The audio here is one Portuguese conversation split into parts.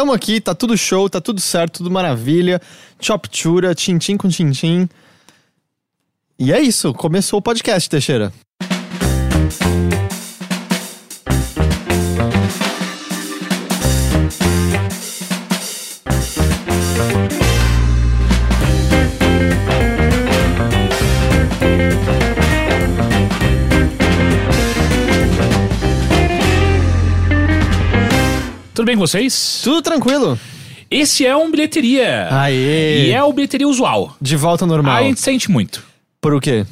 tamo aqui, tá tudo show, tá tudo certo, tudo maravilha. Choptura, tintim com tintim. E é isso, começou o podcast, Teixeira. Com vocês? Tudo tranquilo. Esse é um bilheteria. Aê! E é o bilheteria usual. De volta ao normal. A gente sente muito Por o quê?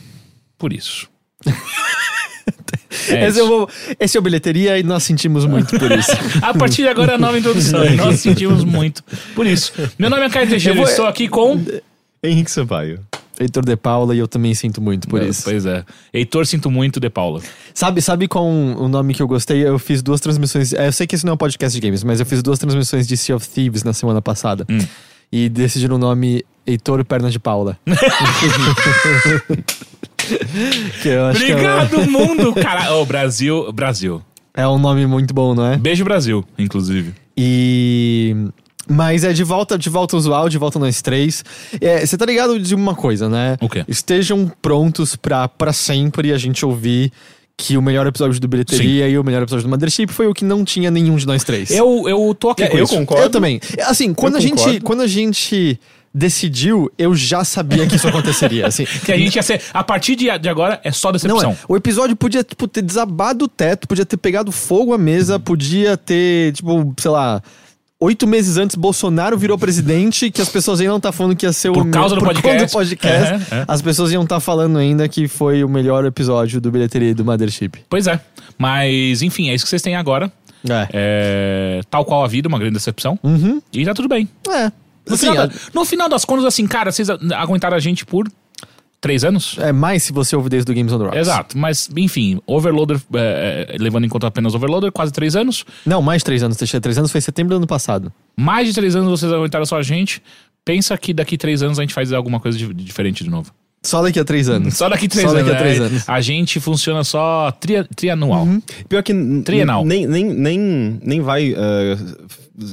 por isso. É esse, é o, esse é o bilheteria e nós sentimos muito por isso. A partir de agora é a nova introdução. e nós sentimos muito por isso. Meu nome é Caio Teixeira Eu vou- estou aqui com. Henrique Sampaio. Heitor de Paula e eu também sinto muito por É, isso. Pois é. Heitor, sinto muito, De Paula. Sabe, sabe qual um- o nome que eu gostei? Eu fiz duas transmissões. é, Eu sei que esse não é um podcast de games, mas eu fiz duas transmissões de Sea of Thieves na semana passada. Hum. E decidiram o nome Heitor Perna de Paula. que eu acho Obrigado, mundo! Cara, Ô, Brasil. Brasil. é, é um nome muito bom, não é? Beijo, Brasil, inclusive. E. Mas é de volta, de volta ao usual, de volta nós três. É, Você tá ligado de uma coisa, né? O quê? Estejam prontos pra, pra sempre a gente ouvir que o melhor episódio do Bilheteria e o melhor episódio do Mothership foi o que não tinha nenhum de nós três. Eu, eu tô aqui É, com eu isso. concordo. Eu também. Assim, quando a, gente, quando a gente decidiu, eu já sabia que isso aconteceria. Assim, Que a gente ia ser. A partir de, de agora é só não decepção. é. O episódio podia tipo, ter desabado o teto, podia ter pegado fogo à mesa, podia ter, tipo, sei lá. Oito meses antes, Bolsonaro virou presidente, que as pessoas ainda não tá falando que ia ser o Por causa do por conta podcast. do podcast. Uhum, uhum. As pessoas iam estar falando ainda que foi o melhor episódio do Bilheteria do Mothership. Pois é. Mas, enfim, é isso que vocês têm agora. É. É, tal qual a vida, uma grande decepção. Uhum. E tá tudo bem. É. No, Assim, final, a- no final das contas, assim, cara, vocês aguentaram a gente por três anos? é mais se você ouve desde o Games on the Rocks. Exato, mas enfim, Overloader, é, é, levando em conta apenas Overloader, quase três anos. Não, mais três anos. Três anos foi setembro do ano passado. Mais de três anos vocês aguentaram só a gente. Pensa que daqui três anos a gente faz alguma coisa de- diferente de novo. Só daqui a três anos. Só daqui três Só anos. daqui a três né? anos. A gente funciona só tri, trianual. Pior que Trienal. nem, nem, nem, nem vai eh,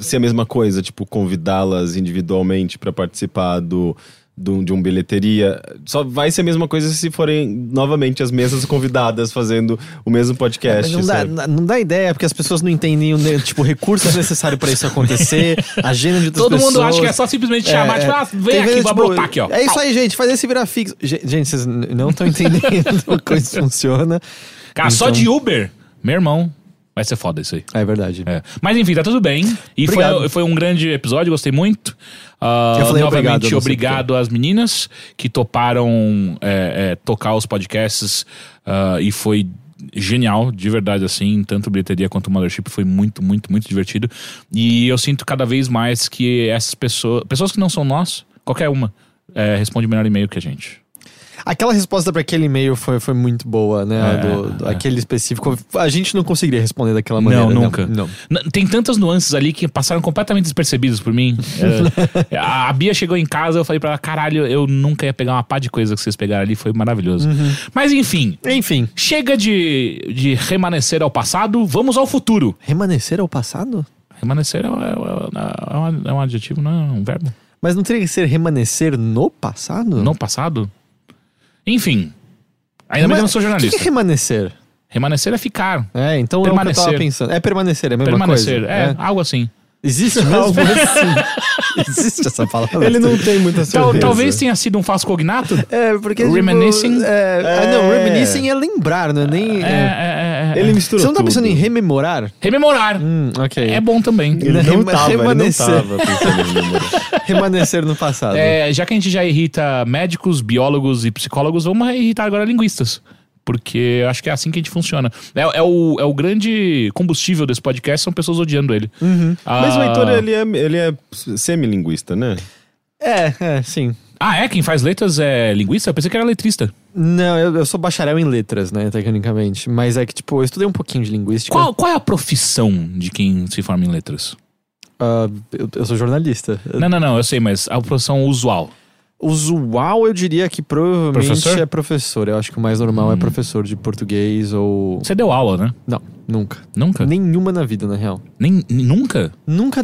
ser a mesma coisa, tipo, convidá-las individualmente pra participar do, do- de um bilheteria. Só vai ser a mesma coisa se forem novamente as mesmas convidadas fazendo o mesmo podcast. Não, dá, não dá ideia, porque as pessoas não entendem o tipo, recursos necessários pra isso acontecer, agenda de Todo mundo pessoas. acha que é só simplesmente chamar, É, tipo, é. ah, vem aqui, vai tipo, brotar aqui, ó. É isso aí, gente. Fazer esse virar fixo. Ge- Gente, vocês não estão entendendo como isso funciona. Cara, só Então- de Uber, meu irmão, vai ser foda isso aí. É verdade. É. Mas enfim, tá tudo bem. E foi, foi um grande episódio, gostei muito. Ah, Eu falei obrigado, novamente, sei obrigado às meninas que toparam é, é, tocar os podcasts ah, e foi genial, de verdade, assim, tanto bilheteria quanto o Mothership foi muito, muito, muito divertido. E eu sinto cada vez mais que essas pessoas, pessoas que não são nós, qualquer uma, é, responde melhor e-mail que a gente. Aquela resposta pra aquele e-mail foi, foi muito boa, né? É, do, do- é. Aquele específico. A gente não conseguiria responder daquela maneira. não, nunca. Não. N- Tem tantas nuances ali que passaram completamente despercebidas por mim. É, a Bia chegou em casa, eu falei pra ela, caralho, eu nunca ia pegar uma pá de coisa que vocês pegaram ali, foi maravilhoso. Mas enfim, Enfim, chega de, de remanescer ao passado, vamos ao futuro. remanescer ao passado? Remanescer é, é- é- é um, é um adjetivo, não é um verbo? Mas não teria que ser remanescer no passado? No passado? Enfim, ainda que eu não sou O que jornalista. que é remanescer? Remanescer é ficar. É, então é o que eu tava Permanecer. pensando. É permanecer, é a mesma Permanecer, coisa. é, algo assim. Existe mesmo? assim. Existe essa palavra. Ele não tem muita Tal- certeza. talvez tenha sido um falso cognato. É, porque. tipo, Reminiscing? é, Ah, não, É. reminiscing é lembrar, não é nem. É, é. É. Ele misturou Você não tá tudo. pensando em rememorar? Rememorar. Hum, ok. É bom também. Ele não Rema- tava, ele não remanescer. tava pensando em memorar. Remanescer no passado. É, já que a gente já irrita médicos, biólogos e psicólogos, vamos irritar agora linguistas. Porque eu acho que é assim que a gente funciona. É, é o, é o grande combustível desse podcast, são pessoas odiando ele. Ah, Mas o Heitor, ele é, ele é semi-linguista, né? É, é, sim. Ah, é? Quem faz letras é linguista? Eu pensei que era letrista. Não, eu, eu sou bacharel em letras, né, tecnicamente. Mas é que, tipo, eu estudei um pouquinho de linguística. Qual, qual é a profissão de quem se forma em letras? Ah, eu, eu sou jornalista. Não, não, não, eu sei, mas a profissão usual. Usual, eu diria que provavelmente Professor? é professor. Eu acho que o mais normal é professor de português ou. Você deu aula, né? Não, nunca. Nunca? Nenhuma na vida, na real. Nem, nunca? Nunca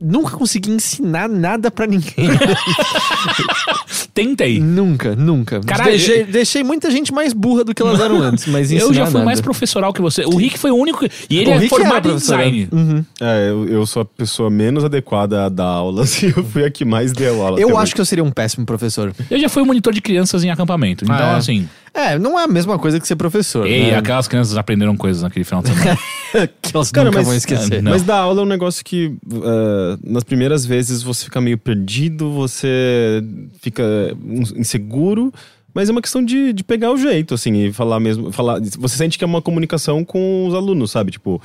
nunca consegui ensinar nada pra ninguém. Tentei. nunca, nunca. Caralho, deixei, eu- deixei muita gente mais burra do que elas eram antes, mas Eu já fui nada. mais professoral que você. O Rick foi o único. E ele O é Rick formado em professor, design. Uhum. É, eu, eu sou a pessoa menos adequada a dar aulas e eu fui a que mais deu aula. Eu acho que eu seria um péssimo professor. Eu já fui monitor de crianças em acampamento. Então, Ah, é. assim. É, não é a mesma coisa que ser professor. Ei, né? aquelas crianças aprenderam coisas naquele final de semana. que elas Cara, nunca mas- vão esquecer. Não. Mas dar aula é um negócio que uh, nas primeiras vezes você fica meio perdido, você fica inseguro, mas é uma questão de, de pegar o jeito, assim, e falar mesmo. Falar, você sente que é uma comunicação com os alunos, sabe? Tipo.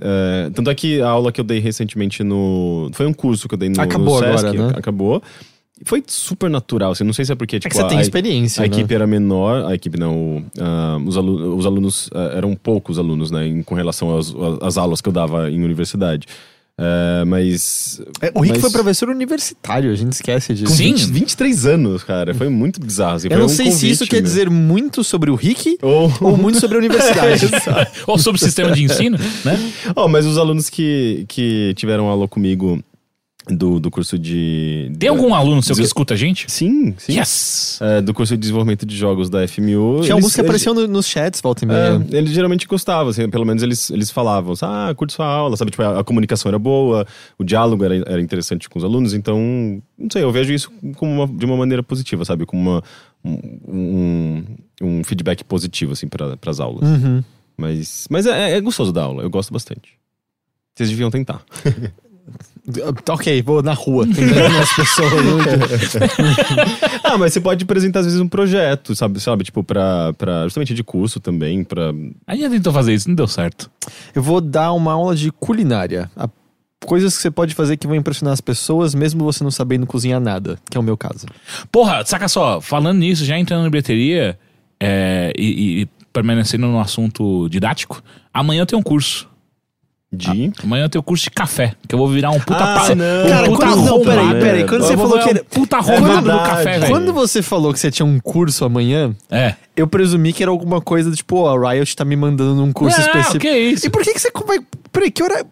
é, tanto é que a aula que eu dei recentemente no. Foi um curso que eu dei no, Acabou no Sesc, agora, né? acabou. Foi super natural, assim, não sei se é porque, É tipo, que você tem a- experiência, a né? equipe era menor, a equipe não, ah, os, alu os alunos ah, eram poucos alunos, né, em, com relação às, às aulas que eu dava em universidade. Eh, mas. É, o Rick mas- foi professor universitário, a gente esquece disso. Com Sim. 20, 23 anos, cara. Foi muito bizarro. assim, Eu foi não um sei se isso quer meu. dizer muito sobre o Rick Ou, ou muito sobre a universidade. Ou sobre o sistema de ensino, né? Oh, mas os alunos que, que tiveram aula comigo do, do curso de. Tem algum aluno seu que escuta a gente? Sim, sim. Yes! Eh, do curso de desenvolvimento de jogos da FMU. Tinha alguns que apareciam no- nos chats, volta e meia. É, eles geralmente gostavam, assim, pelo menos eles, eles falavam, ah, curto sua aula, sabe? Tipo, a, a comunicação era boa, o diálogo era, era interessante com os alunos, então, não sei, eu vejo isso como uma- de uma maneira positiva, sabe? Como uma, um, um, um feedback positivo, assim, para as aulas. Uhum. Mas, mas é, é gostoso da aula, eu gosto bastante. Vocês deviam tentar. Ok, vou na rua, as pessoas. ah, mas você pode apresentar, às vezes, um projeto, sabe? sabe? Tipo, pra, pra, justamente de curso também, pra... A gente tentou fazer isso, não deu certo. Eu vou dar uma aula de culinária. A- Coisas que você pode fazer que vão impressionar as pessoas, mesmo você não sabendo cozinhar nada, que é o meu caso. Porra, saca só, falando nisso, já entrando na bilheteria é, e, e permanecendo no assunto didático, amanhã eu tenho um curso. De... Amanhã eu tenho curso de café, que eu vou virar um puta Ah, pa- não. um Cara, puta quando- não, peraí, peraí, quando Eu você falou que um puta É arrombado do verdade. café, velho. Quando você falou que você tinha um curso amanhã, É. eu presumi que era alguma coisa do tipo, ó, a Riot tá me mandando num curso Não, específico. que isso? E por que, que você. Peraí, que hora.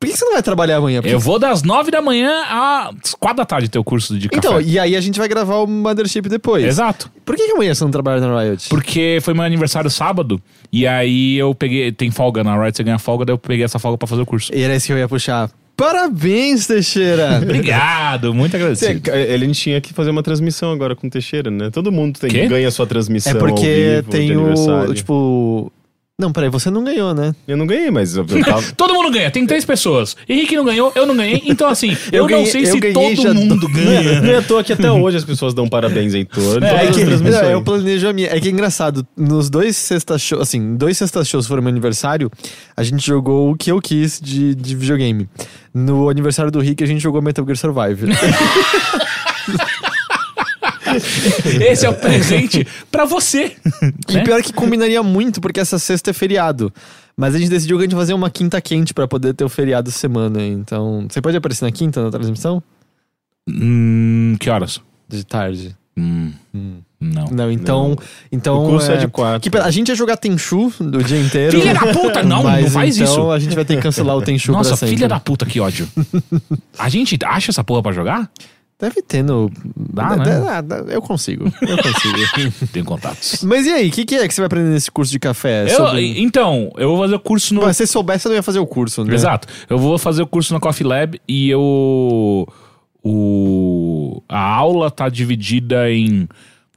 Por que você não vai trabalhar amanhã? Porque- Eu vou das nove da manhã às quatro da tarde ter o curso de café. Então, e aí a gente vai gravar o Mothership depois. Exato. Por que, que amanhã você não trabalha na Riot? Porque foi meu aniversário sábado, e aí eu peguei. Tem folga na Riot, você ganha folga, daí eu peguei essa folga pra fazer o curso. E era isso que eu ia puxar. Parabéns, Teixeira! Obrigado, muito Cê- agradecido. Ele tinha que fazer uma transmissão agora com o Teixeira, né? Todo mundo tem, ganha sua transmissão é ao porque vivo de tem o. Tipo. Não, peraí, você não ganhou, né? Eu não ganhei, mas eu, eu tava... Todo mundo ganha, tem três pessoas. Henrique não ganhou, eu não ganhei. Então, assim, eu, Eu ganhei- não sei eu se ganhei todo já mundo ganha. Não é à toa que até hoje as pessoas dão parabéns em torno. É, todas que, não, eu planejo a minha. É que é engraçado. Nos dois sexta shows, assim, dois sexta shows foram meu aniversário, a gente jogou o que eu quis de, de videogame. No aniversário do Rick, a gente jogou Metal Gear Survive. Esse é o presente pra você. E né? pior que combinaria muito, porque essa sexta é feriado. Mas a gente decidiu que a gente ia fazer uma quinta quente pra poder ter o feriado semana. Então, você pode aparecer na quinta na transmissão? Hum, que horas? De tarde. Hum, não. Não, então. Não. então O curso é de quatro. que- a gente ia jogar Tenchu do dia inteiro. Filha da puta, não, mas não faz então isso. a gente vai ter que cancelar o Tenchu Nossa, pra sempre. filha da puta, que ódio. A gente acha essa porra pra jogar? Deve ter no. Dá, Dá, né? eu consigo. Eu consigo. Tem contatos. Mas e aí, o que, que é que você vai aprender nesse curso de café? Eu- Sobre- Então, eu vou fazer o curso no. Mas se você soubesse, você não ia fazer o curso, né? Exato. Eu vou fazer o curso na Coffee Lab e eu. O, a aula tá dividida em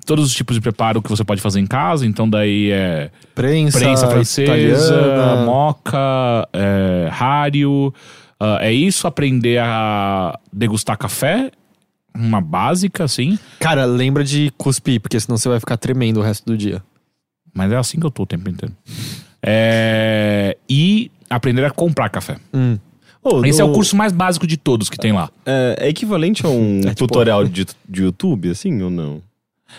todos os tipos de preparo que você pode fazer em casa. Então, daí é Prensa, prensa francesa, italiana. moca, é, rário. ah, é isso, aprender a degustar café. Uma básica, assim. Cara, lembra de cuspir, porque senão você vai ficar tremendo o resto do dia. Mas é assim que eu tô o tempo inteiro. É, e aprender a comprar café. Hum. Ô, Esse é o no- curso mais básico de todos que tem lá. É, é equivalente a um É tipo- tutorial de, de YouTube, assim, ou não?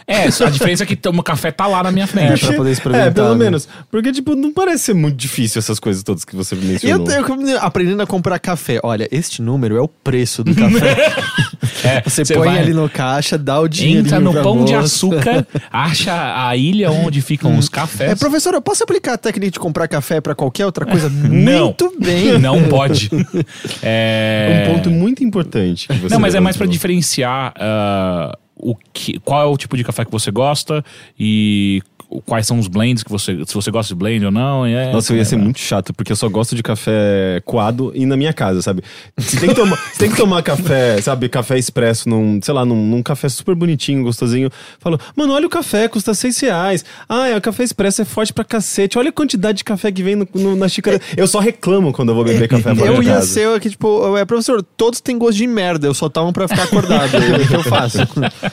É, só a diferença é que o café tá lá na minha É, frente. pra poder experimentar. É, pelo né? menos. Porque, tipo, não parece ser muito difícil essas coisas todas que você E eu, mencionou. eu aprendendo a comprar café. Olha, este número é o preço do café. É, Você, você põe vai- ali no caixa, dá o dinheiro. Entra no pão de açúcar, acha a ilha onde ficam os cafés. É, professor, eu posso aplicar a técnica de comprar café pra qualquer outra coisa? Não. Muito bem. Não pode. É... Um ponto muito importante que você Não, mas é mais pra levantou. diferenciar ah, o que, qual é o tipo de café que você gosta e quais são os blends que você. Se você gosta de blend ou não. É, Nossa, eu ia ser é, muito chato, porque eu só gosto de café coado e na minha casa, sabe? Você tem que tomar, você tem que tomar café, sabe? Café expresso num, sei lá, num, num café super bonitinho, gostosinho. Falou, mano, olha o café, custa seis reais. Ah, é, o café expresso é forte pra cacete. Olha a quantidade de café que vem no, no- na xícara. Eu só reclamo quando eu vou beber café fora Eu de ia casa. ser aqui, tipo, é, professor, todos têm gosto de merda, eu só tomo pra ficar acordado. o que eu faço?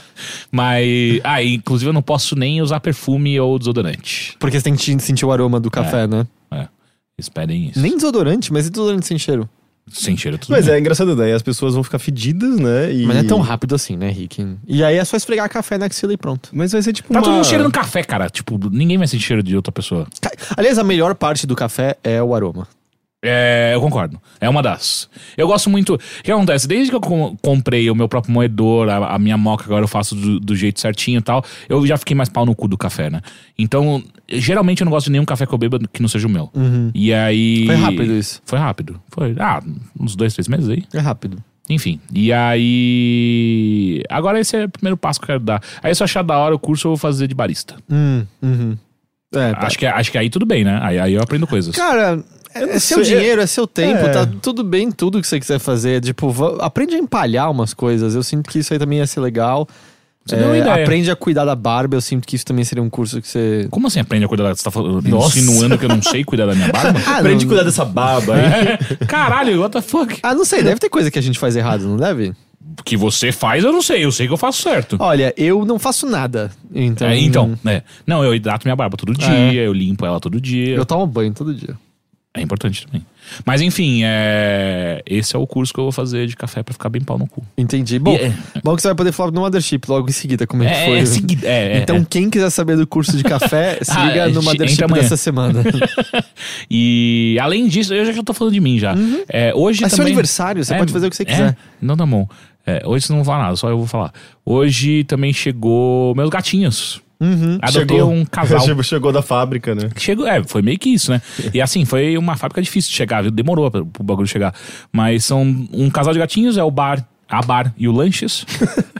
Mas. Ah, inclusive eu não posso nem usar perfume ou desodorante. Porque você tem que sentir o aroma do café, né? É. Esperem isso. Nem desodorante, mas e desodorante sem cheiro? Sem cheiro tudo Mas bem. é engraçado, daí as pessoas vão ficar fedidas, né? E... Mas não é tão rápido assim, né, Rick? E aí é só esfregar café na axila e pronto. Mas vai ser tipo Tá uma... todo mundo cheirando café, cara. Tipo, ninguém vai sentir cheiro de outra pessoa. Aliás, a melhor parte do café é o aroma. É, eu concordo. É uma das. Eu gosto muito. O que acontece? Desde que eu com- comprei o meu próprio moedor, a, a minha moca agora eu faço do, do jeito certinho e tal, eu já fiquei mais pau no cu do café, né? Então, geralmente eu não gosto de nenhum café que eu beba que não seja o meu. E aí. Foi rápido isso. Foi rápido. Foi. Ah, uns dois, três meses aí. É rápido. Enfim. E aí. Agora esse é o primeiro passo que eu quero dar. Aí se eu achar da hora o curso, eu vou fazer de barista. Hum, uhum. É, tá. Acho, que, acho que aí tudo bem, né? Aí, aí eu aprendo coisas. Cara, é, é seu sei. dinheiro, é seu tempo, É. tá tudo bem tudo que você quiser fazer. Tipo, va- aprende a empalhar umas coisas. Eu sinto que isso aí também ia ser legal. Você deu uma ideia. aprende a cuidar da barba, eu sinto que isso também seria um curso que você. Como assim aprende a cuidar da... Você tá falando, Nossa. insinuando que eu não sei cuidar da minha barba? Ah, Aprende a não- cuidar dessa baba aí. Caralho, what the fuck? Ah, não sei, deve ter coisa que a gente faz errado, não deve? que você faz, eu não sei. Eu sei que eu faço certo. Olha, eu não faço nada. Então. É, então, né? Não, eu hidrato minha barba todo dia, É. eu limpo ela todo dia. Eu tomo banho todo dia. É importante também. Mas enfim, é... esse é o curso que eu vou fazer de café pra ficar bem pau no cu. Entendi. Bom, E é- bom que você vai poder falar no Mothership logo em seguida como é, que É, foi. é, segui- é, é, então, é. quem quiser saber do curso de café, se Ah, liga no Mothership dessa semana. E além disso, eu já, tô falando de mim já. É, hoje É seu também... aniversário, você É, pode fazer o que você é? quiser. Não tá bom. É, hoje você não vai falar nada, só eu vou falar. Hoje também chegou meus gatinhos. Uhum. Adotei Chegou. um casal. Chegou, da fábrica, né? Chegou, é, foi meio que isso, né? E assim, foi uma fábrica difícil de chegar, viu? Demorou pra- pro bagulho chegar. Mas são um casal de gatinhos, é o bar, a bar e o Lanches.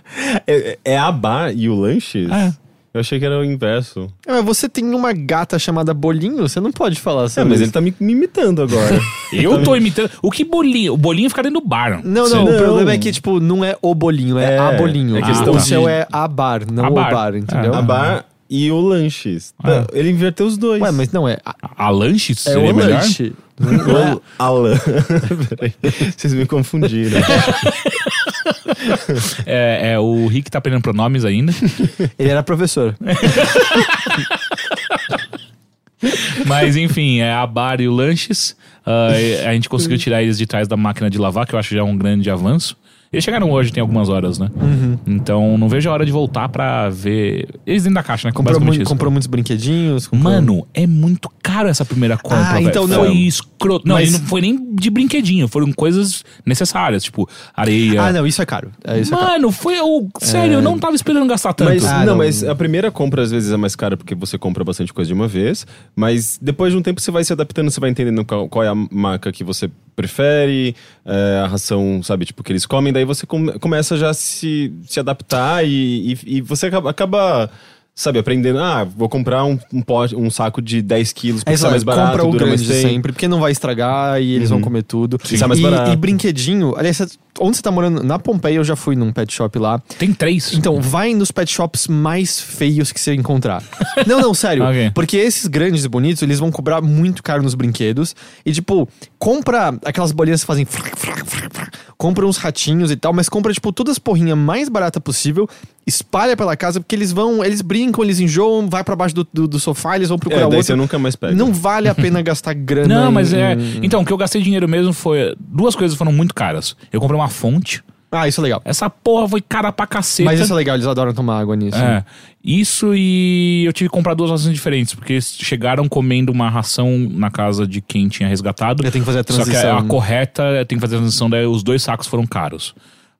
É, é a bar e o lanches? É. Eu achei que era o inverso. É, mas você tem uma gata chamada Bolinho, você não pode falar É, sobre mas isso. ele tá me, me imitando agora. Eu tô imitando. O que bolinho? O bolinho fica dentro do bar. Não, Você- não, o Não. problema é que, tipo, não é o bolinho, é, É, a bolinho. é questão o de- seu é a bar, não A o bar. bar, entendeu? É. a bar e o lanches. É. Ele inverteu os dois. Ué, mas não, é, a- A Lanches é seria o melhor? lanche. Não é- Alan. Peraí, vocês me confundiram. É, é, o Rick tá aprendendo pronomes ainda. Ele era professor. Mas enfim, é a bar e o Lanches. E a gente conseguiu tirar eles de trás da máquina de lavar, que eu acho já um grande avanço. Eles chegaram hoje, tem algumas horas, né? Uhum. Então não vejo a hora de voltar pra ver. Eles dentro da caixa, né? Comprou, isso. comprou muitos brinquedinhos. comprou- Mano, é muito caro essa primeira compra, Ah, então Foi não. escroto. Não, Mas- não foi nem de brinquedinho, foram coisas necessárias, tipo areia. Ah, não, isso é caro. É, isso é caro. Mano, foi o. Sério, eu não tava esperando gastar tanto. Mas, Ah, não, não. mas a primeira compra às vezes é mais cara porque você compra bastante coisa de uma vez, mas depois de um tempo você vai se adaptando, você vai entendendo qual, qual é a marca que você prefere, é, a ração, sabe, tipo, que eles comem, daí você come- começa já a se, se adaptar e, e, e você acaba, acaba, sabe, aprendendo, ah, vou comprar um, um, pote, um saco de 10 quilos porque É sai mais barato, compra o dura mais grande tempo. sempre, porque não vai estragar e eles vão comer tudo. Sim. Sai mais e, barato. e brinquedinho, aliás, onde você tá morando? Na Pompeia eu já fui num pet shop lá. Tem três. Então, vai nos pet shops mais feios que você encontrar. não, não, sério. Ok. Porque esses grandes e bonitos, eles vão cobrar muito caro nos brinquedos. E, tipo, compra aquelas bolinhas que fazem. frac, frac, frac, frac. Compra uns ratinhos e tal, mas compra, tipo, todas as porrinhas mais barata possível. Espalha pela casa, porque eles vão. Eles brincam, eles enjoam, vai pra baixo do, do, do sofá, eles vão procurar É, daí outro. você nunca mais pega. Não vale a pena gastar grana. Não, mas em- é. em- Então, o que eu gastei dinheiro mesmo foi. Duas coisas foram muito caras. Eu comprei uma fonte. Ah, isso é legal. Essa porra foi cara pra caceta. Mas isso é legal, eles adoram tomar água nisso. É. Isso e eu tive que comprar duas rações diferentes, porque eles chegaram comendo uma ração na casa de quem tinha resgatado. Eu tenho que fazer a Só que transição. a correta tem que fazer a transição, daí os dois sacos foram caros.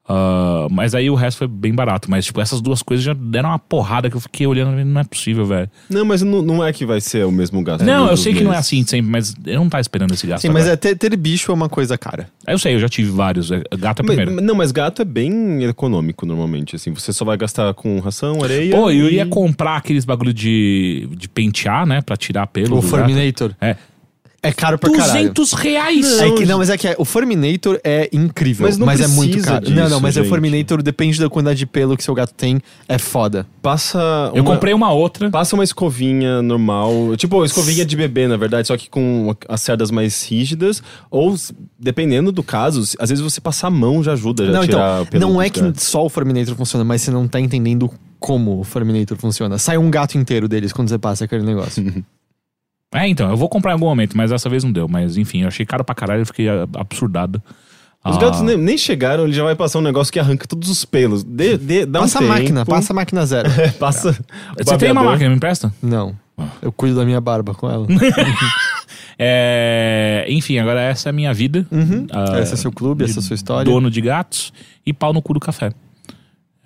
Ah, mas aí o resto foi bem barato. Mas, tipo, essas duas coisas já deram uma porrada que eu fiquei olhando e não é possível, velho. Não, mas não, não é que vai ser o mesmo gasto. Não, eu sei que não é assim sempre, mas eu não tava esperando esse gasto. Sim, mas agora. é, ter, ter bicho é uma coisa cara. Eu sei, eu já tive vários. É- Gato é Mas- primeiro. não, mas gato é bem econômico normalmente, assim. Você só vai gastar com ração, areia. Pô, eu e- ia comprar aqueles bagulho de, de pentear, né? Pra tirar pelo. O do Furminator. gato. É. É caro pra caralho. 200 reais! É que, não, mas é que é, o Furminator é incrível, Mas mas, não é muito caro. disso, não, não, mas o gente. Furminator depende da quantidade de pelo que seu gato tem, é foda. Passa. Eu uma- comprei uma outra. Passa uma escovinha normal, tipo escovinha de bebê, na verdade, só que com as cerdas mais rígidas. Ou, dependendo do caso, às vezes você passar a mão já ajuda já não, tirar então, pelo não é que gatos. só o Furminator funciona, mas você não tá entendendo como o Furminator funciona. Sai um gato inteiro deles quando você passa aquele negócio. É, então, eu vou comprar em algum momento, mas dessa vez não deu. Mas enfim, eu achei caro pra caralho, eu fiquei ah, absurdado. Os Ah, gatos nem, nem chegaram, ele já vai passar um negócio que arranca todos os pelos. Dê, dê, dá passa um a máquina, passa a máquina zero. É, passa. Você tem uma máquina, me empresta? Não. Eu cuido da minha barba com ela. É, enfim, agora essa é a minha vida. Uhum. Ah, Esse é seu clube, essa é a sua história. Dono de gatos e pau no cu do café.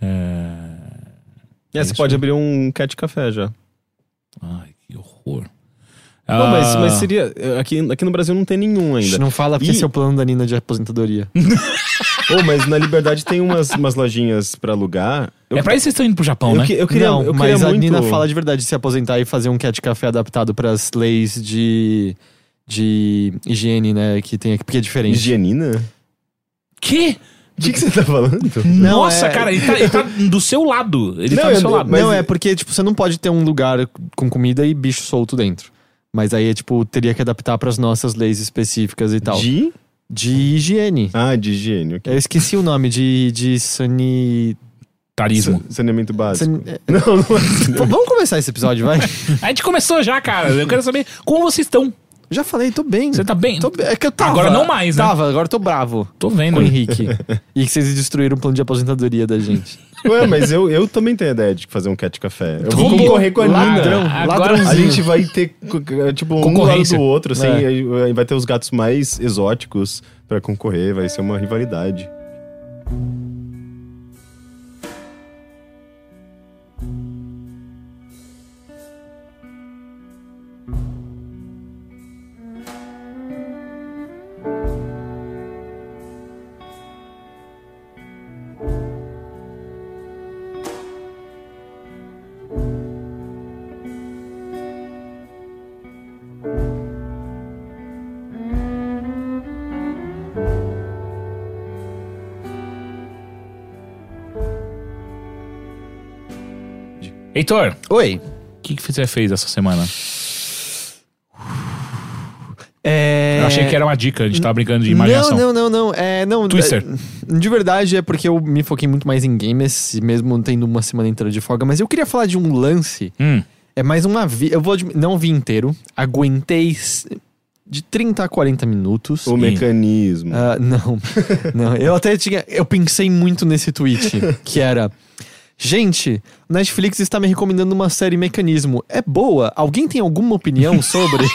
É... É, você isso pode abrir um cat café já. Ai, que horror. Não, mas, Ah, mas seria. Aqui, aqui no Brasil não tem nenhum ainda. Não fala porque E- esse é o plano da Nina de aposentadoria. Ô, mas na Liberdade tem umas, umas lojinhas pra alugar. Eu, É pra isso que vocês estão indo pro Japão, eu, né? que- eu queria, não, eu mas queria a muito... Nina fala de verdade de se aposentar e fazer um cat café adaptado para as leis de, de higiene, né? Que tem aqui, porque é diferente. Higienina? Que? O que, que você tá falando? Não, Nossa, é- cara, ele tá, ele tá do seu lado. Ele Não, tá do eu- seu lado. mas- não, é porque, tipo, você não pode ter um lugar com comida e bicho solto dentro. Mas aí, tipo, teria que adaptar para as nossas leis específicas e tal. De? De higiene. Ah, de higiene. ok. Eu esqueci o nome, de, de sani... Tarismo. Saneamento básico. é, Não, não é. v- Vamos começar esse episódio, vai? A gente começou já, cara. Eu quero saber como vocês estão. Já falei, tô bem. Você tá bem? Tô bem. É que eu tava. Agora não mais, né? Tava, agora eu tô bravo Tô vendo. com o Henrique. e que vocês destruíram o plano de aposentadoria da gente. Ué, mas eu, eu também tenho a ideia de fazer um cat café. Eu vou concorrer com a ladrão, Nina. Agora- ladrãozinho. A gente vai ter, tipo, um do lado do outro, assim. É. Vai ter os gatos mais exóticos pra concorrer. Vai ser uma rivalidade. Heitor, Oi. o que, que você fez essa semana? É... Eu achei que era uma dica, a gente tava brincando de imaginação. Não, não, não, não. É, não Twister. de verdade é porque eu me foquei muito mais em games, mesmo tendo uma semana inteira de folga. Mas eu queria falar de um lance. Hum, É mais uma vi. Eu vou não vi inteiro. Aguentei de 30 a 40 minutos. O mecanismo. Ah, não, não. Eu até tinha. Eu pensei muito nesse tweet, que era. Gente, Netflix está me recomendando uma série Mecanismo. É boa? Alguém tem alguma opinião sobre?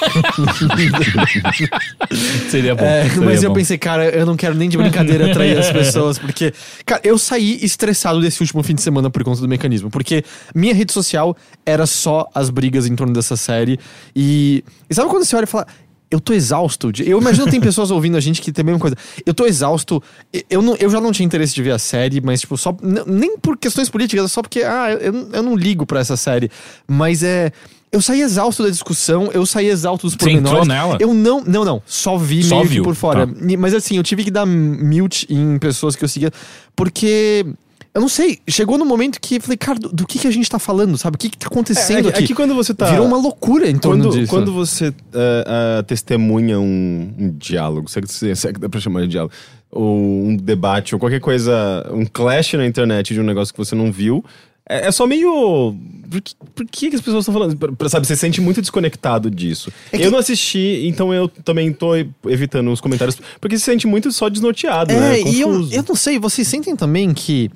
seria bom. É, seria mas eu bom. pensei, cara, eu não quero nem de brincadeira atrair as pessoas, porque, cara, eu saí estressado desse último fim de semana por conta do mecanismo, porque minha rede social era só as brigas em torno dessa série. E, e sabe quando você olha e fala. Eu tô exausto. de- eu imagino que tem pessoas ouvindo a gente que tem a mesma coisa. Eu tô exausto. Eu, não, eu já não tinha interesse de ver a série, mas, tipo, só. Nem por questões políticas, só porque, ah, eu, eu não ligo pra essa série. Mas é. Eu saí exausto da discussão, eu saí exausto dos Você entrou nela? Eu não, não, não. Só vi Só meio que viu, por fora. tá. Mas assim, eu tive que dar mute em pessoas que eu seguia, porque. Eu não sei, chegou no momento que eu falei, cara, do, do que, que a gente tá falando, sabe? O que, que tá acontecendo é, aqui? é que quando você tá. Virou uma loucura em torno quando, disso. quando você é, é, testemunha um, um diálogo, se é, que- se é que dá pra chamar de diálogo, ou um debate, ou qualquer coisa, um clash na internet de um negócio que você não viu, É, é só meio. Por que, por que que as pessoas estão falando? Pra- Sabe, você se sente muito desconectado disso. É que- Eu não assisti, então eu também tô evitando os comentários. Porque se sente muito só desnorteado, né? É, e eu, eu não sei, vocês sentem também que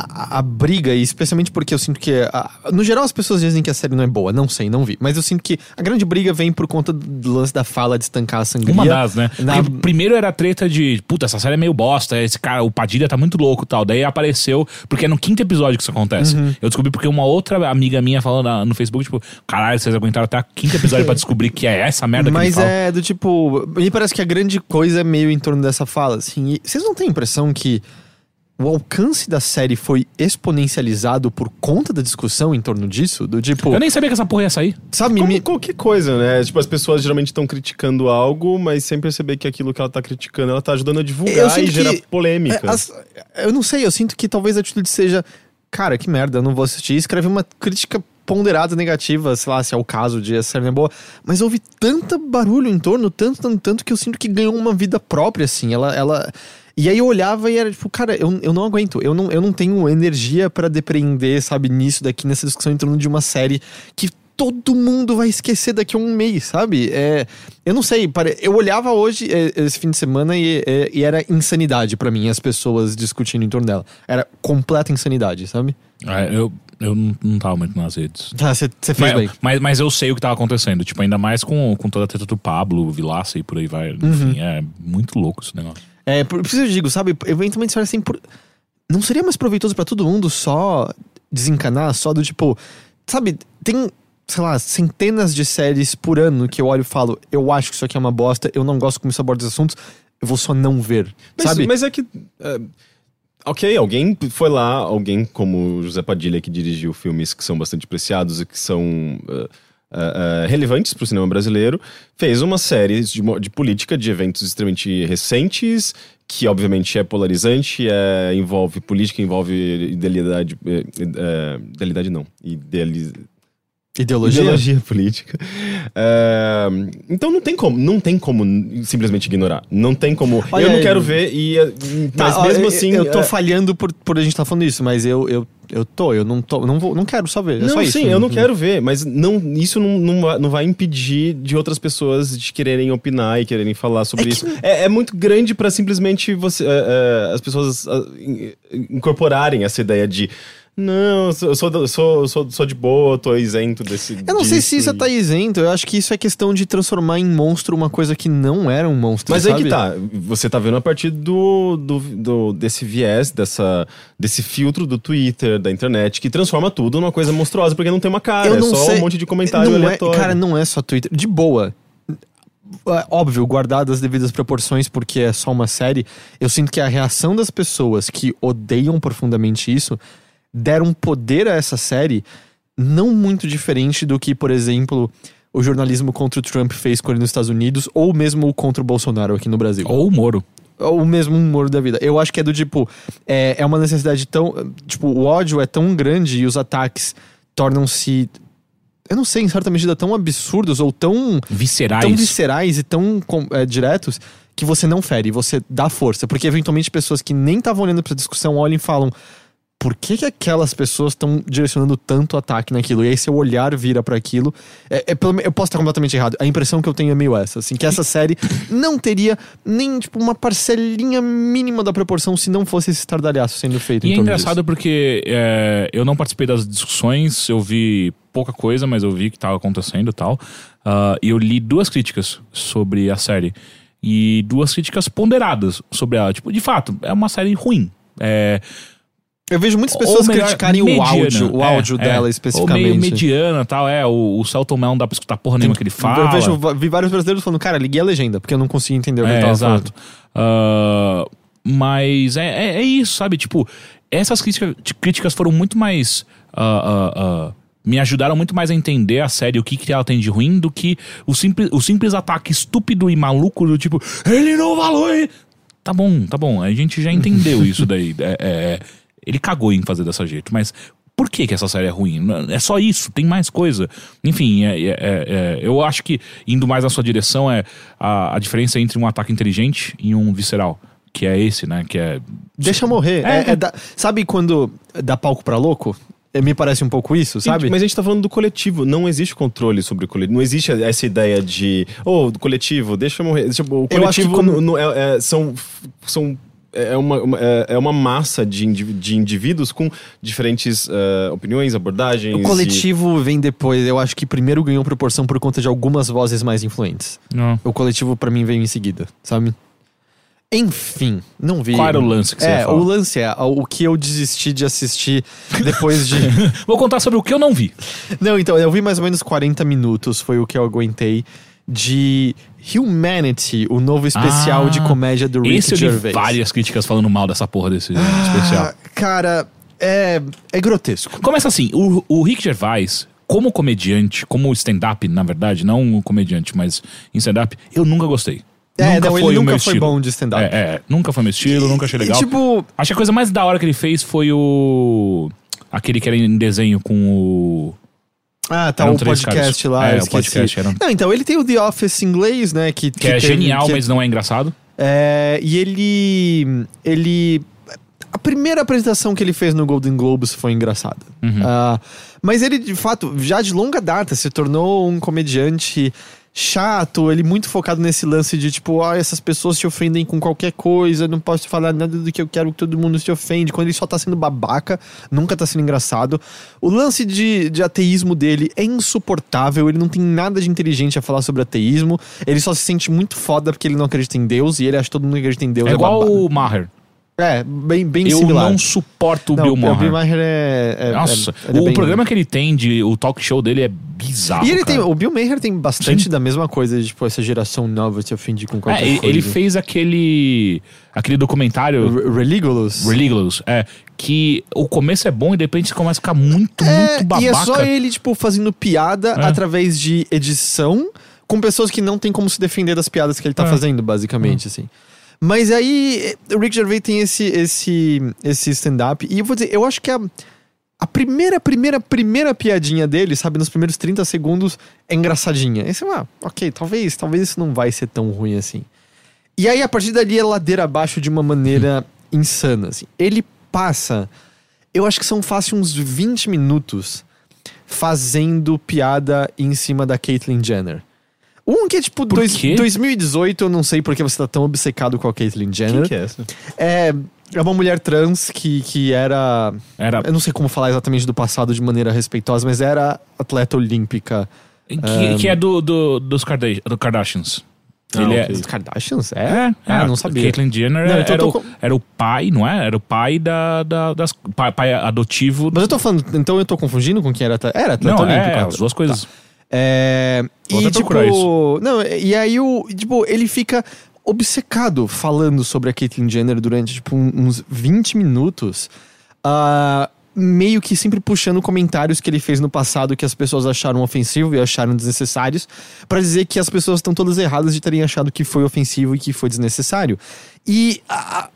a, a- briga, e especialmente porque eu sinto que. a- no geral, as pessoas dizem que a série não é boa, não sei, não vi. Mas eu sinto que a grande briga vem por conta do lance da fala de estancar a sangria. Uma das, né? Na- primeiro era a treta de, puta, essa série é meio bosta, esse cara, o Padilha tá muito louco e tal. Daí apareceu, porque é no quinto episódio que isso acontece. Uhum. Eu descobri porque uma outra amiga minha falou na- no Facebook, tipo, caralho, vocês aguentaram até o quinto episódio pra descobrir que é essa merda que Mas é do tipo. Me parece que a grande coisa é meio em torno dessa fala, assim. E vocês não têm a impressão que o alcance da série foi exponencializado por conta da discussão em torno disso? Do tipo. Eu nem sabia que essa porra ia sair. Sabe, Como me- qualquer coisa, né? Tipo, as pessoas geralmente estão criticando algo, mas sem perceber que aquilo que ela tá criticando, ela tá ajudando a divulgar e gerar que- polêmica. É, as- eu não sei, eu sinto que talvez a atitude seja. Cara, que merda, eu não vou assistir. Escreve uma crítica ponderada negativa, sei lá, se é o caso de essa série é boa. Mas houve tanto barulho em torno, tanto, tanto, tanto, que eu sinto que ganhou uma vida própria, assim. Ela. ela... E aí eu olhava e era tipo, cara, eu, eu não aguento, eu não, eu não tenho energia pra depreender, sabe, nisso daqui, nessa discussão em torno de uma série que todo mundo vai esquecer daqui a um mês, sabe? É, eu não sei, eu olhava hoje, é, esse fim de semana, e, é, e era insanidade pra mim, as pessoas discutindo em torno dela. Era completa insanidade, sabe? É, eu, eu não, não tava muito nas redes. Tá, você fez bem. Mas, mas, mas eu sei o que tava acontecendo. Tipo, ainda mais com, com toda a treta do Pablo, Vilaça e por aí vai. Uhum. Enfim, é muito louco esse negócio. É, por por isso eu digo, sabe? Eventualmente você olha assim, por... não seria mais proveitoso pra todo mundo só desencanar, só do tipo, sabe? Tem, sei lá, centenas de séries por ano que eu olho e falo, eu acho que isso aqui é uma bosta, eu não gosto como isso aborda os assuntos, eu vou só não ver, Mas, sabe? mas é que. é, ok, alguém foi lá, alguém como José Padilha, que dirigiu filmes que são bastante preciados e que são. é, é, relevantes para o cinema brasileiro, fez uma série de, de política de eventos extremamente recentes, que obviamente é polarizante, é, envolve política, envolve idealidade. É, é, idealidade não. Idealiz, Ideologia? Ideologia política. É, então não tem como, não tem como simplesmente ignorar. Não tem como. Olha eu não quero ver e é, Tá, mas ó, mesmo eu- assim. Eu tô é, falhando por, por a gente estar falando isso, mas eu, eu, eu tô, eu não tô, não vou, não quero só ver. É não, só sim, eu não quero ver, mas não, isso não, não, vai- não vai impedir de outras pessoas de quererem opinar e quererem falar sobre É que- isso. É, é muito grande pra simplesmente você, é, é, as pessoas ah, in- incorporarem essa ideia de não, eu sou, eu sou, eu sou, sou, de boa, tô isento desse. Eu não sei disso se isso tá isento, eu acho que isso é questão de transformar em monstro uma coisa que não era um monstro. Mas aí sabe? que tá, você tá vendo a partir do, do, do- desse viés, dessa, desse filtro do Twitter, da internet, que transforma tudo numa coisa monstruosa, porque não tem uma cara, Eu é só sei. um monte de comentário não é, aleatório. Cara, não é só Twitter. De boa. É, Óbvio, guardadas as devidas proporções, porque é só uma série. Eu sinto que a reação das pessoas que odeiam profundamente isso deram poder a essa série não muito diferente do que, por exemplo, o jornalismo contra o Trump fez com ele nos Estados Unidos, ou mesmo o contra o Bolsonaro aqui no Brasil Ou o Moro. o mesmo humor da vida. Eu acho que é do tipo. É, é uma necessidade tão. Tipo, o ódio é tão grande e os ataques tornam-se. Eu não sei, em certa medida, tão absurdos ou tão, Viscerais. tão viscerais e tão é, diretos que você não fere, você dá força. Porque eventualmente pessoas que nem estavam olhando pra discussão olham e falam. Por que, que aquelas pessoas estão direcionando tanto ataque naquilo? E aí seu olhar vira pra aquilo. É, é eu posso estar completamente errado. A impressão que eu tenho é meio essa, assim, que essa série não teria nem tipo uma parcelinha mínima da proporção se não fosse esse estardalhaço sendo feito. E é engraçado porque é, eu não participei das discussões, eu vi pouca coisa, mas eu vi que estava acontecendo e tal. Ah, e eu li duas críticas sobre a série. E duas críticas ponderadas sobre ela. Tipo, de fato, é uma série ruim. É, disso. Eu vejo muitas pessoas melhor, criticarem o mediana. áudio, o É, áudio é. dela Ou meio especificamente. mediana tal. É, o, o Celton Mello não dá pra escutar porra nenhuma que ele fala. Eu vejo, vi vários brasileiros falando, cara, liguei a legenda, porque eu não consegui entender o que ele É, tava exato. falando. Ah, mas é, é, é isso, sabe? Tipo, essas crítica- críticas foram muito mais. ah, ah, me ajudaram muito mais a entender a série, o que, que ela tem de ruim, do que o simples, o simples ataque estúpido e maluco do tipo, ele não valor. Tá bom, tá bom, a gente já entendeu isso daí. É, é, ele cagou em fazer dessa jeito, mas por que, que essa série é ruim? É só isso, tem mais coisa. Enfim, é- é- é- é, eu acho que indo mais na sua direção é a, a diferença entre um ataque inteligente e um visceral. Que é esse, né? Que é. Deixa morrer. É, É- é da- sabe quando dá palco pra louco? É, Me parece um pouco isso, sabe? Mas a gente tá falando do coletivo. Não existe controle sobre o coletivo. Não existe essa ideia de. Oh, do coletivo, deixa eu morrer. Deixa, o Eu acho que coletivo como- no- no- é- é- são. são é uma, uma- é é uma massa de, indiví- de indivíduos com diferentes eh, opiniões, abordagens. O coletivo vem depois. Eu acho que primeiro ganhou proporção por conta de algumas vozes mais influentes. Não. O coletivo, pra mim, veio em seguida, sabe? Enfim, não vi. Qual era o lance que você É, ia falar? o lance é o que eu desisti de assistir depois de. Vou contar sobre o que eu não vi. não, então, eu vi mais ou menos 40 minutos, foi o que eu aguentei, de Humanity, o novo especial Ah, de comédia do Rick Esse eu Gervais. várias críticas falando mal dessa porra desse especial. Ah, cara, é, é grotesco. Começa assim, o, o Rick Gervais, como comediante, como stand-up, na verdade, não um comediante, mas em stand-up, eu nunca gostei. É, nunca não, foi ele nunca foi estilo. bom de stand-up. É, é, nunca foi meu estilo, nunca achei E, legal. tipo, Acho que a coisa mais da hora que ele fez foi o. Aquele que era em desenho com o. ah, tá, Eram o podcast caras. lá, É, o podcast era- Não, então, ele tem o The Office inglês, né, que, Que, é teve- genial, que- mas não é engraçado. É, e ele. Ele. A primeira apresentação que ele fez no Golden Globes foi engraçada. Uhum. Ah, mas ele, de fato, já de longa data se tornou um comediante chato, ele muito focado nesse lance de tipo, ah, essas pessoas se ofendem com qualquer coisa, não posso falar nada do que eu quero que todo mundo se ofende. Quando ele só tá sendo babaca, nunca tá sendo engraçado. O lance de, de ateísmo dele é insuportável, ele não tem nada de inteligente a falar sobre ateísmo, ele só se sente muito foda porque ele não acredita em Deus e ele acha que todo mundo acredita em Deus É é, igual o Maher. É, bem, bem Eu similar. não suporto o Não, Bill o Maher. Bill Maher é, é- Nossa, é- é o bem- programa que ele tem de. O talk show dele é bizarro. E ele cara. tem, o Bill Maher tem bastante Sim. da mesma coisa, de, tipo, essa geração nova se ofende com qualquer É, ele- coisa. ele fez aquele. aquele documentário. Religulous. Religulous, é. Que o começo é bom e de repente começa a ficar muito, É, muito babaca. e é só ele, tipo, fazendo piada É. através de edição com pessoas que não tem como se defender das piadas que ele tá fazendo, basicamente, assim. Mas aí, o Rick Gervais tem esse, esse, esse stand-up. E eu vou dizer, eu acho que a, a primeira, primeira, primeira piadinha dele, sabe, nos primeiros 30 segundos, é engraçadinha. Aí você, ah, ok, talvez, talvez isso não vai ser tão ruim assim. E aí, a partir dali, é ladeira abaixo de uma maneira insana, assim. Ele passa, eu acho que são fácil uns 20 minutos fazendo piada em cima da Caitlyn Jenner. Um que é tipo dois- quê? 2018, eu não sei porque você tá tão obcecado com a Caitlyn Quem Jenner. que é essa? É, é uma mulher trans que, que era. Era. Eu não sei como falar exatamente do passado de maneira respeitosa, mas era atleta olímpica. Que, que é do, do, dos Karda- do Kardashians. Ah, ele ok. Os Kardashians? é. É? É, Ah, não sabia. Caitlyn Jenner Não, então era, o, era o pai, não é? Era o pai da, da- das. Pai, pai adotivo. Mas eu tô falando, então eu tô confundindo com quem era atleta? Era atleta não, é, né? as duas coisas. É, Vou e tipo, isso. não, e aí o, tipo, ele fica obcecado falando sobre a Caitlyn Jenner durante tipo uns 20 minutos, ah, meio que sempre puxando comentários que ele fez no passado que as pessoas acharam ofensivo e acharam desnecessários, pra dizer que as pessoas estão todas erradas de terem achado que foi ofensivo e que foi desnecessário. E a-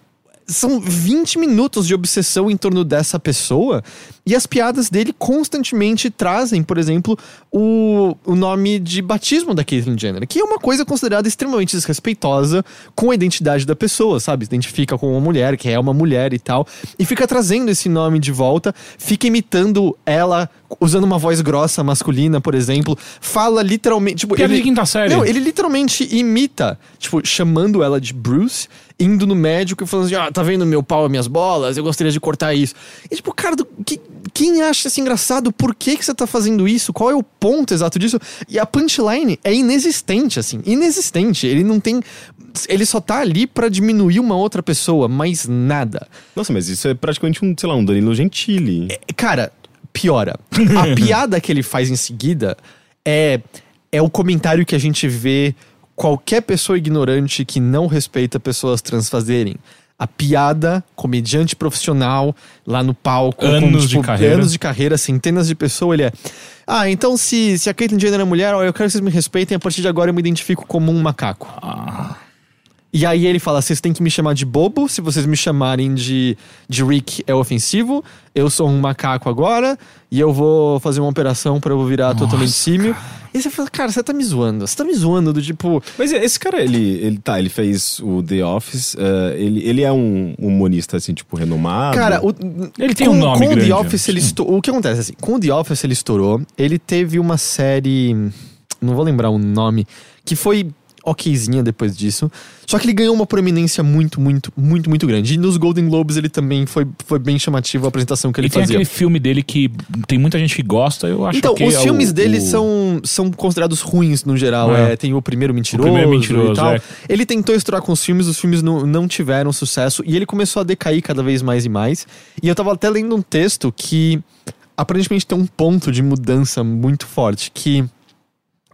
são 20 minutos de obsessão em torno dessa pessoa e as piadas dele constantemente trazem, por exemplo, o, o nome de batismo da Caitlyn Jenner, que é uma coisa considerada extremamente desrespeitosa com a identidade da pessoa, sabe? Identifica com uma mulher, que é uma mulher e tal, e fica trazendo esse nome de volta, fica imitando ela, usando uma voz grossa masculina, por exemplo, fala literalmente. Tipo, Piada ele, de quinta série. Não, ele literalmente imita, tipo, chamando ela de Bruce, indo no médico e falando assim: ah, tá vendo meu pau e minhas bolas? Eu gostaria de cortar isso. E tipo, cara, do- que- quem acha isso engraçado? Por que, que você tá fazendo isso? Qual é o ponto exato disso? E a punchline é inexistente, assim, inexistente. Ele não tem. Ele só tá ali pra diminuir uma outra pessoa, mais nada. Nossa, mas isso é praticamente um, sei lá, um Danilo Gentili. Cara, piora. A piada que ele faz em seguida é, é o comentário que a gente vê qualquer pessoa ignorante que não respeita pessoas trans fazerem. A piada, comediante profissional, lá no palco, Anos de carreira. anos de carreira, centenas de pessoas, ele é. Ah, então se, se a Caitlyn Jenner é mulher, ó, eu quero que vocês me respeitem, a partir de agora eu me identifico como um macaco. Ah, E aí ele fala: vocês têm que me chamar de bobo, se vocês me chamarem de, de Rick é ofensivo, eu sou um macaco agora, e eu vou fazer uma operação pra eu virar totalmente símio. E você fala, cara, você tá me zoando. Você tá me zoando do tipo. Mas esse cara, ele, ele tá, ele fez o The Office, eh, ele, ele é um humorista, assim, tipo, renomado. Cara, o, Ele tem com, um nome com grande, The Office né? ele estourou. O que acontece assim? Com The Office ele estourou. Ele teve uma série. Não vou lembrar o nome. Que foi okzinha depois disso. Só que ele ganhou uma proeminência muito, muito, muito, muito grande. E nos Golden Globes ele também foi, foi bem chamativo a apresentação que ele E tem fazia. aquele filme dele que tem muita gente que gosta, eu acho Então, que os é filmes o- dele o- são, são considerados ruins no geral. É. É, tem o Primeiro Mentiroso, Primeiro Mentiroso, e tal. é. Ele tentou estourar com os filmes, os filmes não, não tiveram sucesso e ele começou a decair cada vez mais e mais. E eu tava até lendo um texto que aparentemente tem um ponto de mudança muito forte, que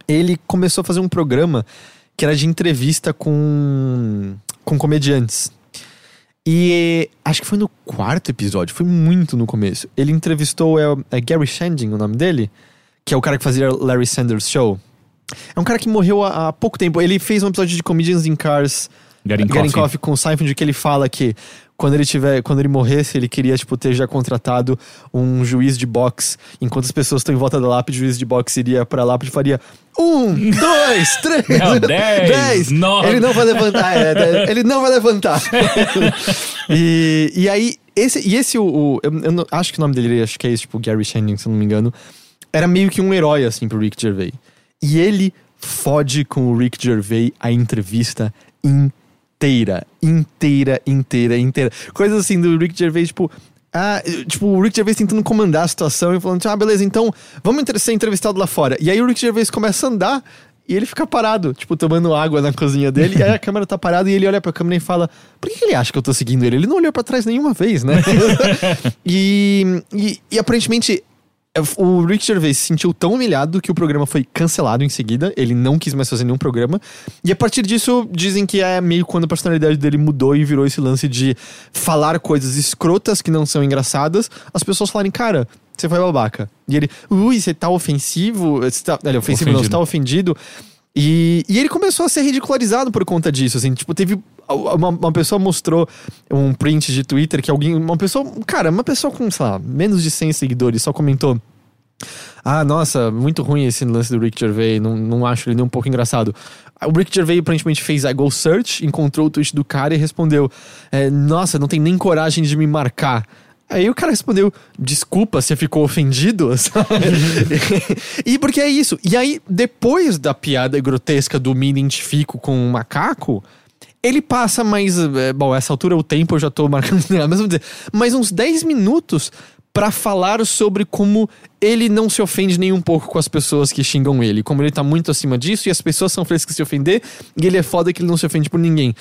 ele começou a fazer um programa que era de entrevista com, com comediantes. E acho que foi no quarto episódio, foi muito no começo. Ele entrevistou é, é Gary Shandling, o nome dele, que é o cara que fazia Larry Sanders Show. É um cara que morreu há, há pouco tempo. Ele fez um episódio de Comedians in Cars, Getting Getting Coffee. Coffee com o Seinfeld, que ele fala que quando ele tiver, quando ele morresse, ele queria tipo ter já contratado um juiz de boxe. Enquanto as pessoas estão em volta da lápide, o juiz de boxe iria pra lápide e faria um, dois, três, Não, dez, nove. Ele não vai levantar, é, ele não vai levantar. e, e aí esse e esse o, o- eu, eu não- acho que o nome dele acho que é esse, tipo Gary Shandling, se eu não me engano, era meio que um herói assim pro Rick Gervais. E ele fode com o Rick Gervais a entrevista inteira, inteira, inteira, inteira. Coisas assim do Rick Gervais, tipo, ah, tipo, o Rick Gervais tentando comandar a situação e falando, ah, beleza, então vamos ser entrevistado lá fora. E aí o Rick Gervais começa a andar e ele fica parado, tipo, tomando água na cozinha dele, e aí a câmera tá parada e ele olha pra câmera e fala: Por que que ele acha que eu tô seguindo ele? Ele não olhou pra trás nenhuma vez, né? e, e, e aparentemente. O Rick Gervais se sentiu tão humilhado que o programa foi cancelado em seguida. Ele não quis mais fazer nenhum programa. E a partir disso, dizem que é meio quando a personalidade dele mudou e virou esse lance de falar coisas escrotas que não são engraçadas. As pessoas falarem, cara, você foi babaca. E ele, ui, você tá ofensivo. Você tá, olha, ofensivo não, você tá ofendido. E, e ele começou a ser ridicularizado por conta disso, assim, tipo, teve uma, uma pessoa mostrou um print de Twitter que alguém, uma pessoa, cara, uma pessoa com, sei lá, menos de 100 seguidores só comentou ah, nossa, muito ruim esse lance do Rick Gervais, não, não acho ele nem um pouco engraçado. O Rick Gervais aparentemente fez a Go Search, encontrou o tweet do cara e respondeu: é, Nossa, não tem nem coragem de me marcar. Aí o cara respondeu: Desculpa, você ficou ofendido? e porque é isso. E aí, depois da piada grotesca do me identifico com um macaco, ele passa mais. é, bom, essa altura o tempo eu já tô marcando, mas vamos dizer, mais uns 10 minutos pra falar sobre como ele não se ofende nem um pouco com as pessoas que xingam ele. Como ele tá muito acima disso e as pessoas são frescas de se ofender e ele é foda que ele não se ofende por ninguém.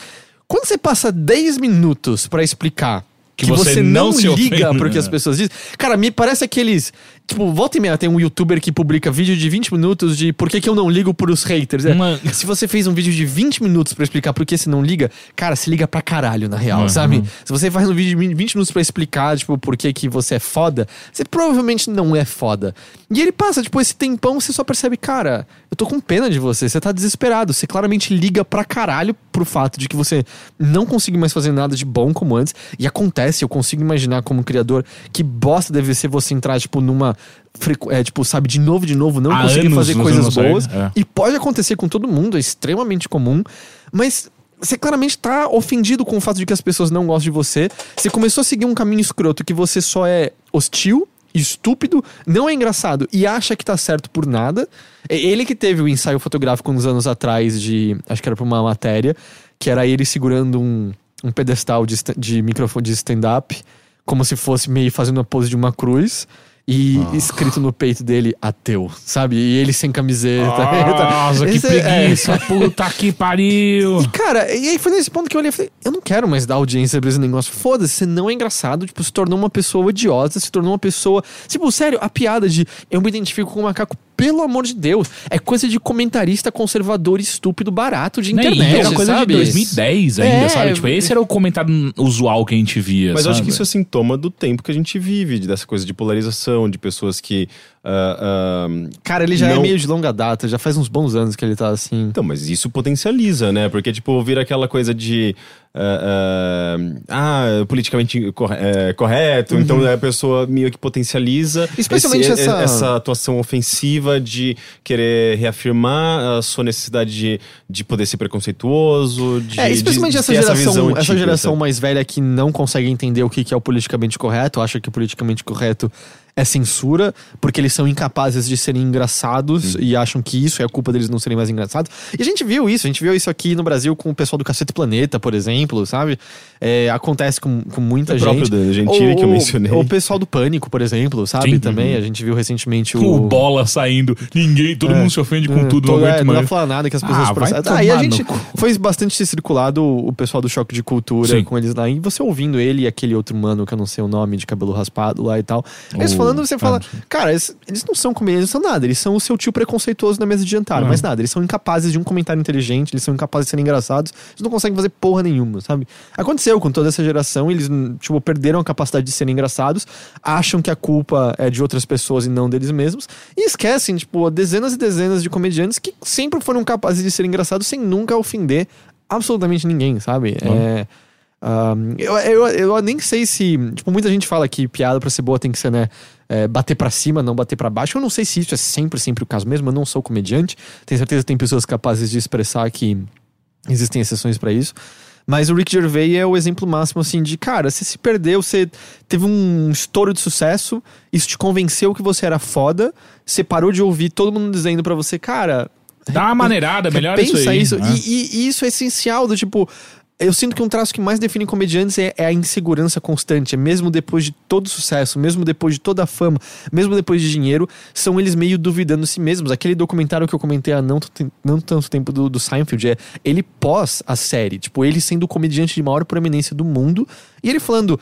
Quando você passa 10 minutos pra explicar que, Que você você, não, não liga ofende, pro que as né? pessoas dizem. Cara, me parece aqueles. Tipo, volta e meia tem um youtuber que publica vídeo de 20 minutos de por que, que eu não ligo pros haters. É, Se você fez um vídeo de 20 minutos pra explicar por que você não liga, cara, se liga pra caralho, na real, Uhum. sabe? Se você faz um vídeo de 20 minutos pra explicar, tipo, por que, que você é foda, você provavelmente não é foda. E ele passa, tipo, esse tempão, você só percebe, cara, eu tô com pena de você, você tá desesperado, você claramente liga pra caralho pro fato de que você não consegue mais fazer nada de bom como antes. E acontece, eu consigo imaginar como criador que bosta deve ser você entrar, tipo, numa. É, tipo, sabe, de novo, de novo, não Há conseguir anos fazer coisas boas. é. E pode acontecer com todo mundo, é extremamente comum. Mas você claramente tá ofendido com o fato de que as pessoas não gostam de você. Você começou a seguir um caminho escroto que você só é hostil, estúpido, não é engraçado e acha que tá certo por nada. É ele que teve o ensaio fotográfico uns anos atrás de. Acho que era pra uma matéria, que era ele segurando um, um pedestal de, de microfone de stand-up, como se fosse meio fazendo a pose de uma cruz. E escrito no peito dele, ateu, sabe? E ele sem camiseta. Nossa, que é- preguiça, puta que pariu. e, cara, e aí foi nesse ponto que eu olhei e falei, eu não quero mais dar audiência pra esse negócio. Foda-se, você não é engraçado, tipo, se tornou uma pessoa odiosa, se tornou uma pessoa. Tipo, sério, a piada de eu me identifico com um macaco. pelo amor de Deus, é coisa de comentarista conservador estúpido barato de internet, era coisa sabe? de 2010 ainda, É, sabe? Tipo, esse era o comentário usual que a gente via. Mas eu acho sabe? que isso é sintoma do tempo que a gente vive, de- dessa coisa de polarização, de pessoas que. ah, ah, Cara, ele já é Não- meio de longa data, já faz uns bons anos que ele tá assim. Então, mas isso potencializa, né? Porque, tipo, vira aquela coisa de. Ah, ah, ah, politicamente corre- é, correto. Então a pessoa meio que potencializa. Uhum. Especialmente esse- essa- essa atuação ofensiva de querer reafirmar a sua necessidade de, de poder ser preconceituoso. De, É, especialmente de essa geração, essa antiga, geração sabe? mais velha que não consegue entender o que que é o politicamente correto, acha que o politicamente correto é censura, porque eles são incapazes de serem engraçados e acham que isso é a culpa deles não serem mais engraçados. E a gente viu isso, a gente viu isso aqui no Brasil com o pessoal do Cacete Planeta, por exemplo, sabe? É, acontece com, com muita O gente. próprio Danilo Gentili, que eu mencionei. O pessoal do Pânico, por exemplo, sabe? Sim. Também, a gente viu recentemente o... O bola saindo, ninguém, todo mundo se ofende com É, tudo, todo- não é, aguento não dá mais. pra falar nada que as pessoas Ah, vai processam. Aí a tomar gente no foi bastante circulado o pessoal do Choque de Cultura Sim. com eles lá. E você ouvindo ele e aquele outro mano que eu não sei o nome, de cabelo raspado lá e tal. Eles O- falando, você fala, ah, cara, eles, eles não são comediantes, não são nada. Eles são o seu tio preconceituoso na mesa de jantar, Ah. mas nada. Eles são incapazes de um comentário inteligente, eles são incapazes de serem engraçados. Eles não conseguem fazer porra nenhuma, sabe? Aconteceu com toda essa geração, eles, tipo, perderam a capacidade de serem engraçados, acham que a culpa é de outras pessoas e não deles mesmos, e esquecem, tipo, dezenas e dezenas de comediantes que sempre foram capazes de ser engraçados sem nunca ofender absolutamente ninguém, sabe? É. ahn, eu, eu, eu nem sei se. Tipo, muita gente fala que piada pra ser boa tem que ser, né? é, bater pra cima, não bater pra baixo. Eu não sei se isso é sempre, sempre o caso mesmo. Eu não sou comediante. Tenho certeza que tem pessoas capazes de expressar que existem exceções pra isso. Mas o Rick Gervais é o exemplo máximo, assim, de cara, você se perdeu, você teve um estouro de sucesso, isso te convenceu que você era foda, você parou de ouvir todo mundo dizendo pra você, cara, Dá uma maneirada, melhor isso Pensa aí. isso. né? E, e- e isso é essencial, do tipo. Eu sinto que um traço que mais define comediantes é, é a insegurança constante. É mesmo depois de todo sucesso, mesmo depois de toda a fama, mesmo depois de dinheiro, são eles meio duvidando si mesmos. Aquele documentário que eu comentei há não, não tanto tempo do, do Seinfeld é ele pós a série. Tipo, ele sendo o comediante de maior proeminência do mundo e ele falando.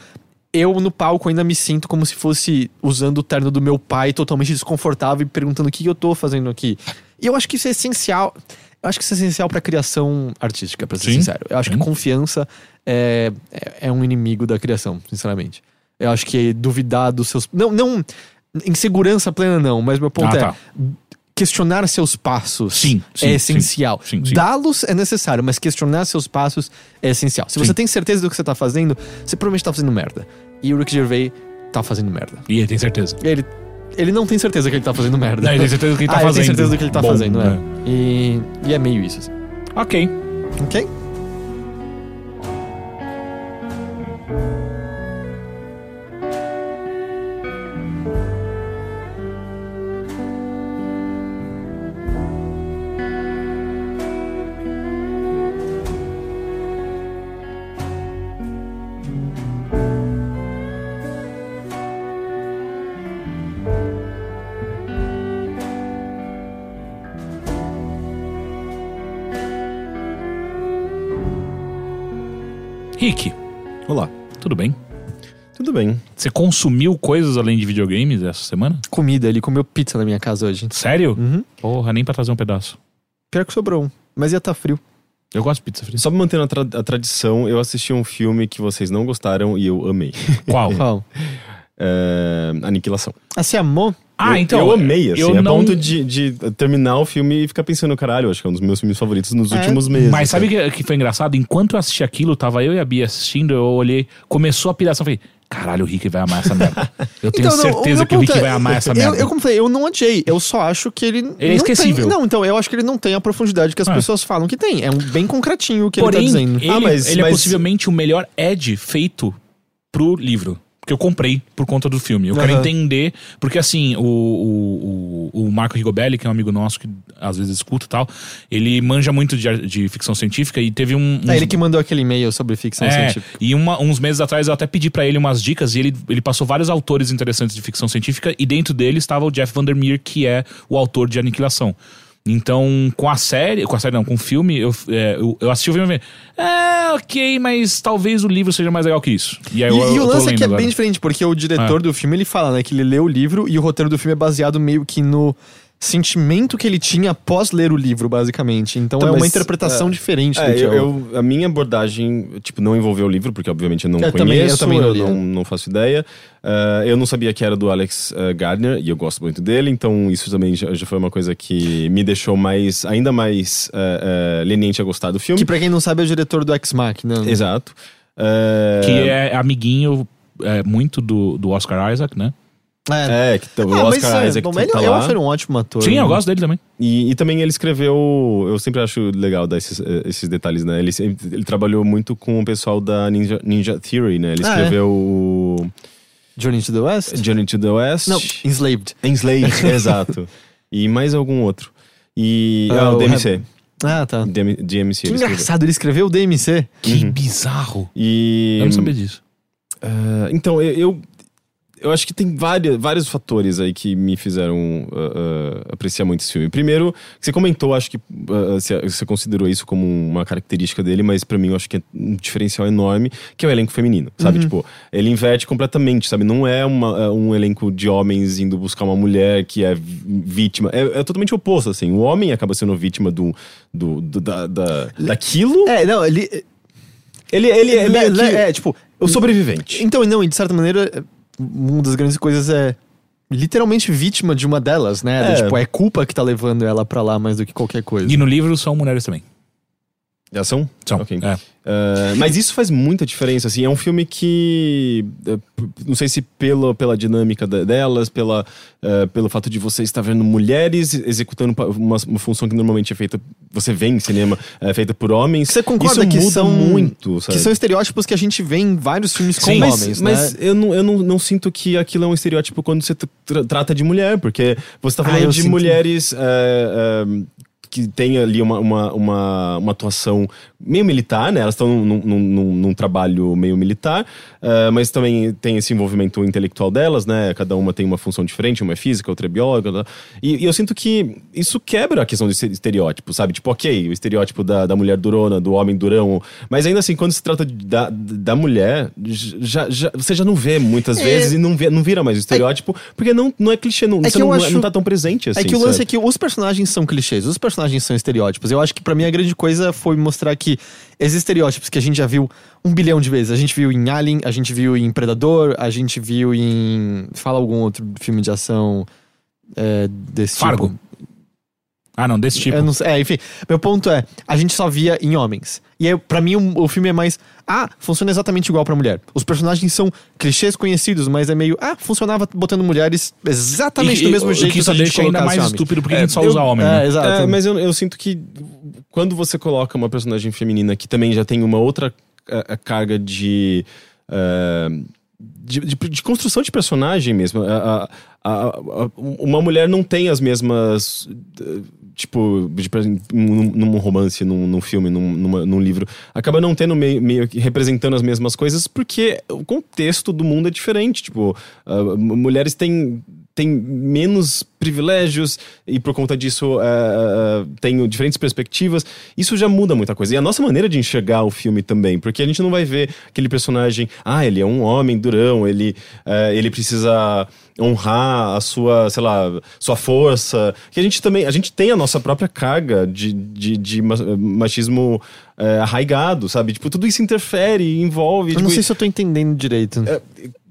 Eu no palco ainda me sinto como se fosse usando o terno do meu pai, totalmente desconfortável e perguntando o que eu tô fazendo aqui. E eu acho que isso é essencial. Eu acho que isso é essencial pra criação artística, pra ser Sim, sincero. Eu acho sim. que confiança é, é, é um inimigo da criação, sinceramente. Eu acho que duvidar dos seus. Não, não. Insegurança plena, não, mas meu ponto Ah, é. tá. Questionar seus passos Sim, sim, é sim. essencial. Sim, sim. Dá-los é necessário, mas questionar seus passos é essencial. Se Sim. você tem certeza do que você tá fazendo, você provavelmente tá fazendo merda. E o Rick Gervais tá fazendo merda. E ele tem certeza. Ele, ele não tem certeza que ele tá fazendo merda. Não, ele tem certeza do que ele tá ah, ele fazendo. tem certeza do que ele tá Bom, fazendo, é. né? E, e é meio isso. assim. Ok. Ok? Rick, Olá. tudo bem? Tudo bem. Você consumiu coisas além de videogames essa semana? Comida, ele comeu pizza na minha casa hoje. Sério? Uhum. Porra, nem pra trazer um pedaço. Pior que sobrou um. Mas ia estar frio. Eu gosto de pizza fria. Só mantendo a, tra- a tradição, eu assisti um filme que vocês não gostaram e eu amei. Qual? Qual? É, Aniquilação. Ah, você amou? Ah, eu, então. Eu amei, assim, eu a não... ponto de, de terminar o filme e ficar pensando, caralho, acho que é um dos meus filmes favoritos nos É, últimos meses. Mas sabe o que, que foi engraçado? Enquanto eu assisti aquilo, tava eu e a Bia assistindo, eu olhei, começou a piração, falei, caralho, o Rick vai amar essa merda. Eu tenho Então, não, certeza que o Rick é, vai amar essa eu, merda. Eu, como falei, eu não odiei. Eu só acho que ele. Ele é não esquecível. Tem, não, então, eu acho que ele não tem a profundidade que as Ah. pessoas falam que tem. É um bem concretinho o que Porém, ele tá dizendo. ele, Ah, mas- ele é mas- possivelmente o melhor Ed feito pro livro. Porque eu comprei por conta do filme. Eu quero Aham. entender. Porque assim, o, o, o, o Marco Rigobelli, que é um amigo nosso que às vezes escuta e tal, ele manja muito de, de ficção científica e teve um. É uns- ele que mandou aquele e-mail sobre ficção É, científica. e uma- uns meses atrás eu até pedi pra ele umas dicas e ele, ele passou vários autores interessantes de ficção científica e dentro dele estava o Jeff Vandermeer, que é o autor de Aniquilação. Então, com a série, com a série não, com o filme, eu, é, eu, eu assisti o filme e falei, é, ok, mas talvez o livro seja mais legal que isso. E aí E, eu, e o lance é que é agora. bem diferente, porque o diretor Ah. do filme ele fala, né, que ele lê o livro e o roteiro do filme é baseado meio que no sentimento que ele tinha após ler o livro, basicamente. Então, Então, é uma interpretação é, diferente do É, que eu, eu... eu- a minha abordagem, tipo, não envolveu o livro, porque obviamente eu não Eu conheço, também- eu também não não, é. não faço ideia. Ah, eu não sabia que era do Alex ah, Gardner, e eu gosto muito dele, então isso também já, já foi uma coisa que me deixou mais, ainda mais ah, leniente a gostar do filme. Que pra quem não sabe é o diretor do X-Machina. Exato. Que é amiguinho é, muito do, do Oscar Isaac, né? É, que tá- o Ah, Oscar é, Isaac bom, ele, tá eu lá. acho ele um ótimo ator. Sim, eu né? gosto dele também. E, e também ele escreveu. Eu sempre acho legal dar esses, eh, esses detalhes, né? Ele, ele trabalhou muito com o pessoal da Ninja, Ninja Theory, né? Ele Ah, é? escreveu o Journey to the West? Journey to the West. Não, Enslaved. Enslaved, exato. E mais algum outro. E. Ah, Ah, o DMC. Ah, tá. DM, DMC. Que ele escreveu. engraçado, ele escreveu o DMC. Que bizarro. E. Eu não sabia disso. Ah, então, eu, eu, eu acho que tem várias, vários fatores aí que me fizeram ah, ah, apreciar muito esse filme. Primeiro, que você comentou, acho que ah, você, você considerou isso como uma característica dele, mas pra mim eu acho que é um diferencial enorme, que é o elenco feminino, sabe? Tipo, ele inverte completamente, sabe? Não é uma- é um elenco de homens indo buscar uma mulher que é vítima. É, é totalmente oposto, assim. O homem acaba sendo vítima do, do, do- da, da- daquilo. É, não, ele. Ele, ele é meio le- que é, tipo. o sobrevivente. Então, não, e de certa maneira, é, uma das grandes coisas é literalmente vítima de uma delas, né? É. Tipo, é culpa que tá levando ela pra lá mais do que qualquer coisa. E no livro são mulheres também. Já são? São. Ok. É. Uh, mas isso faz muita diferença, assim, é um filme que uh, p- não sei se pela, pela dinâmica delas, pela, uh, pelo fato de você estar vendo mulheres executando uma, uma função que normalmente é feita, você vê em cinema, é feita por homens. Você concorda que são muito, sabe? Que são estereótipos que a gente vê em vários filmes com Sim, mas, homens, mas né? eu, não, eu não, não sinto que aquilo é um estereótipo quando você tra- trata de mulher, porque você tá Ah, falando eu de sinto. mulheres é, que têm ali uma, uma, uma, uma atuação meio militar, né? Elas estão num, num, num- num trabalho meio militar, é, mas também tem esse envolvimento intelectual delas, né? Cada uma tem uma função diferente, uma é física, outra é bióloga. E, e eu sinto que isso quebra a questão de estereótipo, sabe? Tipo, ok, o estereótipo da, da mulher durona, do homem durão, mas ainda assim, quando se trata de- da, da mulher, já, já- você já não vê muitas É. vezes e não, vê, não vira mais o estereótipo, porque não, não é clichê, não, É você não, acho- não tá tão presente assim. é que o lance sabe? é que os personagens são clichês, os personagens são estereótipos. Eu acho que pra mim a grande coisa foi mostrar que esses estereótipos que a gente já viu um bilhão de vezes. A gente viu em Alien, a gente viu em Predador, a gente viu em. Fala algum outro filme de ação é, desse Fargo. tipo. Ah, não, desse tipo. Eu não é, enfim, meu ponto é, a gente só via em homens. E aí, pra mim, o, o filme é mais. Ah, funciona exatamente igual pra mulher. Os personagens são clichês conhecidos, mas é meio. Ah, funcionava botando mulheres exatamente E- do mesmo o jeito que isso a deixa ainda mais homens. estúpido porque É, a gente só eu- usa homem, É, né? exato. É, mas eu, eu sinto que quando você coloca uma personagem feminina que também já tem uma outra eh, eh, carga de, eh, de, de- de construção de personagem mesmo. A- a- a- a- uma mulher não tem as mesmas. eh, Tipo, exemplo, num, num romance, num, num filme, num, numa- num livro, acaba não tendo meio, meio que representando as mesmas coisas porque o contexto do mundo é diferente. Tipo, m- mulheres têm, têm menos privilégios e por conta disso têm diferentes perspectivas. Isso já muda muita coisa. E a nossa maneira de enxergar o filme também, porque a gente não vai ver aquele personagem, ah, ele é um homem durão, ele, ah, ele precisa honrar a sua, sei lá, sua força. Que a gente também, a gente tem a nossa própria carga de, de, de ma- machismo eh, arraigado, sabe? Tipo, tudo isso interfere e envolve. Eu tipo, não sei se eu tô entendendo direito.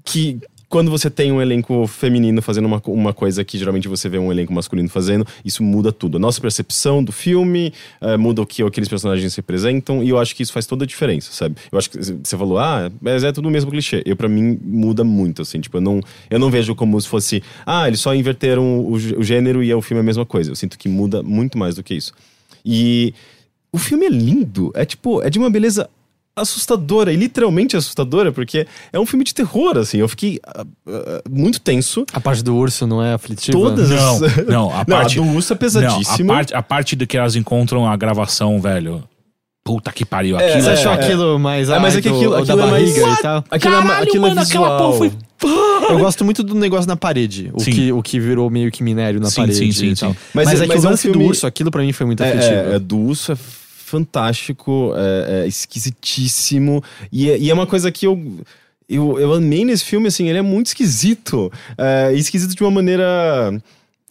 que quando você tem um elenco feminino fazendo uma, uma coisa que geralmente você vê um elenco masculino fazendo, isso muda tudo. A nossa percepção do filme eh, muda o que aqueles personagens representam, e eu acho que isso faz toda a diferença, sabe? Eu acho que você falou, ah, mas é tudo o mesmo clichê. Eu, para mim, muda muito, assim, tipo, eu não, eu não vejo como se fosse, ah, eles só inverteram o, o gênero e o filme é a mesma coisa. Eu sinto que muda muito mais do que isso. E o filme é lindo, é tipo, é de uma beleza assustadora, e literalmente assustadora, porque é um filme de terror, assim. Eu fiquei ah, ah, muito tenso. A parte do urso não é aflitiva? Todas Não, as... não, a parte- do urso é pesadíssimo. Não, a parte, a parte de que elas encontram a gravação, velho. Puta que pariu. É, Aquilo Você é, achou é. aquilo mais. É, mas é que do- aquilo- da aquilo é mais- barriga e tal? Aquilo, é, Caralho, aquilo mano, é aquela visual. porra foi- Eu gosto muito do negócio na parede. O, Sim. que, o que virou meio que minério na Sim, parede sim, sim, e tal. sim. Mas, Mas é é- que mas o é um lance do filme- urso, aquilo pra mim foi muito É, aflitivo. é, é, do urso é fantástico, é, é esquisitíssimo. E é, e é uma coisa que eu, eu, eu amei nesse filme, assim, ele é muito esquisito. É, esquisito de uma maneira.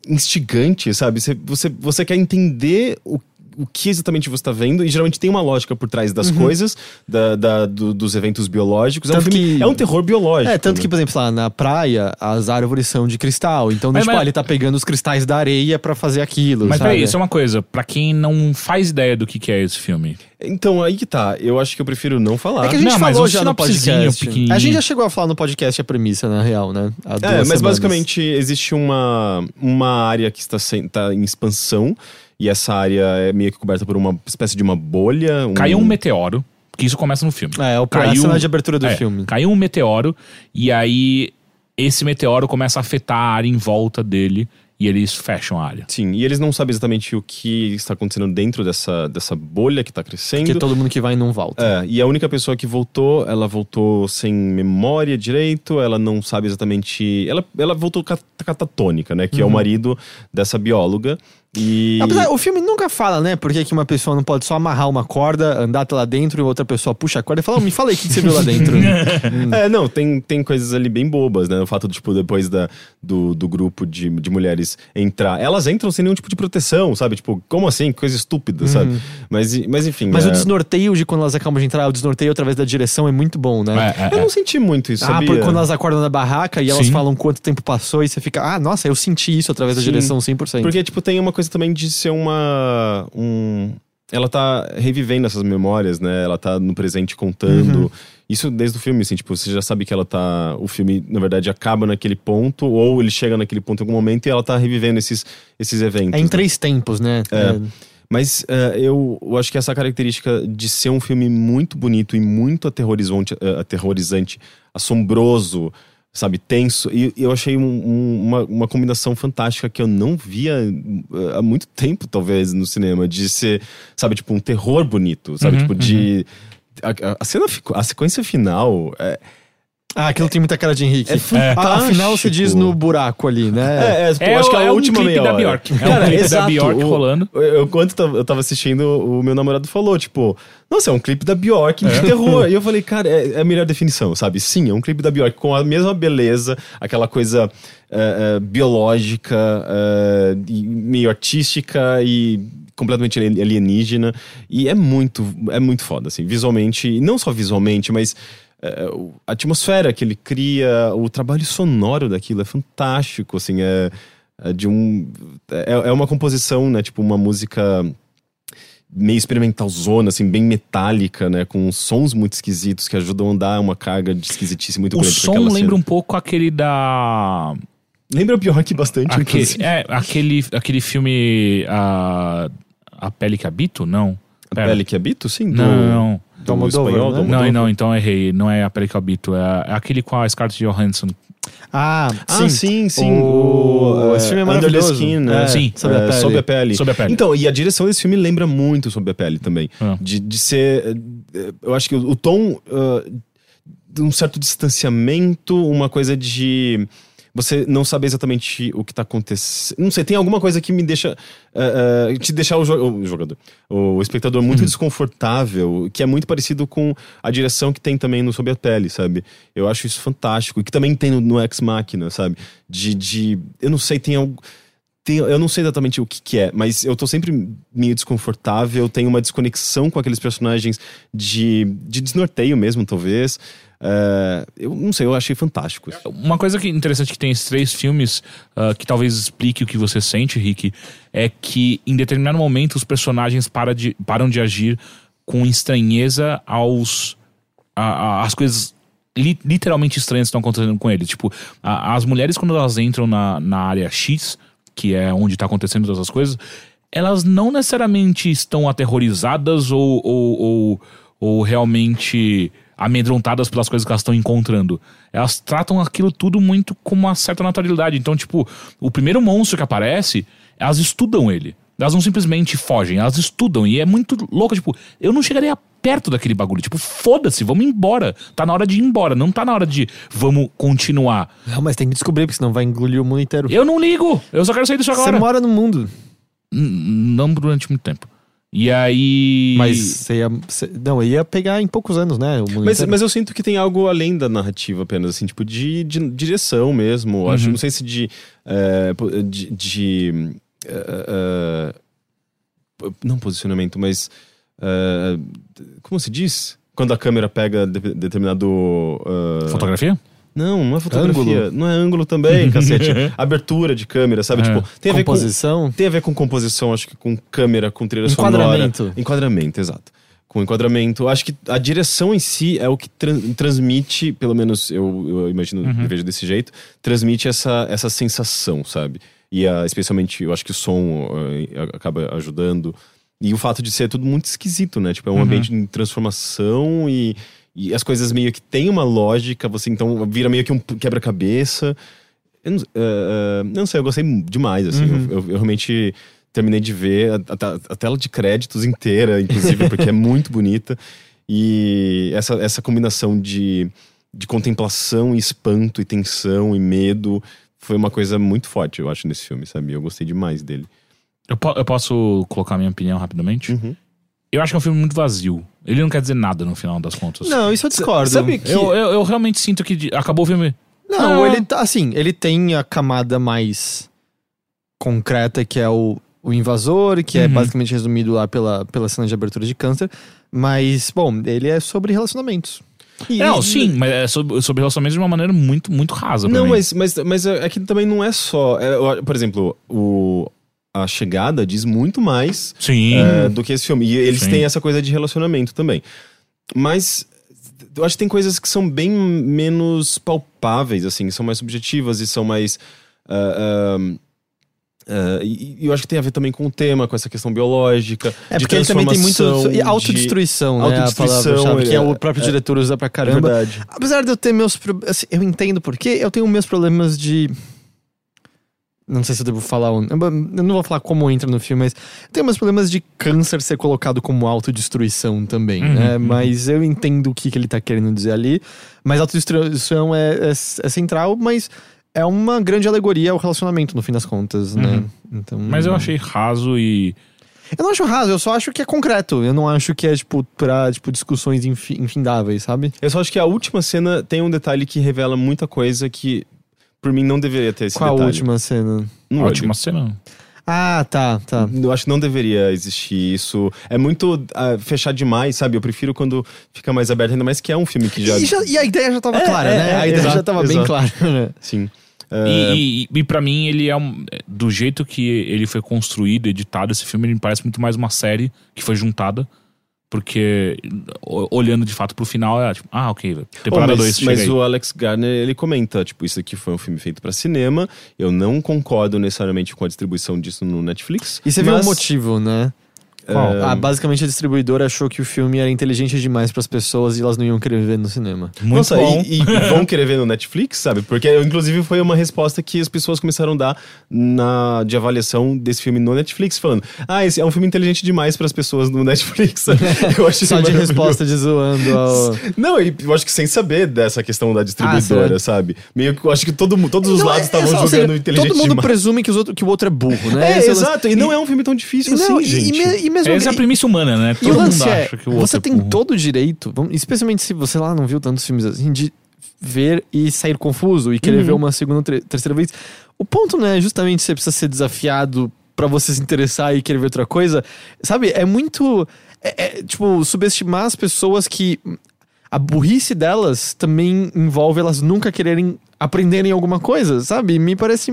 instigante, sabe? Você, você, você quer entender o o que exatamente você está vendo, e geralmente tem uma lógica por trás das coisas, da, da- do- dos eventos biológicos. É um, filme- que- é um terror biológico. É, tanto né? que, por exemplo, lá na praia, as árvores são de cristal. Então, Mas- tipo, mas- ele tá pegando os cristais da areia pra fazer aquilo. Mas sabe? peraí, isso é uma coisa. Pra quem não faz ideia do que, que é esse filme. Então, aí que tá. Eu acho que eu prefiro não falar. É que a gente Não, mas falou já no podcast. A gente já chegou a falar no podcast a premissa, na real, né? Há É, mas semanas. basicamente existe uma, uma área que está, sem, tá em expansão, e essa área é meio que coberta por uma espécie de uma bolha. Caiu um meteoro, que isso começa no filme. É, o Caiu- a cena de abertura do É, filme. Caiu um meteoro, e aí esse meteoro começa a afetar a área em volta dele, e eles fecham a área. Sim, e eles não sabem exatamente o que está acontecendo dentro dessa, dessa bolha que está crescendo. Porque todo mundo que vai não volta. É, e a única pessoa que voltou, ela voltou sem memória direito, ela não sabe exatamente. Ela, ela voltou cat- catatônica, né? Que é o marido dessa bióloga. E. Apesar, o filme nunca fala, né? Por que uma pessoa não pode só amarrar uma corda, andar até lá dentro e outra pessoa puxa a corda e fala, "Oh, me fala aí o que você viu lá dentro. É, não, tem, tem coisas ali bem bobas, né? O fato de, tipo, depois da, do, do grupo de, de mulheres entrar. Elas entram sem nenhum tipo de proteção, sabe? Tipo, como assim? Coisa estúpida, sabe? Mas, mas enfim. Mas é... o desnorteio de quando elas acabam de entrar, o desnorteio através da direção é muito bom, né? É, é, Eu é. não senti muito isso, Ah, sabia? porque quando elas acordam na barraca e elas Sim. falam quanto tempo passou e você fica, ah, nossa, eu senti isso através da Sim. direção 100%. Porque, tipo, tem uma coisa também de ser uma. Um... Ela tá revivendo essas memórias, né? Ela tá no presente contando. Uhum. Isso desde o filme, assim, tipo, você já sabe que ela tá. O filme, na verdade, acaba naquele ponto, ou ele chega naquele ponto em algum momento e ela tá revivendo esses, esses eventos. É em três tempos, né? É. Mas é, eu, eu acho que essa característica de ser um filme muito bonito e muito aterrorizante, eh, aterrorizante assombroso, sabe, tenso, e eu achei um- um- uma, uma combinação fantástica que eu não via eh, há muito tempo, talvez, no cinema, de ser, sabe, tipo, um terror bonito, sabe, Uhum, tipo, de. A, a- cena, a sequência final é, Ah, aquilo tem muita cara de Henrique. é fantástico. Ah, afinal, se diz no buraco ali, né? É, é, pô, É acho o- que é a é um última clipe meia da hora. Bjork. É um clipe da Bjork rolando. Eu, eu- quando tava- eu tava assistindo, o meu namorado falou, tipo, nossa, é um clipe da Bjork de terror. E eu falei, cara, é, é a melhor definição, sabe? Sim, é um clipe da Bjork com a mesma beleza, aquela coisa é, é, biológica, é, e meio artística e completamente ali- alienígena. E é muito, é muito foda, assim, visualmente, não só visualmente, mas é, a atmosfera que ele cria, o trabalho sonoro daquilo é fantástico, assim, é, é de um... É, é uma composição, né, tipo uma música meio experimentalzona, assim, bem metálica, né, com sons muito esquisitos que ajudam a dar uma carga de esquisitice muito O grande pra som lembra cena. um pouco aquele da. Lembra o Bjork bastante, Aquele, é, aquele, aquele filme. A, a Pele que Habito? Não. A Pera. Pele que habito, sim? Do, Não, não. Do Almodóvar, espanhol, né? do Não, Almodóvar. não, então errei. Não é a Pele que Habito. É, é aquele com a Scarlett Johansson. Ah, Ah, sim, sim. O- O, esse filme é Under the maravilhoso. Skin, É, né? Sim. Sob a É. Sob a pele. Sob a pele. Então, e a direção desse filme lembra muito Sob a Pele também. Ah. De, de ser. eh, Eu acho que o, o tom. de um certo distanciamento, uma coisa de. Você não saber exatamente o que tá acontecendo. Não sei, tem alguma coisa que me deixa. ah, ah, te deixar o, jo- o jogador. O espectador muito desconfortável, que é muito parecido com a direção que tem também no Sob a Pele, sabe? Eu acho isso fantástico. E que também tem no, no Ex Machina, sabe? De. de eu não sei, tem algo. Eu não sei exatamente o que, que é, mas eu tô sempre meio desconfortável, tenho uma desconexão com aqueles personagens de, de desnorteio mesmo, talvez. É, eu não sei, eu achei fantástico. Uma coisa que interessante que tem esses três filmes, ah, que talvez explique o que você sente, Rick, é que em determinado momento os personagens para de- param de agir com estranheza aos. as coisas li- literalmente estranhas que estão acontecendo com eles. Tipo, a- as mulheres, quando elas entram na, na área X, que é onde está acontecendo todas as coisas, elas não necessariamente estão aterrorizadas ou, ou, ou, ou realmente amedrontadas pelas coisas que elas estão encontrando. Elas tratam aquilo tudo muito com uma certa naturalidade. Então, tipo, o primeiro monstro que aparece, elas estudam ele. Elas não simplesmente fogem, elas estudam. E é muito louco, tipo, eu não chegaria perto daquele bagulho. Tipo, foda-se, vamos embora. Tá na hora de ir embora, não tá na hora de vamos continuar. Não, mas tem que descobrir, porque senão vai engolir o mundo inteiro. Eu não ligo, eu só quero sair disso Você agora. mora no mundo. N- Não durante muito tempo. E aí. Mas você ia. você- não, ia pegar em poucos anos, né? Mas, mas eu sinto que tem algo além da narrativa apenas, assim, tipo, de, de direção mesmo. Acho, Uhum. não sei se de. é, po- de. de, é, é, não posicionamento, mas. é, como se diz? Quando a câmera pega de- determinado. Fotografia? Não, não é fotografia. Ângulo. Não é ângulo também, cacete. Abertura de câmera, sabe? É. Tipo, tem a ver com. Composição. Tem a ver com composição, acho que com câmera, com trilha Enquadramento. sonora. Enquadramento, exato. Com enquadramento. Acho que a direção em si é o que tran- transmite, pelo menos eu, eu imagino, Uhum. eu vejo desse jeito, transmite essa, essa sensação, sabe? E a- especialmente, eu acho que o som eh, acaba ajudando. E o fato de ser tudo muito esquisito, né? Tipo, é um Uhum. ambiente em transformação e, e as coisas meio que têm uma lógica, você então vira meio que um quebra-cabeça. Eu não, eh, eu não sei, eu gostei demais, assim. Uhum. Eu, eu- eu realmente terminei de ver a, a- a tela de créditos inteira, inclusive, porque é muito bonita. E essa, essa combinação de, de contemplação, e espanto, e tensão, e medo, foi uma coisa muito forte, eu acho, nesse filme, sabe? Eu gostei demais dele. Eu, po- eu posso colocar minha opinião rapidamente? Uhum. Eu acho que é um filme muito vazio. Ele não quer dizer nada no final das contas. Não, isso eu discordo. Sabe que... Eu, eu, eu realmente sinto que acabou o filme. Não, Ah. ele tá assim, ele tem a camada mais concreta que é o, o invasor, que é Uhum. basicamente resumido lá pela, pela cena de abertura de câncer. Mas, bom, ele é sobre relacionamentos. E- Não, e- sim, mas é sobre, sobre relacionamentos de uma maneira muito, muito rasa. Não, mim. mas, mas, mas é que também não é só... é, por exemplo, o, a chegada diz muito mais é, do que esse filme. E eles Sim. têm essa coisa de relacionamento também. Mas eu acho que tem coisas que são bem menos palpáveis, assim, são mais subjetivas e são mais. ah, ah, ah, e e eu acho que tem a ver também com o tema, com essa questão biológica. É de porque ele também tem muito. E de- autodestruição, né? autodestruição, a palavra-chave, que é, é- o próprio é- diretor usa pra É caramba. verdade. Apesar de eu ter meus. assim, eu entendo por quê. Eu tenho meus problemas de. Não sei se eu devo falar. Eu não vou falar como entra no filme, mas tenho meus problemas de câncer ser colocado como autodestruição também, Uhum, né? uhum. Mas eu entendo o que, que ele tá querendo dizer ali. Mas autodestruição é, é, é central, mas é uma grande alegoria ao relacionamento, no fim das contas, né? Uhum. Então, Mas eu achei raso e. Eu não acho raso, eu só acho que é concreto. Eu não acho que é, tipo, pra tipo, discussões infi- infindáveis, sabe? Eu só acho que a última cena tem um detalhe que revela muita coisa que, por mim, não deveria ter esse Qual a detalhe. última cena? No A última cena. Ah, tá, tá. Eu acho que não deveria existir isso. É muito ah, fechar demais, sabe? Eu prefiro quando fica mais aberto, ainda mais que é um filme que já. E, já- e a ideia já tava É, clara, é, né? é, a ideia já exato, tava bem exato. clara, né? Sim. E, e, e pra mim, ele é um. Do jeito que ele foi construído, editado, esse filme, ele me parece muito mais uma série que foi juntada. Porque, o- olhando de fato pro final, é tipo, ah, ok, oh, temporada mas 2, chega mas aí. o Alex Garner, ele comenta, tipo, isso aqui foi um filme feito pra cinema. Eu não concordo necessariamente com a distribuição disso no Netflix. E você mas, um motivo, né? É, Ah, basicamente a distribuidora achou que o filme era inteligente demais pras pessoas e elas não iam querer ver no cinema. Muito Nossa, bom. e, e vão querer ver no Netflix, sabe? Porque, inclusive, foi uma resposta que as pessoas começaram a dar na, de avaliação desse filme no Netflix, falando: Ah, esse é um filme inteligente demais para as pessoas no Netflix. Eu achei Só de resposta de zoando ao... Não, e eu acho que sem saber dessa questão da distribuidora, Ah, sabe? Meio que eu acho que todo, todos os Não, lados é- estavam é, ou jogando seja, inteligente Todo mundo demais. presume que, os outro, que o outro é burro, né? É, Esse lance. exato, e não é um filme tão difícil Não, assim, e, e gente. me- e mesmo Essa é a premissa humana, né? E Todo o lance mundo é, acha que o você outro é tem todo o direito, especialmente se você lá não viu tantos filmes assim, de ver e sair confuso e querer Uhum. ver uma segunda, terceira vez. O ponto não é justamente você precisa ser desafiado pra você se interessar e querer ver outra coisa. Sabe, é muito. É, é, tipo, subestimar as pessoas que. A burrice delas também envolve elas nunca quererem aprenderem alguma coisa, sabe? Me parece.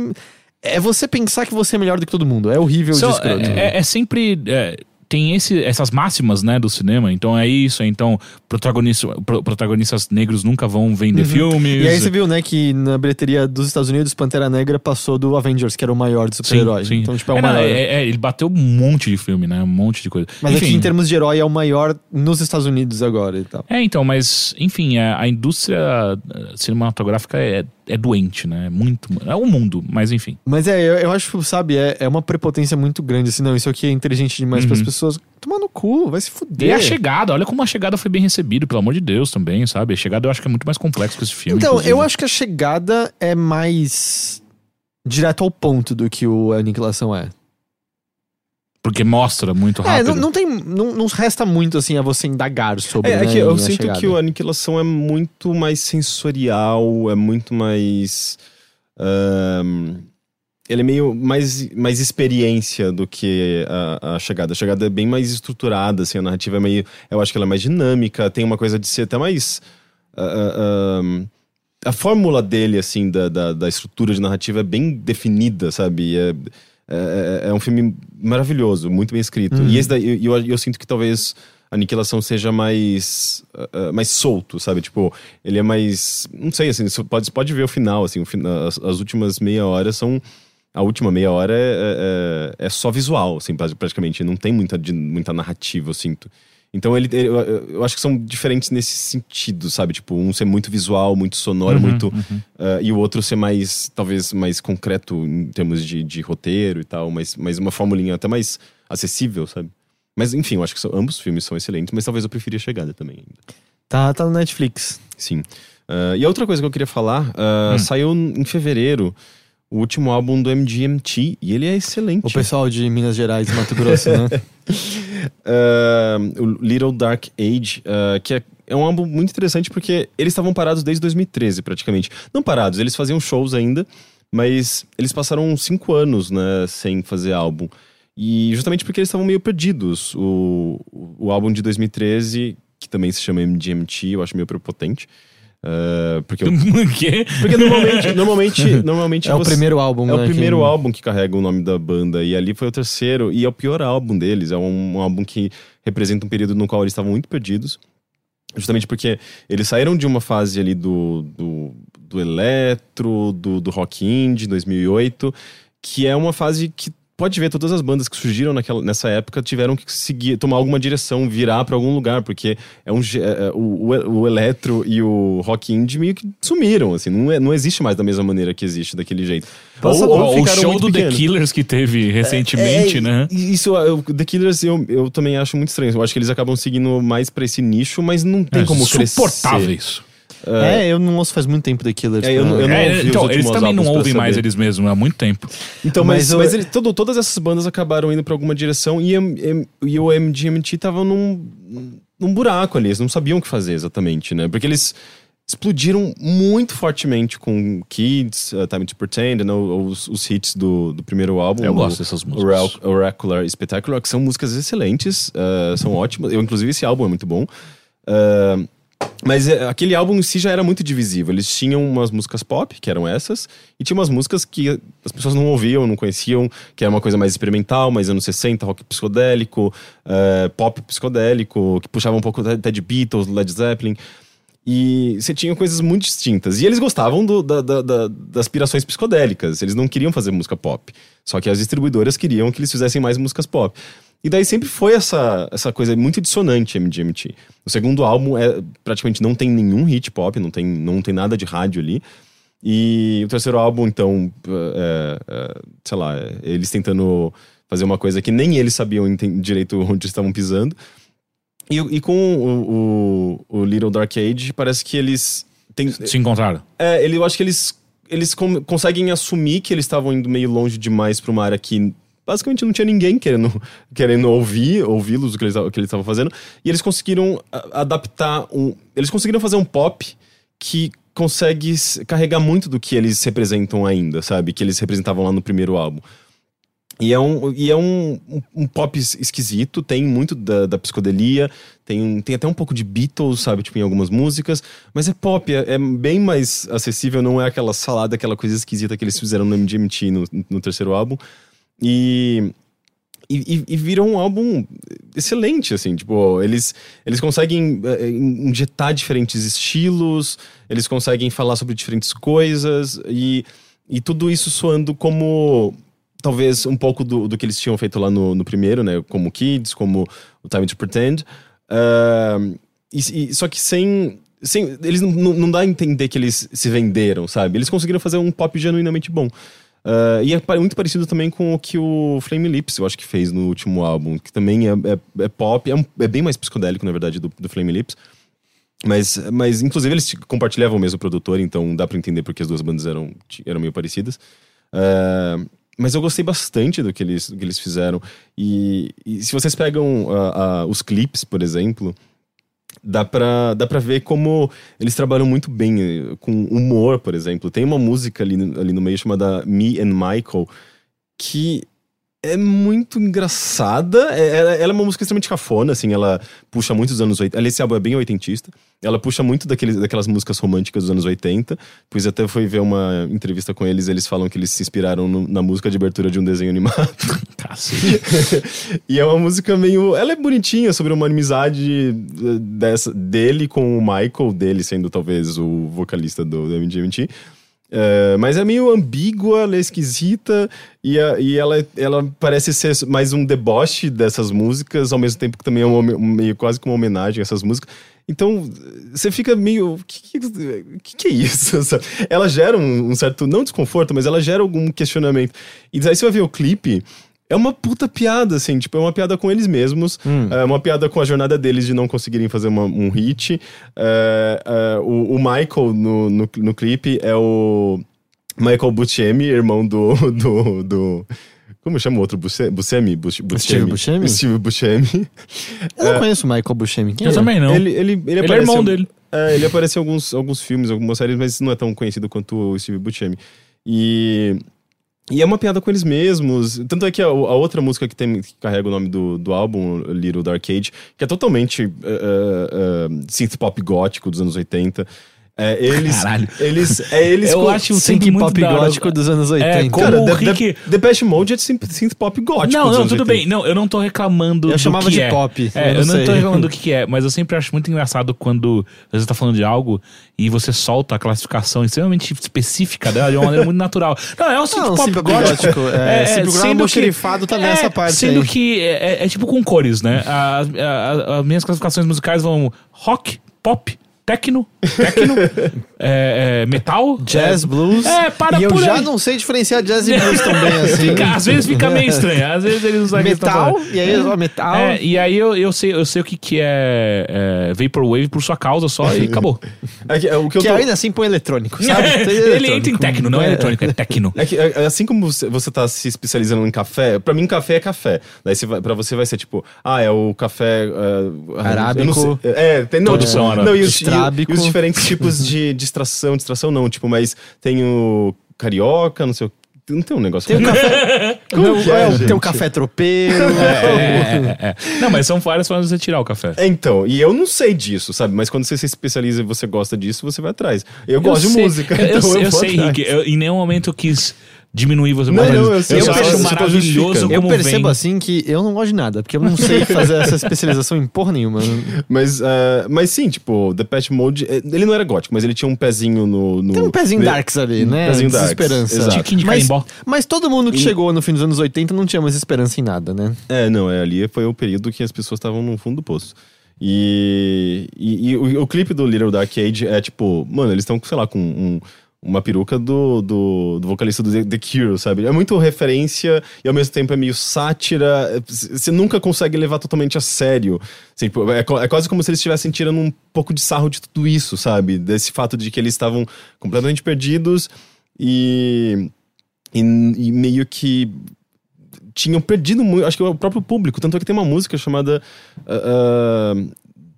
É você pensar que você é melhor do que todo mundo. É horrível escroto. é, é- é sempre. é, tem esse, essas máximas, né, do cinema. Então é isso. Então, protagonista, pro- protagonistas negros nunca vão vender filmes. Uhum. E aí você viu, né, que na bilheteria dos Estados Unidos, Pantera Negra passou do Avengers, que era o maior de super-herói. Sim, sim. Então, tipo, é o É, maior. é- é- ele bateu um monte de filme, né? Um monte de coisa. Mas Enfim, aqui, em termos de herói, é o maior nos Estados Unidos agora e tal. É, então, mas, enfim, a, a indústria eh, cinematográfica é, é doente, né? É Muito. É o mundo, mas enfim. Mas é, eu, eu acho, sabe, é, é uma prepotência muito grande, assim, não, isso aqui é inteligente demais Uhum. pras pessoas. Tomar no cu, vai se E fuder. a chegada, olha como a chegada foi bem recebida, pelo amor de Deus também, sabe? A chegada eu acho que é muito mais complexo que esse filme. Então, inclusive. eu acho que a chegada é mais direto ao ponto do que o Aniquilação é. Porque mostra muito É, rápido. não, não tem. Não, não resta muito assim a você indagar sobre. É, é né, que eu a sinto chegada. que o Aniquilação é muito mais sensorial, é muito mais. ahn, ele é meio mais, mais experiência do que a, a chegada. A chegada é bem mais estruturada, assim, a narrativa é meio. Eu acho que ela é mais dinâmica, tem uma coisa de ser até mais. ah, ahn, a fórmula dele, assim, da, da, da estrutura de narrativa é bem definida, sabe? É, é, é um filme maravilhoso, muito bem escrito. E esse daí, eu, eu, eu sinto que talvez a Aniquilação seja mais ah, mais solto, sabe? Tipo, ele é mais... Não sei, assim, você pode, pode ver o final, assim, o fina- as, as últimas meia hora são... A última meia hora é, é, é só visual, assim, pra- praticamente. Não tem muita, muita narrativa, eu sinto. Então ele, ele- eu, eu acho que são diferentes nesse sentido, sabe? Tipo, um ser muito visual, muito sonoro, muito. ah, e o outro ser mais, talvez, mais concreto em termos de, de roteiro e tal, mas, mas uma formulinha até mais acessível, sabe? Mas enfim, eu acho que são- ambos os filmes são excelentes, mas talvez eu preferia a chegada também ainda. Tá, tá no Netflix. Sim. Ah, e a outra coisa que eu queria falar, ah, saiu em fevereiro o último álbum do MGMT, e ele é excelente. O pessoal de Minas Gerais Mato Grosso, né? Ah, o Little Dark Age, ah, que é, é um álbum muito interessante porque eles estavam parados desde 2013, praticamente. Não parados, eles faziam shows ainda, mas eles passaram cinco anos, né, sem fazer álbum. E justamente porque eles estavam meio perdidos. O, o, o álbum de 2013, que também se chama MGMT, eu acho meio prepotente. Ah, porque, eu- porque normalmente, normalmente, normalmente É o você- primeiro álbum, é o né, primeiro que- álbum que carrega o nome da banda, e ali foi o terceiro, e é o pior álbum deles. É um, um álbum que representa um período no qual eles estavam muito perdidos. Justamente porque eles saíram de uma fase ali do, do, do eletro, do, do rock indie, 2008, que é uma fase que pode ver todas as bandas que surgiram naquela, nessa época tiveram que seguir, tomar alguma direção, virar pra algum lugar, porque é um é, é, o, o, o eletro e o rock indie meio que sumiram, assim, não, é, não existe mais da mesma maneira que existe daquele jeito. Ou, Ou- ou o show do The pequenos. Killers que teve recentemente, É, né? Isso, eu- The Killers eu, eu também acho muito estranho. Eu acho que eles acabam seguindo mais pra esse nicho, mas não tem É como crescer. Insuportáveis. É, eu não ouço faz muito tempo The Killers. É, eu não- eu não- É, então, eles também não ouvem mais eles mesmos há muito tempo. Então, mas, Mas eu- mas ele- todo- todas essas bandas acabaram indo pra alguma direção e, e o MGMT tava num, num buraco ali. Eles não sabiam o que fazer exatamente, né? Porque eles explodiram muito fortemente com Kids, uh, Time to Pretend, né? os, os hits do, do primeiro álbum. Eu gosto dessas músicas. Orac- Oracular e Spectacular, que são músicas excelentes, uh, são ótimas. Eu, inclusive, esse álbum é muito bom. Uh, mas é, aquele álbum em si já era muito divisível. Eles tinham umas músicas pop, que eram essas, e tinha umas músicas que as pessoas não ouviam, não conheciam, que era uma coisa mais experimental, mais anos 60, rock psicodélico, uh, pop psicodélico, que puxava um pouco até de Beatles, Led Zeppelin. E você tinha coisas muito distintas. E eles gostavam do- da- da- da- das aspirações psicodélicas. Eles não queriam fazer música pop. Só que as distribuidoras queriam que eles fizessem mais músicas pop. E daí sempre foi essa, essa coisa muito dissonante MGMT. O segundo álbum é praticamente não tem nenhum hit pop, não tem, não tem nada de rádio ali. E o terceiro álbum, então, é, é, sei lá, é, eles tentando fazer uma coisa que nem eles sabiam direito onde estavam pisando. E, e com o, o, o Little Dark Age, parece que eles. Têm, Se encontraram. é, ele, eu acho que eles, eles com- conseguem assumir que eles estavam indo meio longe demais pra uma área que basicamente não tinha ninguém querendo, querendo ouvir, ouvi-los, o que eles estavam fazendo. E eles conseguiram a- adaptar um. Eles conseguiram fazer um pop que consegue carregar muito do que eles representam ainda, sabe? Que eles representavam lá no primeiro álbum. E é um, e é um, um, um pop es- esquisito, tem muito da, da psicodelia, tem, tem até um pouco de Beatles, sabe, tipo, em algumas músicas, mas é pop, é, é bem mais acessível, não é aquela salada, aquela coisa esquisita que eles fizeram no MGMT no, no terceiro álbum. E, e, e, vira um álbum excelente, assim, tipo, eles, eles conseguem eh, injetar diferentes estilos, eles conseguem falar sobre diferentes coisas, e, e tudo isso soando como talvez um pouco do, do que eles tinham feito lá no, no primeiro, né? Como Kids, como o Time to Pretend. Ahn, e, e- só que sem. sem eles não, não dá a entender que eles se venderam, sabe? Eles conseguiram fazer um pop genuinamente bom. Ah, e é muito parecido também com o que o Flame Lips, eu acho que fez no último álbum, que também é, é, é pop, é, um- é bem mais psicodélico, na verdade, do, do Flame Lips. Mas, mas, inclusive, eles compartilhavam o mesmo produtor, então dá pra entender porque as duas bandas eram, eram meio parecidas. Ah, mas eu gostei bastante do que eles, do que eles fizeram. E, e se vocês pegam uh, uh, os clipes, por exemplo, dá pra, dá pra ver como eles trabalham muito bem eh, com humor, por exemplo. Tem uma música ali, ali no meio chamada Me and Michael que é muito engraçada. É, ela, ela, é uma música extremamente cafona, assim, ela puxa muito dos anos 80. Esse álbum é bem oitentista. Ela puxa muito daqueles, daquelas músicas românticas dos anos 80. Pois até foi ver uma entrevista com eles, eles falam que eles se inspiraram no, na música de abertura de um desenho animado. e é uma música meio. Ela é bonitinha sobre uma amizade eh, dessa, dele com o Michael, dele sendo talvez o vocalista do, do MGMT. É, mas é meio ambígua, ela é esquisita e, a, e ela, ela parece ser mais um deboche dessas músicas, ao mesmo tempo que também é meio quase como uma homenagem a essas músicas. Então, você fica meio. O que, que, que, é isso? Ela gera um, um, certo, não desconforto, mas ela gera algum questionamento. E aí você vai ver o clipe é uma puta piada, assim, tipo, é uma piada com eles mesmos, hum. é uma piada com a jornada deles de não conseguirem fazer uma, um hit. É, é, o, o, Michael no, no, no, clipe é o Michael Buscemi, irmão do. do, do como chama o outro? Buscemi? Buscemi? Steve Buscemi? Steve Buscemi. Eu não é. conheço o Michael Buscemi. Quem Eu é? também não. Ele, ele, ele, ele é irmão dele. É, ele apareceu em alguns, alguns filmes, algumas séries, mas não é tão conhecido quanto o Steve Buscemi. E e é uma piada com eles mesmos. Tanto é que a, a outra música que, tem, que carrega o nome do, do álbum, Little Dark Age, que é totalmente uh, uh, synth pop gótico dos anos 80. É, eles, Caralho. Eles, é, eles Eu acho o synth pop gótico dos anos 80. É, como Cara, o Rick... The, Best Mode é synth, synth pop gótico Não, não, tudo 80. bem. Não, eu não tô reclamando eu do chamava que de é. pop. É, eu, eu não, não tô reclamando do que é, mas eu sempre acho muito engraçado quando você tá falando de algo e você solta a classificação extremamente específica dela de uma maneira muito natural. Não, é um synth não, pop gótico. É, é, sendo sendo que, tá nessa é, parte Sendo aí. que é, é, tipo com cores, né? As, as minhas classificações musicais vão rock, pop, techno, techno, é, é, metal, jazz, é, blues. É, para e eu já aí. não sei diferenciar jazz e blues também assim. Fica, às vezes fica meio estranho, às vezes eles usam metal e aí é. metal. É, e aí eu, eu sei eu sei o que que é, é Vaporwave por sua causa só e acabou. É que, é, o que, eu que tô... ainda assim põe eletrônico, sabe? Ele entra em techno, não é, eletrônico, é techno. É que assim como você, tá se especializando em café, pra mim café é café. Daí você vai, pra você vai ser tipo, ah, é o café uh, arábico. É, tem não, Todos são não, e os, e, e os diferentes tipos de distração, distração não, tipo, mas tem o carioca, não sei o não tem um negócio Tem um café. Como que é, tem um café tropeiro. É, é, é, não, mas são várias formas de você tirar o café. Então, e eu não sei disso, sabe? Mas quando você se especializa e você gosta disso, você vai atrás. Eu, eu gosto sei, de música. Eu, então eu, eu sei, Rick. Eu, em nenhum momento eu quis diminuir você. Não, não, eu, sei, eu, eu acho maravilhoso Eu percebo vem. assim que eu não gosto de nada, porque eu não sei fazer essa especialização em porra nenhuma. Mas, uh, mas sim, tipo, The Patch Mode, eh, ele não era gótico, mas ele tinha um pezinho no. no Tem um pezinho ne- darks ali, um né? pezinho darks, exato. Mas, mas todo mundo que E- chegou no fim dos anos 80 não tinha mais esperança em nada, né? É, não, é, ali foi o período que as pessoas estavam no fundo do poço. E, e, e o, o clipe do Little Dark Age é tipo, mano, eles estão, sei lá, com um- uma peruca do, do, do vocalista do The, Cure, sabe? É muito referência e ao mesmo tempo é meio sátira. Você nunca consegue levar totalmente a sério. Assim, é, é quase como se eles estivessem tirando um pouco de sarro de tudo isso, sabe? Desse fato de que eles estavam completamente perdidos e, e, e meio que tinham perdido muito, acho que o próprio público. Tanto é que tem uma música chamada uh, uh,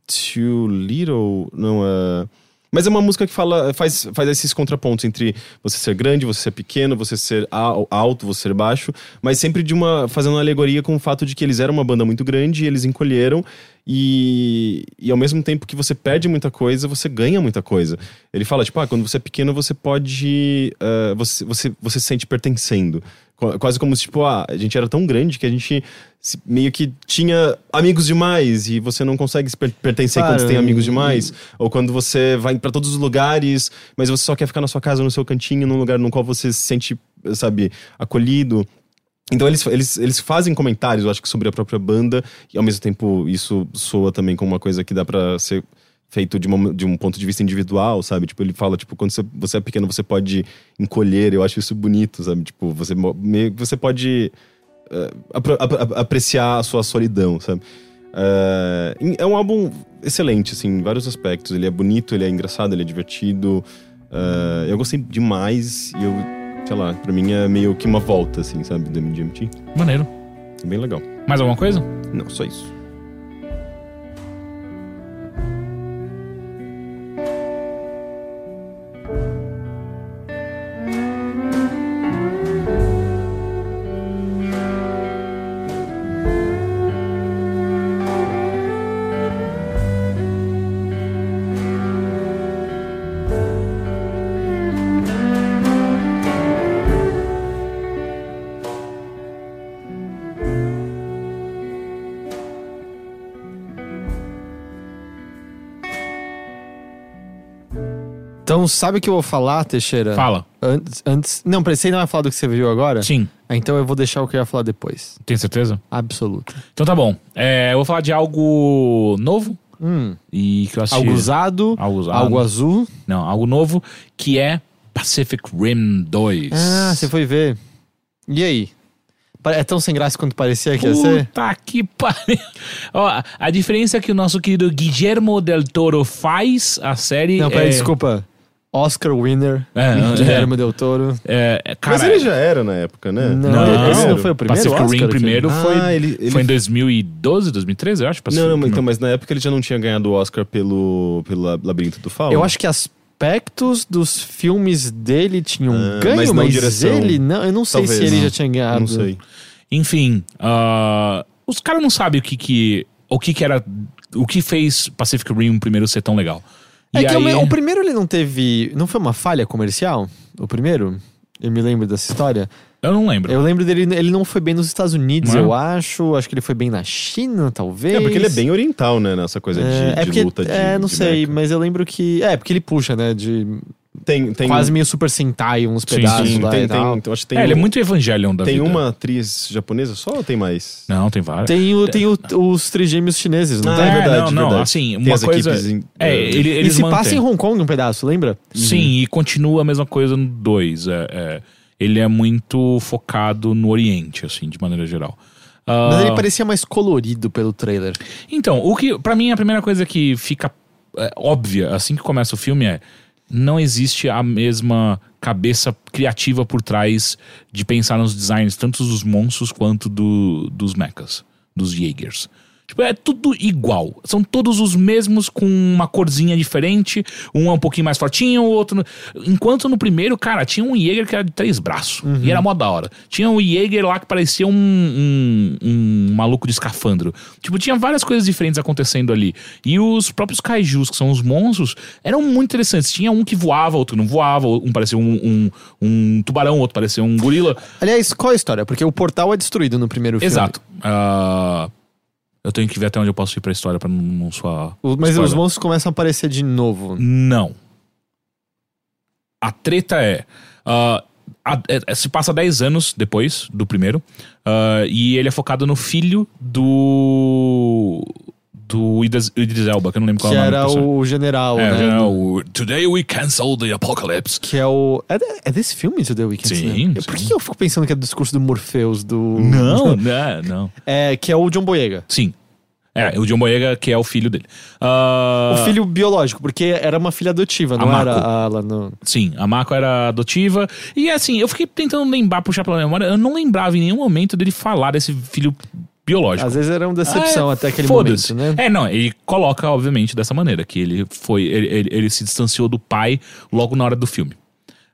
Too Little, não, uh, mas é uma música que fala, faz, faz esses contrapontos entre você ser grande, você ser pequeno, você ser al- alto, você ser baixo, mas sempre de uma fazendo uma alegoria com o fato de que eles eram uma banda muito grande, e eles encolheram e, e ao mesmo tempo que você perde muita coisa, você ganha muita coisa. Ele fala tipo, ah, quando você é pequeno você pode, ah, você, você você se sente pertencendo. Qu- Quase como se, tipo, ah, a gente era tão grande que a gente meio que tinha amigos demais e você não consegue se per- pertencer quando você tem Claro, amigos e- demais. Ou quando você vai pra todos os lugares, mas você só quer ficar na sua casa, no seu cantinho, num lugar no qual você se sente, sabe, acolhido. Então eles, eles, eles fazem comentários, eu acho que sobre a própria banda, e ao mesmo tempo isso soa também como uma coisa que dá pra ser feito de, uma, de um ponto de vista individual, sabe? Tipo, ele fala, tipo, quando você, você é pequeno, você pode encolher, eu acho isso bonito, sabe? Tipo, você, você pode ap- apreciar a sua solidão, sabe? Em- é um álbum excelente, assim, em vários aspectos. Ele é bonito, ele é engraçado, ele é divertido. Eh, eu gostei demais e eu sei lá, pra mim é meio que uma volta, assim, sabe, do MGMT. Maneiro. É bem legal. Mais alguma coisa? Não, só isso. Sabe o que eu vou falar, Teixeira? Fala. Antes, antes. Não, peraí, você não vai falar do que você viu agora? Sim. Ah, Então eu vou deixar o que eu ia falar depois. Tem certeza? Absoluto. Então tá bom. É, eu vou falar de algo novo Hum. e que eu assisti. Algo usado, Algo usado. algo azul. Não, algo novo que é Pacific Rim 2. Ah, você foi ver. E aí? É tão sem graça quanto parecia que ia ser? Puta que pariu. Ó, a diferença é que o nosso querido Guillermo del Toro faz a série. Não, peraí, é, desculpa. Oscar winner, É, é. Guilherme Del Toro. É, é, cara, Mas ele já era na época, né? Não, Não, esse não foi o primeiro Pacific Oscar Rim ele- primeiro Ah, foi, ele- ele- foi em 2012, 2013, eu acho. Pacific Não, não, então, mas na época ele já não tinha ganhado o Oscar pelo, pelo Labirinto do Fauno. Eu acho que aspectos dos filmes dele tinham Ah, ganho, mas mas, não direção. ele não. Eu não sei Talvez, se ele não. já tinha ganhado. Não sei. Enfim, ah, os caras não sabem o que que, o que que era, o que fez Pacific Rim primeiro ser tão legal. É E que aí- o, o primeiro ele não teve. Não foi uma falha comercial? O primeiro? Eu me lembro dessa história. eu não lembro. Eu lembro dele, ele não foi bem nos Estados Unidos, Não é? eu acho. Acho que ele foi bem na China, talvez. É porque ele é bem oriental, né? Nessa coisa de, É, é de porque, luta de é, não de sei, mecha. mas eu lembro que. É, porque ele puxa, né? De Tem, tem, quase meio Super Sentai, uns Sim, pedaços sim, lá tem, e tal. tem, acho que tem, é, ele é um- muito Evangelion da tem vida. uma atriz japonesa só ou tem mais? Não, tem várias. Tem, o, tem o- os trigêmeos chineses, não Ah, tem? é verdade, não, não, verdade. assim, Tem uma as coisa... equipes em- é, é, ele, E eles se passa em. Hong Kong um pedaço, lembra? Sim, e continua a mesma coisa no 2. É, é, ele é muito focado no Oriente, assim, de maneira geral. Ah, Mas ele parecia mais colorido pelo trailer. Então, o que, para mim, a primeira coisa que fica é, óbvia assim que começa o filme é não existe a mesma cabeça criativa por trás de pensar nos designs tanto dos monstros quanto do, dos mechas, dos Jaegers. Tipo, é tudo igual. São todos os mesmos com uma corzinha diferente. Um é um pouquinho mais fortinho, o outro. Enquanto no primeiro, cara, tinha um Jaeger que era de três braços. E era mó da hora. Tinha um Jaeger lá que parecia um, um, um maluco de escafandro. Tipo, tinha várias coisas diferentes acontecendo ali. E os próprios kaijus, que são os monstros, eram muito interessantes. Tinha um que voava, outro não voava. Um parecia um, um, um tubarão, outro parecia um gorila. Aliás, qual é a história? Porque o portal é destruído no primeiro filme. Exato. Ah, eu tenho que ver até onde eu posso ir pra história pra não, não soar. O- Mas spoiler. os monstros começam a aparecer de novo. Não. A treta é. ah, a- é- se passa 10 anos depois do primeiro. ah, e ele é focado no filho do. Do Idris, Idris Elba, que eu não lembro qual Que é o nome. era do personagem. o general, É, né? o Today we cancel the apocalypse. Que é o. É, de- é desse filme, To The Weeknd? Sim, né? Por sim. que eu fico pensando que é do discurso do Morpheus do. Não, não, não. É, que é o John Boyega. Sim. É, o John Boyega, que é o filho dele. Ah, O filho biológico, porque era uma filha adotiva, não A era a no. Sim, a Mako era adotiva. E assim, eu fiquei tentando lembrar, puxar pela memória. Eu não lembrava em nenhum momento dele falar desse filho biológico. Às vezes era uma decepção É, até aquele momento, né? É, não, ele coloca, obviamente, dessa maneira, que ele foi. Ele, ele, ele se distanciou do pai logo na hora do filme.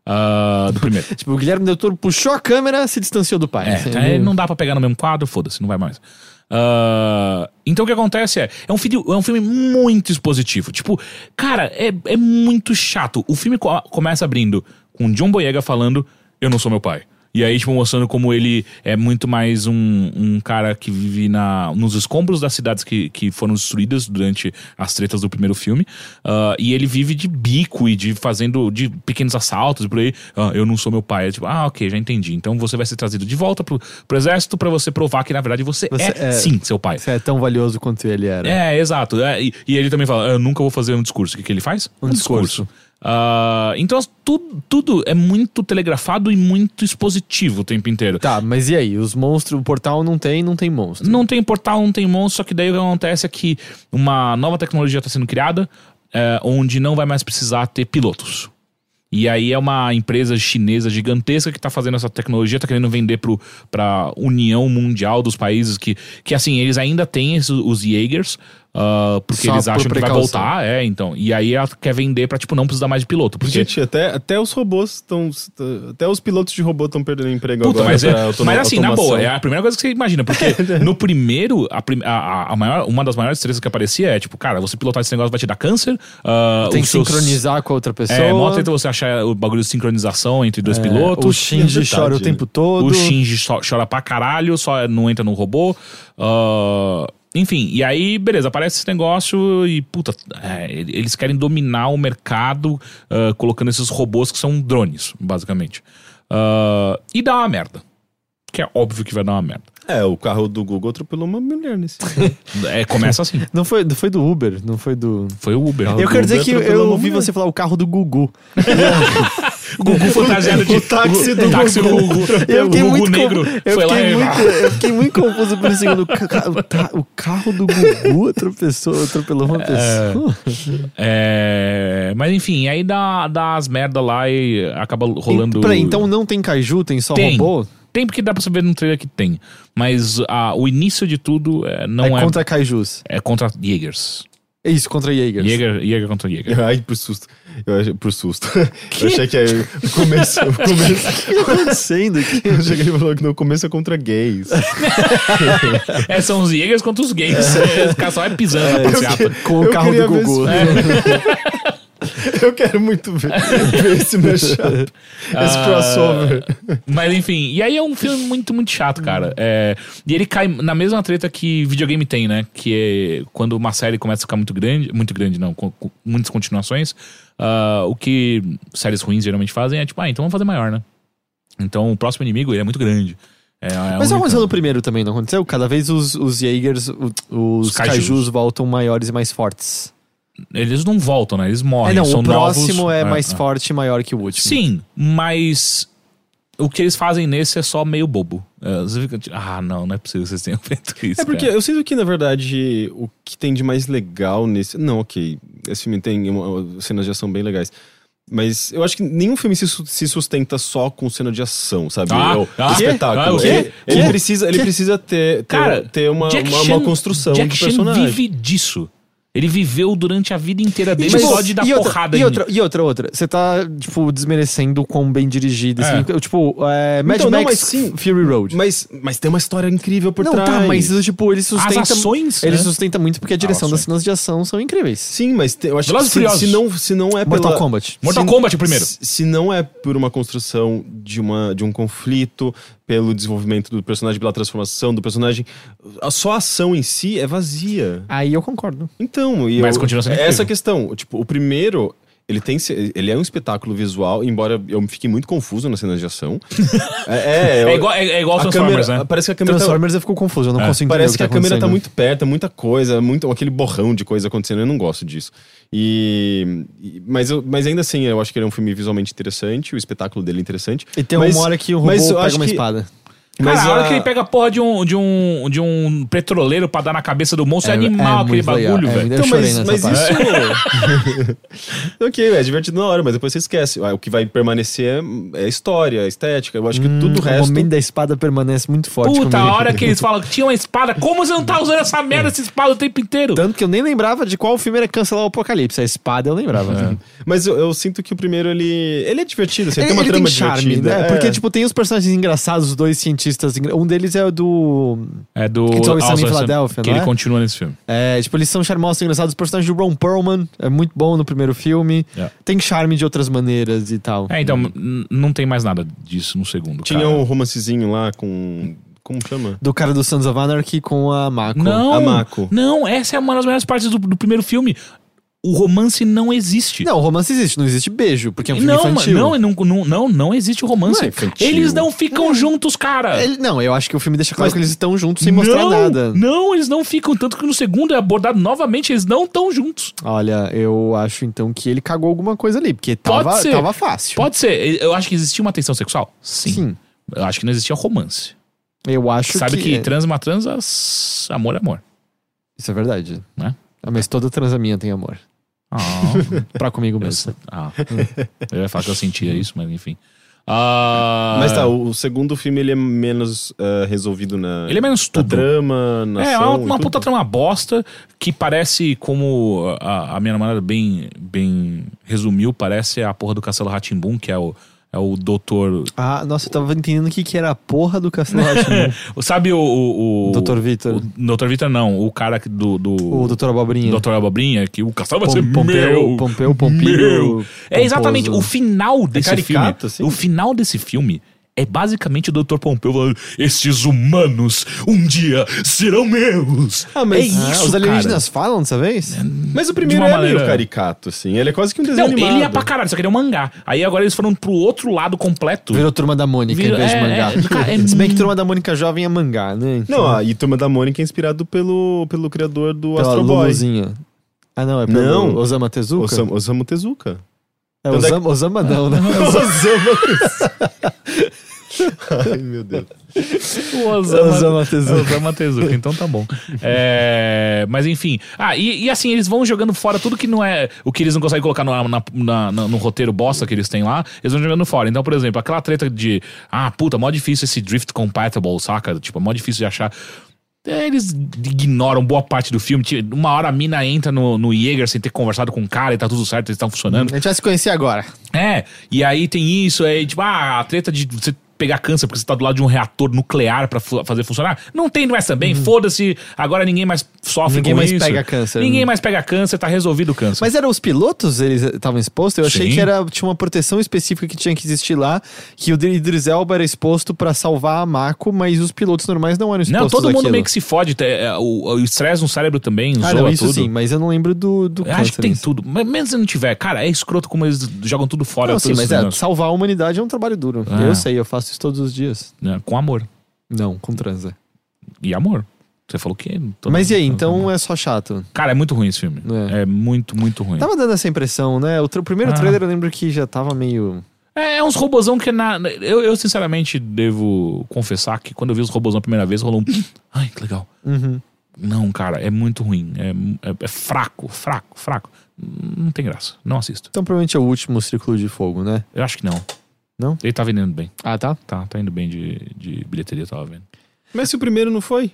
Ah, do primeiro. Tipo, o Guilherme Del Toro puxou a câmera se distanciou do pai. É, assim, é, não dá pra pegar no mesmo quadro, foda-se, não vai mais. Ah, então o que acontece é, é um, filme, é um filme muito expositivo. Tipo, cara, é, é muito chato. O filme co- começa abrindo com John Boyega falando, eu não sou meu pai. E aí, tipo, mostrando como ele é muito mais um, um cara que vive na, nos escombros das cidades que, que foram destruídas durante as tretas do primeiro filme. Ah, e ele vive de bico e de fazendo de pequenos assaltos e por aí. Ah, eu não sou meu pai. É tipo, ah, ok, já entendi. Então você vai ser trazido de volta pro, pro exército pra você provar que na verdade você, Você é, é- sim seu pai. Você é tão valioso quanto ele era. É, exato. É, e, e ele também fala: Eu nunca vou fazer um discurso. O que, que ele faz? Um discurso. Ah, então, tudo, tudo é muito telegrafado e muito expositivo o tempo inteiro. Tá, mas e aí? Os monstros, o portal não tem, não tem monstro. Não tem portal, não tem monstro, só que daí o que acontece é que uma nova tecnologia está sendo criada, é, onde não vai mais precisar ter pilotos. E aí é uma empresa chinesa gigantesca que tá fazendo essa tecnologia, tá querendo vender pro, pra União Mundial dos países que, que assim, eles ainda têm esses, os Jaegers, ah, porque Só eles por acham que vai voltar, é, então. E aí ela quer vender pra, tipo, não precisar mais de piloto. Porque Gente, até, até os robôs estão. Até os pilotos de robô estão perdendo emprego Puta, agora. mas, é, mas assim, na boa, é a primeira coisa que você imagina, porque no primeiro, a, a- a- maior, uma das maiores estrelas que aparecia é tipo, cara, você pilotar esse negócio vai te dar câncer. ah, Tem que seus- sincronizar com a outra pessoa. É, mó treta você achar o bagulho de sincronização entre dois É, pilotos. O Shinji Verdade. chora o tempo todo. O Shinji chora pra caralho, só não entra no robô. Ah, enfim, e aí, beleza, aparece esse negócio e, puta, é, eles querem dominar o mercado ah, colocando esses robôs que são drones, basicamente. Ah, e dá uma merda. Que é óbvio que vai dar uma merda. É, o carro do Google atropelou uma mulher nesse. É, começa assim. Não foi, foi do Uber, não foi do. Foi o Uber. Eu do quero dizer Uber que eu ouvi você falar o carro do Gugu. O Gugu fantasiado de. O táxi do o táxi do Gugu. Gugu. Eu o fiquei, Gugu muito, negro eu, lá fiquei e. muito, eu fiquei muito confuso por um segundo. O, o o carro do Gugu atropelou, atropelou uma pessoa. É, mas enfim, aí dá, dá as merda lá e acaba rolando. Peraí, então não tem kaiju, tem só Tem. robô? Tem porque dá pra saber no trailer que tem. Mas ah, o início de tudo é, não é, é, contra kaijus. é contra Jaegers. É isso, contra Jaegers. Jaeger, Jaeger contra Jaeger. Ai, por susto. Eu achei, por susto. Eu achei que aí, o começo. O começo O que tá acontecendo aqui? eu achei que ele falou que no começo é contra gays. É, são os Jaegers contra os gays. É, o cara só vai pisando na eu passeata. que- Com o carro do ver Gugu. Eu quero muito ver, ver esse mashup. Esse Ah, crossover. Mas enfim, e aí é um filme muito, muito chato, cara. É, e ele cai na mesma treta que videogame tem, né? Que é quando uma série começa a ficar muito grande, muito grande não, com, com muitas continuações, ah, o que séries ruins geralmente fazem é tipo, ah, então vamos fazer maior, né? Então o próximo inimigo ele é muito grande. É, é Mas aconteceu no primeiro também, não aconteceu? Cada vez os, os Jaegers, o- os, Os kaijus. kaijus. voltam maiores e mais fortes. Eles não voltam, né? Eles É, morrem. não, são o próximo novos. é mais é. forte e maior que o último. Sim, mas o que eles fazem nesse é só meio bobo. É, você fica tipo, ah, não, não é possível que vocês tenham feito isso. É porque cara. eu sinto que, na verdade, o que tem de mais legal nesse. Não, ok. Esse filme tem uma- cenas de ação bem legais. Mas eu acho que nenhum filme se, su- se sustenta só com cena de ação, sabe? Ah, É o ah, espetáculo. ah, o quê? ele, ele Quê? precisa, ele precisa ter, ter, Cara, ter uma, Jack uma, Chan- uma construção Jack de Chan personagem. vive disso. Ele viveu durante a vida inteira dele Tipo, só de dar e outra, porrada e em- outra, e outra, outra. Você tá, tipo, desmerecendo o quão bem dirigido. esse É. Tipo, é, Mad Então, não, Max mas sim. Fury Road. Mas, mas tem uma história incrível por não, trás. tá, mas tipo, ele sustenta. As ações, Ele né? sustenta muito porque a direção As das cenas de ação são incríveis. Sim, mas te- eu acho Velozes que se, se não, se não é Mortal pela... Kombat. Mortal se- Kombat primeiro. Se, se não é por uma construção de, uma, de um conflito, pelo desenvolvimento do personagem, pela transformação do personagem, a só a ação em si é vazia. Aí eu concordo. Então, e Mas eu- continua sendo é essa incrível. a questão. Tipo, o primeiro, ele tem ele é um espetáculo visual, embora eu me fique muito confuso nas cenas de ação. é, É eu- igual, é, é igual a Transformers, câmera, né? Parece que a câmera tá, Transformers eu fico confuso, eu não É. consigo entender Parece que a tá câmera tá muito perto, é muita coisa, muito aquele borrão de coisa acontecendo, eu não gosto disso. E, e- mas, eu- mas ainda assim, eu acho que ele é um filme visualmente interessante, o espetáculo dele é interessante. E tem mas, uma hora que o robô eu pega uma que- espada. Cara, Mas a hora a- que ele pega a porra de um, de um, de um petroleiro pra dar na cabeça do monstro é, É- animal é aquele bagulho, é velho. Então, mas, mas isso. ok, é divertido na hora, mas depois você esquece. Ah, O que vai permanecer é, é a história, a estética. Eu acho que tudo o O resto. momento da espada permanece muito forte Puta, a hora que eles falam que tinha uma espada, como você não tá usando essa merda, essa espada o tempo inteiro? Tanto que eu nem lembrava de qual filme era cancelar o Apocalipse. A espada eu lembrava. Mas eu, eu sinto que o primeiro ele, ele é divertido, assim, Ele, tem uma ele trama tem charme, divertida. né? É. Porque, tipo, tem os personagens engraçados, os dois cientistas. Engra- Um deles é o do. É do It's Always Sunny in Philadelphia, que não ele é? continua nesse filme. É, tipo, eles são charmosos, engraçados. O personagem do Ron Perlman é muito bom no primeiro filme. Yeah. Tem charme de outras maneiras e tal. É, então, não tem mais nada disso no segundo. Tinha cara. um romancezinho lá com. Como chama? Do cara do Sons of Anarchy com a Mako. Não, A Mako. não, essa é uma das melhores partes do, do primeiro filme. O romance não existe. Não, o romance existe, não existe beijo, porque é um filme não, infantil. não, não, não, não, não existe romance. Não é infantil. eles não ficam juntos, cara. Ele- não, eu acho que o filme deixa claro Mas- que eles estão juntos sem mostrar não, nada. Não, eles não ficam. Tanto que no segundo é abordado novamente, eles não estão juntos. Olha, eu acho então que ele cagou alguma coisa ali, porque tava, tava fácil. Pode ser. Eu acho que existia uma tensão sexual? Sim. Sim. Eu acho que não existia romance. Eu acho Sabe que, que. transa uma transa, amor é amor. Isso é verdade. Né? Ah, Mas toda transa minha tem amor. Ah, Pra comigo mesmo. ah, eu ia falar que eu sentia isso, mas enfim. Ah, Mas tá, o, o segundo filme ele é menos eh, resolvido na, Ele é menos na tudo. trama, na É, ação uma, e uma puta trama bosta que parece, como a, a minha namorada bem, bem resumiu, parece a porra do Castelo Ratimbum, que é o, é o doutor. Ah, nossa, eu tava entendendo o que, que era a porra do Castelo Rá-Tim-Bum. Sabe o. o, o Dr. Vitor. Dr. Vitor não, o cara do. do O Doutor Abobrinha. Doutor Abobrinha, que o castelo vai Pom- ser Pompeu, meu. Pompeu, Pompilho, meu. É exatamente o final desse caricato, filme. assim? O final desse filme é basicamente o Dr. Pompeu falando: estes humanos um dia serão meus. Ah, mas- é isso, Ah, os cara. alienígenas falam dessa vez? Mas o primeiro De é meio maneira- caricato, assim. Ele é quase que um desenho Não, animado. ele ia pra caralho, só queria um mangá. Aí agora eles foram pro outro lado completo. Virou Turma da Mônica Virou- em vez de é, mangá. é, cara, é Se bem que muito- Turma da Mônica jovem é mangá, né? Não, a e Turma da Mônica é inspirado pelo, pelo criador do Pela Astro Boy. Luluzinha. Ah, não, é pelo Não. Osama Tezuka? Osamu, Osamu Tezuka. É, Tanto é Osama, Osama não, né? Ai, meu Deus. O Osama, Osama Tezuka. Osama Tezuka, então tá bom. É, mas enfim. Ah, e, e assim, eles vão jogando fora tudo que não é o que eles não conseguem colocar no, na- na- no roteiro bosta que eles têm lá, eles vão jogando fora. Então, por exemplo, aquela treta de, ah, puta, mó difícil esse drift compatible, saca? Tipo, é mó difícil de achar. É, Eles ignoram boa parte do filme. Uma hora a mina entra no, no Jäger sem ter conversado com o cara e tá tudo certo, eles estão funcionando. A gente vai se conhecer agora. É, e aí tem isso, aí, tipo, ah, a treta de você pegar câncer porque você tá do lado de um reator nuclear pra fu- fazer funcionar. Não tem mais também, foda-se, agora ninguém mais sofre Uhum. Ninguém com mais isso. pega câncer. Ninguém mais pega câncer, tá resolvido o câncer. Mas eram os pilotos, eles estavam expostos? Eu achei Sim. que era, tinha uma proteção específica que tinha que existir lá, que o Idris Elba era exposto pra salvar a Mako, mas os pilotos normais não eram expostos não, todo mundo àquilo. meio que se fode. é, O estresse no cérebro também, Ah, não, isso tudo. sim, mas eu não lembro do, do Eu acho que tem tudo. Mas mesmo se não tiver, cara, é escroto como eles jogam tudo fora. Não, sim, mas é, salvar a humanidade é um trabalho duro. Ah. Eu sei, eu faço isso todos os dias. É, com amor. Não, com transa. E amor. Você falou que. Mas e aí, então é só chato. Cara, é muito ruim esse filme. É. É, muito, muito ruim. Tava dando essa impressão, né? O, tra- o primeiro Ah. trailer eu lembro que já tava meio. É, é uns robozão que na. Eu, eu sinceramente devo confessar que quando eu vi os robozão a primeira vez, rolou um. Ai, que legal. Uhum. Não, cara, é muito ruim. É, é- é fraco, fraco, fraco. Não tem graça. Não assisto. Então provavelmente é o último Círculo de Fogo, né? Eu acho que não. Não? Ele tá vendendo bem. Ah, tá? Tá, tá indo bem de, de bilheteria, eu tava vendo. Mas se o primeiro não foi?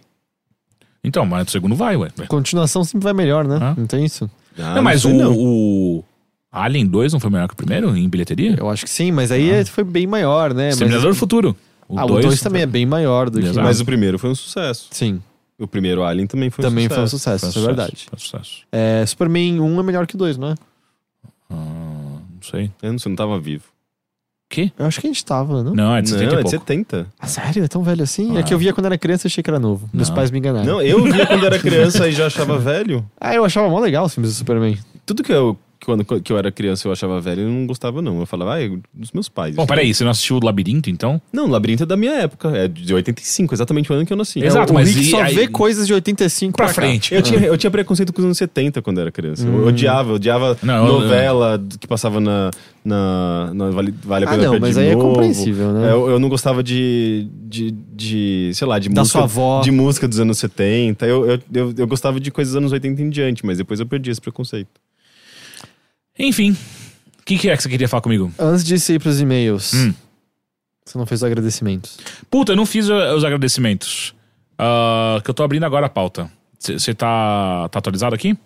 Então, mas o segundo vai, ué. Continuação sempre vai melhor, né? Ah. Não tem isso? Ah, não, mas o, sei não. o Alien 2 não foi melhor que o primeiro em bilheteria? Eu acho que sim, mas aí é- foi bem maior, né? Mas- Exterminador do Futuro. O ah, o 2 2 também é bem maior do que. Exato. Mas o primeiro foi um sucesso. Sim, O primeiro Alien também foi um também sucesso. foi um sucesso, Foi um isso é sucesso, verdade. Foi um sucesso. É, Superman 1 é melhor que o 2, não é? Ah, não sei. Eu não, você não tava vivo. Quê? Eu acho que a gente tava, não? Não, é de 70 não, é de pouco. 70. Ah, sério? É tão velho assim? É Ah. que eu via quando era criança e achei que era novo. Meus Não. pais me enganaram. Não, eu via quando era criança e já achava velho. Ah, eu achava mó legal os filmes do Superman. Tudo que eu, quando que eu era criança eu achava velho, eu não gostava não. Eu falava, ah, é dos meus pais. Bom, peraí, você não assistiu o Labirinto, então? Não, Labirinto é da minha época. É de 85, exatamente o ano que eu nasci. Exato, o mas Rick e só aí- vê coisas de 85 Pra pra, cá. frente. Eu tinha, eu tinha preconceito com os anos 70 quando era criança. Eu Hum. odiava, eu odiava Não, eu- novela que passava na, na, na Vale, vale a Ah, Pena não, Ver mas de aí é Novo. compreensível, né? Eu, eu não gostava de, de, de, sei lá, de Da música, sua avó. de música dos anos 70. Eu, eu, eu, eu gostava de coisas dos anos 80 em diante, mas depois eu perdi esse preconceito. Enfim. O que, que é que você queria falar comigo? Antes de ir pros e-mails, Hum. você não fez os agradecimentos. Puta, eu não fiz uh, os agradecimentos. Ah, que eu tô abrindo agora a pauta. Você tá, tá atualizado aqui?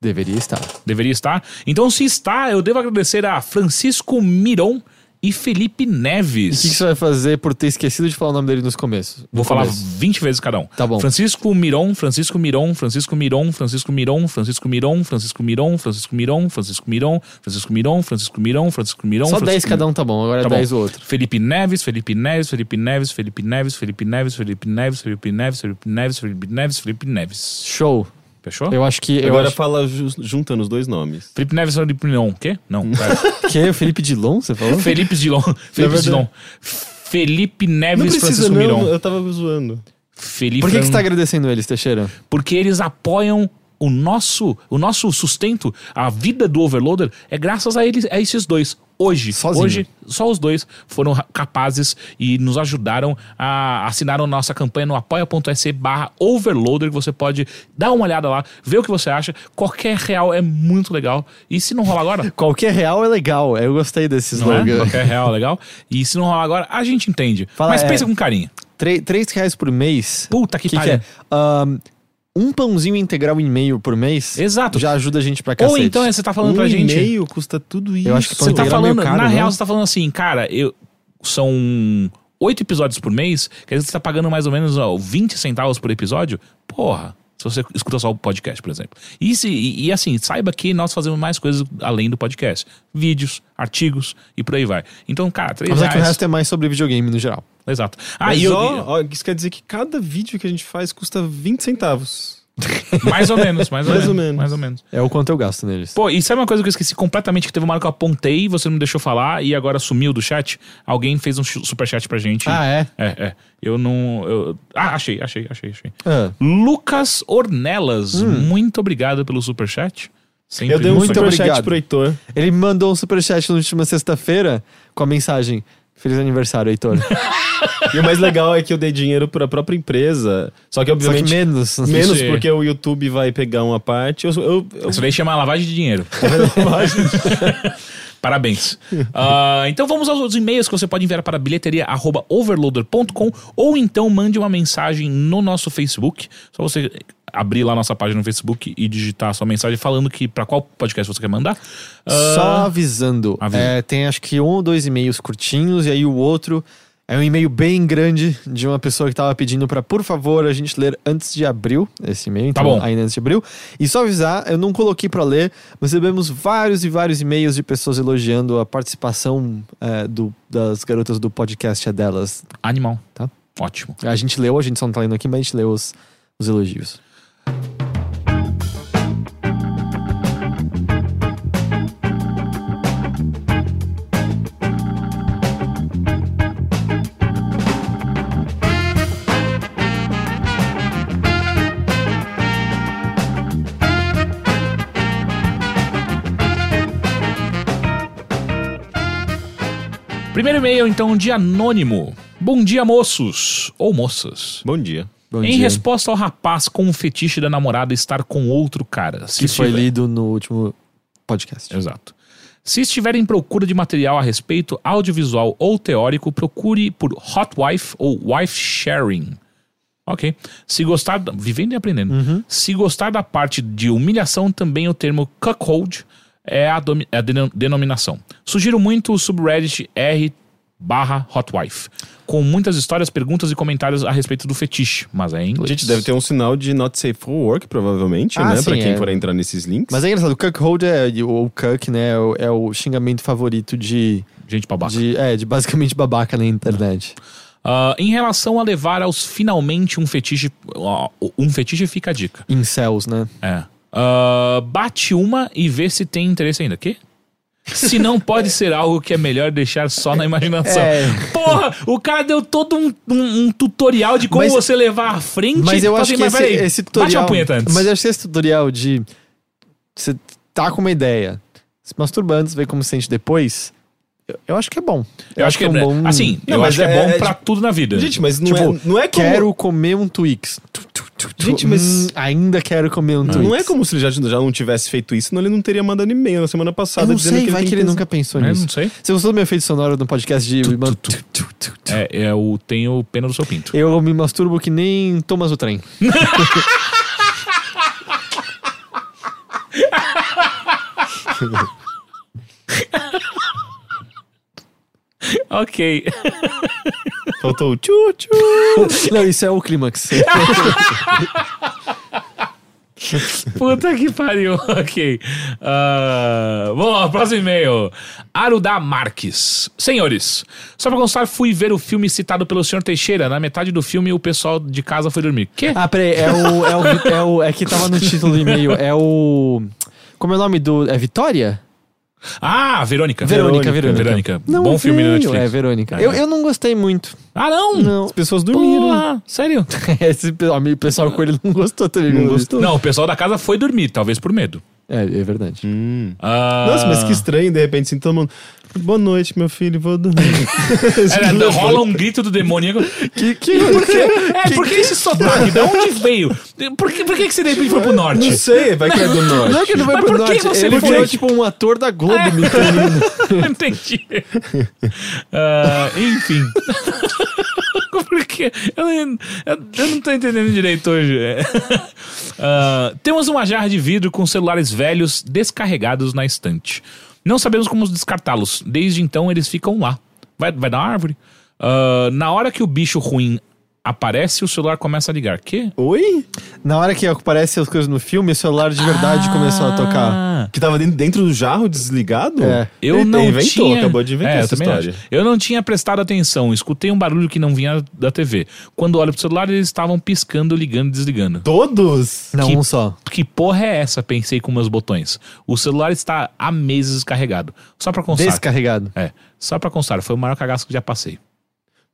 Deveria estar. Deveria estar. Então, se está, eu devo agradecer a Francisco Miron e Felipe E Neves. o que, que você vai fazer por ter esquecido de falar o nome dele nos começos? No Vou falar começo. 20 vezes cada um. Tá bom. Francisco Miron, Francisco Miron, Francisco Miron, Francisco Miron, Francisco Miron, Francisco Miron, Francisco Miron, Francisco Miron, Francisco Miron, Francisco Miron, Francisco Miron. Só Francisco 10 cada um tá bom, agora Tá é bom. 10 o outro. Felipe Neves, Felipe Neves, Felipe Neves, Felipe Neves, Felipe Neves, Felipe Neves, Felipe Neves, Felipe Neves, Felipe Neves, Felipe Neves. Show. Fechou? Eu acho que. Eu Agora acho fala ju- juntando os dois nomes. Felipe Neves, Felipe Miron. Quê? Não, pera. que é o Felipe Dilon, você falou? Felipe Dilon. Felipe Dilon. Felipe Não Neves, precisa Francisco não, Miron. eu tava zoando. Felipe Por que, que você tá agradecendo eles, Teixeira? Porque eles apoiam o nosso, o nosso sustento, a vida do Overloader, é graças a eles, a esses dois. Hoje. Sozinho. Hoje, só os dois foram ra- capazes e nos ajudaram a assinar a nossa campanha no apoia.se barra overloader, que você pode dar uma olhada lá, ver o que você acha. Qualquer real é muito legal. E se não rolar agora, Qualquer real é legal. Eu gostei desse é? slogan. Qualquer real é legal. E se não rolar agora, a gente entende. Fala, Mas é. pensa com carinho. Três, três reais por mês. Puta que, que, que pariu. é? Ahn, um pãozinho integral e meio por mês. Exato. Já ajuda a gente pra Ou cacete. então você tá falando um pra gente. e-mail custa tudo isso. Eu acho que pão Você tá integral é meio falando, caro, na né? real, você tá falando assim, cara, eu são oito episódios por mês, quer dizer que você tá pagando mais ou menos ó, 20 centavos por episódio. Porra. Se você escuta só o podcast, por exemplo. E, se, e, e assim, saiba que nós fazemos mais coisas além do podcast. Vídeos, artigos e por aí vai. Então, cara, três Apesar que o reais. resto é mais sobre videogame no geral. Exato. Ah, Mas e eu, ó, isso quer dizer que cada vídeo que a gente faz custa 20 centavos. mais ou menos, mais ou, Mais ou menos, menos. Mais ou menos. É o quanto eu gasto neles. Pô, e sabe uma coisa que eu esqueci completamente? Que teve uma hora que eu apontei, você não me deixou falar e agora sumiu do chat? Alguém fez um superchat pra gente. ah, é? É, é. Eu não. eu- Ah, achei, achei, achei, achei. Ah, Lucas Ornelas, muito obrigado pelo superchat. Sempre Eu dei um Muito superchat obrigado. pro Heitor. ele me mandou um superchat na última sexta-feira com a mensagem: Feliz aniversário, Heitor. E o mais legal é que eu dei dinheiro pra própria empresa. Só que, Só que obviamente, menos. menos é- porque o YouTube vai pegar uma parte. Eu, eu, eu- Isso daí chama lavagem de dinheiro. Parabéns. Ah, então vamos aos e-mails que você pode enviar para bilheteria.overloader.com ou então mande uma mensagem no nosso Facebook. Só você abrir lá nossa página no Facebook e digitar a sua mensagem falando que para qual podcast você quer mandar. Ah, Só avisando. avisa. é, tem acho que um ou dois e-mails curtinhos, e aí o outro é um e-mail bem grande de uma pessoa que tava pedindo pra, por favor, a gente ler antes de abril esse e-mail. Tá Então, bom. ainda antes de abril. E só avisar, eu não coloquei pra ler, mas recebemos vários e vários e-mails de pessoas elogiando a participação é, do, das garotas do podcast é delas. Animal. Tá. Ótimo. A gente leu, a gente só não tá lendo aqui, mas a gente leu os, os elogios. E-mail, então, de Anônimo. Bom dia, moços. Ou moças. Bom dia. Bom em dia. resposta ao rapaz com o fetiche da namorada estar com outro cara. Se Que foi estiver- lido no último podcast. Exato. Se estiver em procura de material a respeito audiovisual ou teórico, procure por Hot Wife ou Wife Sharing. Ok. Se gostar. da- Vivendo e aprendendo. Se gostar da parte de humilhação, também o termo cuckold é a, domi- é a deno- denominação. Sugiro muito o subreddit r barra hotwife, com muitas histórias, perguntas e comentários a respeito do fetiche, mas é em A inglês. gente deve ter um sinal de not safe for work, provavelmente, Ah, né? sim, pra quem é. for entrar nesses links. Mas é engraçado, o cuckold é, ou cuck, né, é o, é o xingamento favorito de, Gente babaca. de, é, de basicamente babaca na internet. Ah, em relação a levar aos finalmente um fetiche. ó, um fetiche fica a dica. Incels, né? É. Ah, bate uma e vê se tem interesse ainda. Quê? Se não pode ser algo que é melhor deixar só na imaginação. É. Porra, o cara deu todo um, um- um tutorial de como Mas- você levar à frente. Mas eu acho assim, que esse, peraí, esse Bate uma tutorial. Mas eu acho que esse tutorial de. Você tá com uma ideia, se masturbando, ver como se sente depois. Eu, eu acho que é bom. eu acho que é, um bom. Assim, Não, eu mas acho que é, é- bom é pra tipo- tudo na vida. Gente, mas não, Tipo, é, não é como... Quero comer um Twix. Tu, tu, tu, tu. Gente, mas- Hum, ainda quero comer um Twix. Não é como se ele já, já não tivesse feito isso, senão ele não teria mandado e-mail na semana Eu passada não dizendo sei, que vai ele que ele nunca pensou Eu nisso. não sei. Você gostou do meu efeito sonoro no podcast de. Tu, tu, tu, tu. É, é o tenho pena do seu pinto. Eu me masturbo que nem Thomas o Trem. ok. Faltou o tchu, tchu. Não, isso é o clímax. Puta que pariu. Ok. Ah, vamos lá, próximo e-mail. Arudá Marques. Senhores, só pra constar, fui ver o filme citado pelo senhor Teixeira. Na metade do filme, o pessoal de casa foi dormir. Quê? ah, peraí, é o, é o. É o. É que tava no título do e-mail. É o. Como é o nome do. É Vitória? Ah, Verônica. Verônica, Verônica. Verônica. Não, Bom filme na feio, Netflix. É, Verônica. É. Eu, eu não gostei muito. Ah, não? Não. As pessoas dormiram. Porra, sério? Esse amigo pessoal com ele não gostou também. Não pelo gostou? Não, o pessoal da casa foi dormir, talvez por medo. É, é verdade. Hum. Ah, Nossa, mas que estranho, de repente, assim, todo mundo. Boa noite, meu filho, vou dormir. Era, rola um grito do demoníaco. Que, que, Por quê? É, por que esse sotaque? De onde veio? Por que, por que, que você de repente foi pro norte? Não sei, vai que é do norte. Não é que ele vai Mas pro por que norte, você ele foi? virou tipo um ator da Globo me treinando. Entendi. Ah, enfim. Porque eu, não- eu não tô entendendo direito hoje. Ah, temos uma jarra de vidro com celulares velhos descarregados na estante. Não sabemos como descartá-los. Desde então eles ficam lá. Vai, vai dar árvore. Ah, na hora que o bicho ruim aparece, o celular começa a ligar. Que? Oi? Na hora que aparecem as coisas no filme, o celular de verdade começou a tocar. Ah. Que tava dentro, dentro do jarro desligado? É. Eu Ele não inventou, tinha... acabou de inventar É, eu essa história. acho. Eu não tinha prestado atenção. Escutei um barulho que não vinha da TV. Quando olho pro celular, eles estavam piscando, ligando e desligando. Todos? Não, Que- um só. Que porra é essa? Pensei com meus botões. O celular está há meses descarregado. Só pra constar. Descarregado. É, só pra constar. Foi o maior cagaço que já passei.